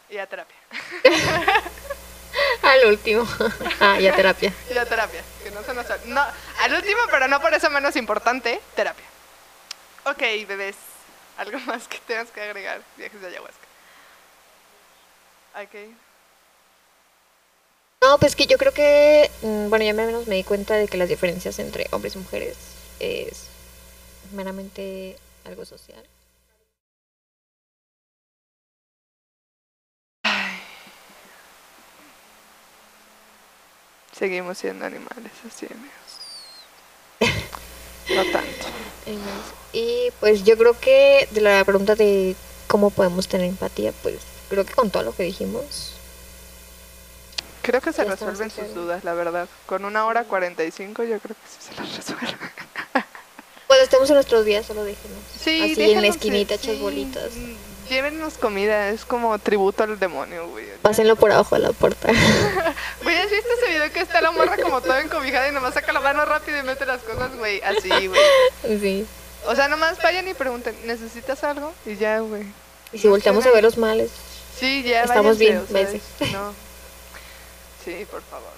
A: Y a terapia.
B: Al último. Ah, ya terapia.
A: Y a terapia. Que no se nos... No, al último, pero no por eso menos importante, terapia. Ok, bebés. Algo más que tengas que agregar. Viajes de ayahuasca. Ok.
B: No, pues que yo creo que, mm, bueno, ya menos me di cuenta de que las diferencias entre hombres y mujeres es meramente algo social.
A: Seguimos siendo animales, así amigos. No tanto.
B: Y pues yo creo que de la pregunta de cómo podemos tener empatía, pues creo que con todo lo que dijimos,
A: Creo que se resuelven sus dudas, la verdad. Con una hora 45 yo creo que sí se las resuelven.
B: cuando estemos en nuestros días solo déjenos.
A: Sí,
B: Así en la esquinita hechas
A: sí,
B: bolitas.
A: Llévennos comida, es como tributo al demonio, güey.
B: Pásenlo por abajo de la puerta.
A: Güey, ¿has visto ese video que está la morra como toda encobijada y nomás saca la mano rápido y mete las cosas, güey? Así, güey.
B: sí.
A: O sea, nomás vayan y pregunten, ¿necesitas algo? Y ya, güey.
B: Y si volteamos a ver los males,
A: Sí, ya,
B: Estamos
A: váyanse,
B: bien, vete.
A: No. Sí, por favor.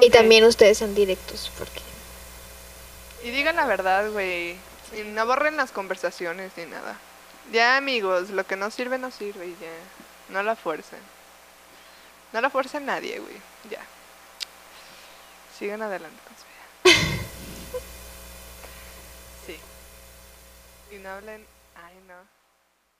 B: y también ustedes sean directos, porque
A: Y digan la verdad, güey. Y no borren las conversaciones ni nada. Ya, amigos, lo que no sirve, no sirve y ya. No la fuercen. No la fuercen nadie, güey. Ya. Sigan adelante con su vida. Sí. Y no hablen. Ay, no.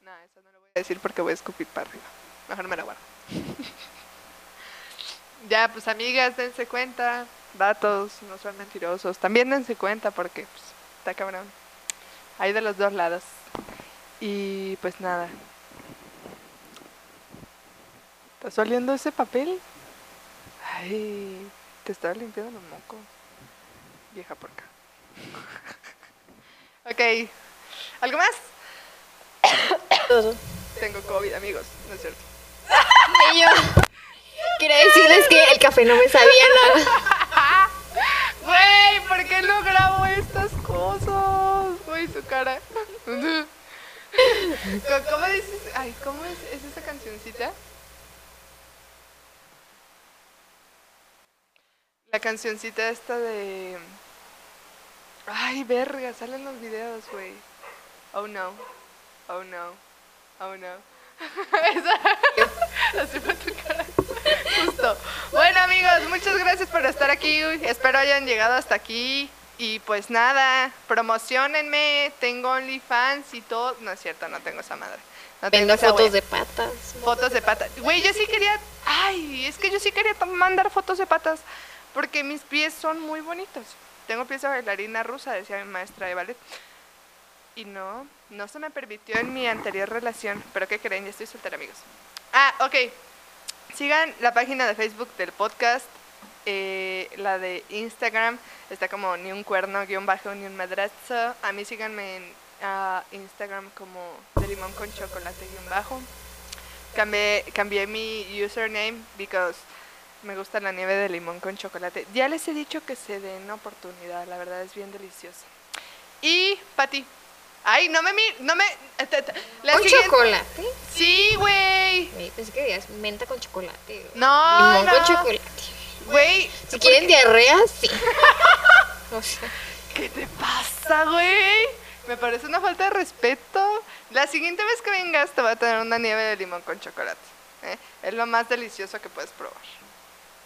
A: No, eso no lo voy a decir porque voy a escupir para arriba. Mejor me la guardo. ya, pues, amigas, dense cuenta. Vatos, no son mentirosos. También dense cuenta porque pues, está cabrón. Hay de los dos lados. Y pues nada. ¿Estás oliendo ese papel? Ay, te estaba limpiando los mocos. Vieja porca. ok. ¿Algo más? Tengo COVID, amigos. No es cierto.
B: Y yo quería decirles que el café no me sabía nada.
A: Güey, ¿por qué no grabo estas cosas? Güey, su cara. ¿Cómo- ¿Cómo dices? Ay, ¿cómo es, es esa cancioncita? La cancioncita esta de... Ay, verga, salen los videos, güey. Oh no. Oh no. Oh no. Justo. Bueno, amigos, muchas gracias por estar aquí. Espero hayan llegado hasta aquí. Y pues nada, promocionenme. Tengo OnlyFans y todo. No es cierto, no tengo esa madre. No tengo esa
B: fotos
A: wea.
B: de patas.
A: Fotos de patas. Güey, yo sí quería. Ay, es que yo sí quería mandar fotos de patas. Porque mis pies son muy bonitos. Tengo pies de bailarina rusa, decía mi maestra de ballet. Y no, no se me permitió en mi anterior relación. Pero ¿qué creen? Ya estoy soltera, amigos. Ah, ok. Sigan la página de Facebook del podcast. Eh, la de Instagram está como ni un cuerno, guion bajo, ni un madrazo. A mí síganme en Instagram como de limón con chocolate, guion bajo. Cambié, cambié mi username because me gusta la nieve de limón con chocolate. Ya les he dicho que se den oportunidad, la verdad es bien deliciosa. Y, Pati. Ay, no me... mi- No me te- la
B: Con
A: siguiente-
B: chocolate.
A: Sí, güey.
B: Pensé que menta con chocolate.
A: No,
B: Limón
A: no.
B: con chocolate.
A: Güey,
B: Si quieren diarrea, sí. O sea,
A: ¿Qué te pasa, güey? Me parece una falta de respeto. La siguiente vez que vengas te voy a tener una nieve de limón con chocolate. ¿eh? Es lo más delicioso que puedes probar.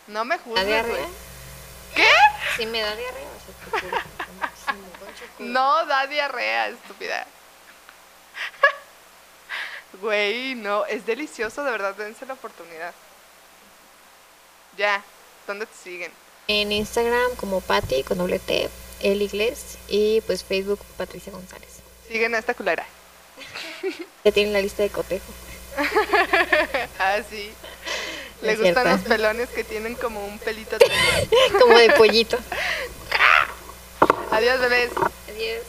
A: No me
B: ¿Da
A: juzgues, güey. ¿Qué?
B: Sí me da diarrea. O sea, con chocolate.
A: No da diarrea, estúpida. Güey, no, es delicioso, de verdad, dense la oportunidad. Ya, ¿dónde te siguen?
B: En Instagram como Patty con doble T, el inglés y pues Facebook Patricia González.
A: Siguen a esta culera.
B: Ya tienen la lista de cotejo.
A: Ah, sí. Le
B: Es
A: gustan
B: cierto.
A: los pelones que tienen como un pelito.
B: Como de pollito.
A: Adiós, bebés.
B: Adiós.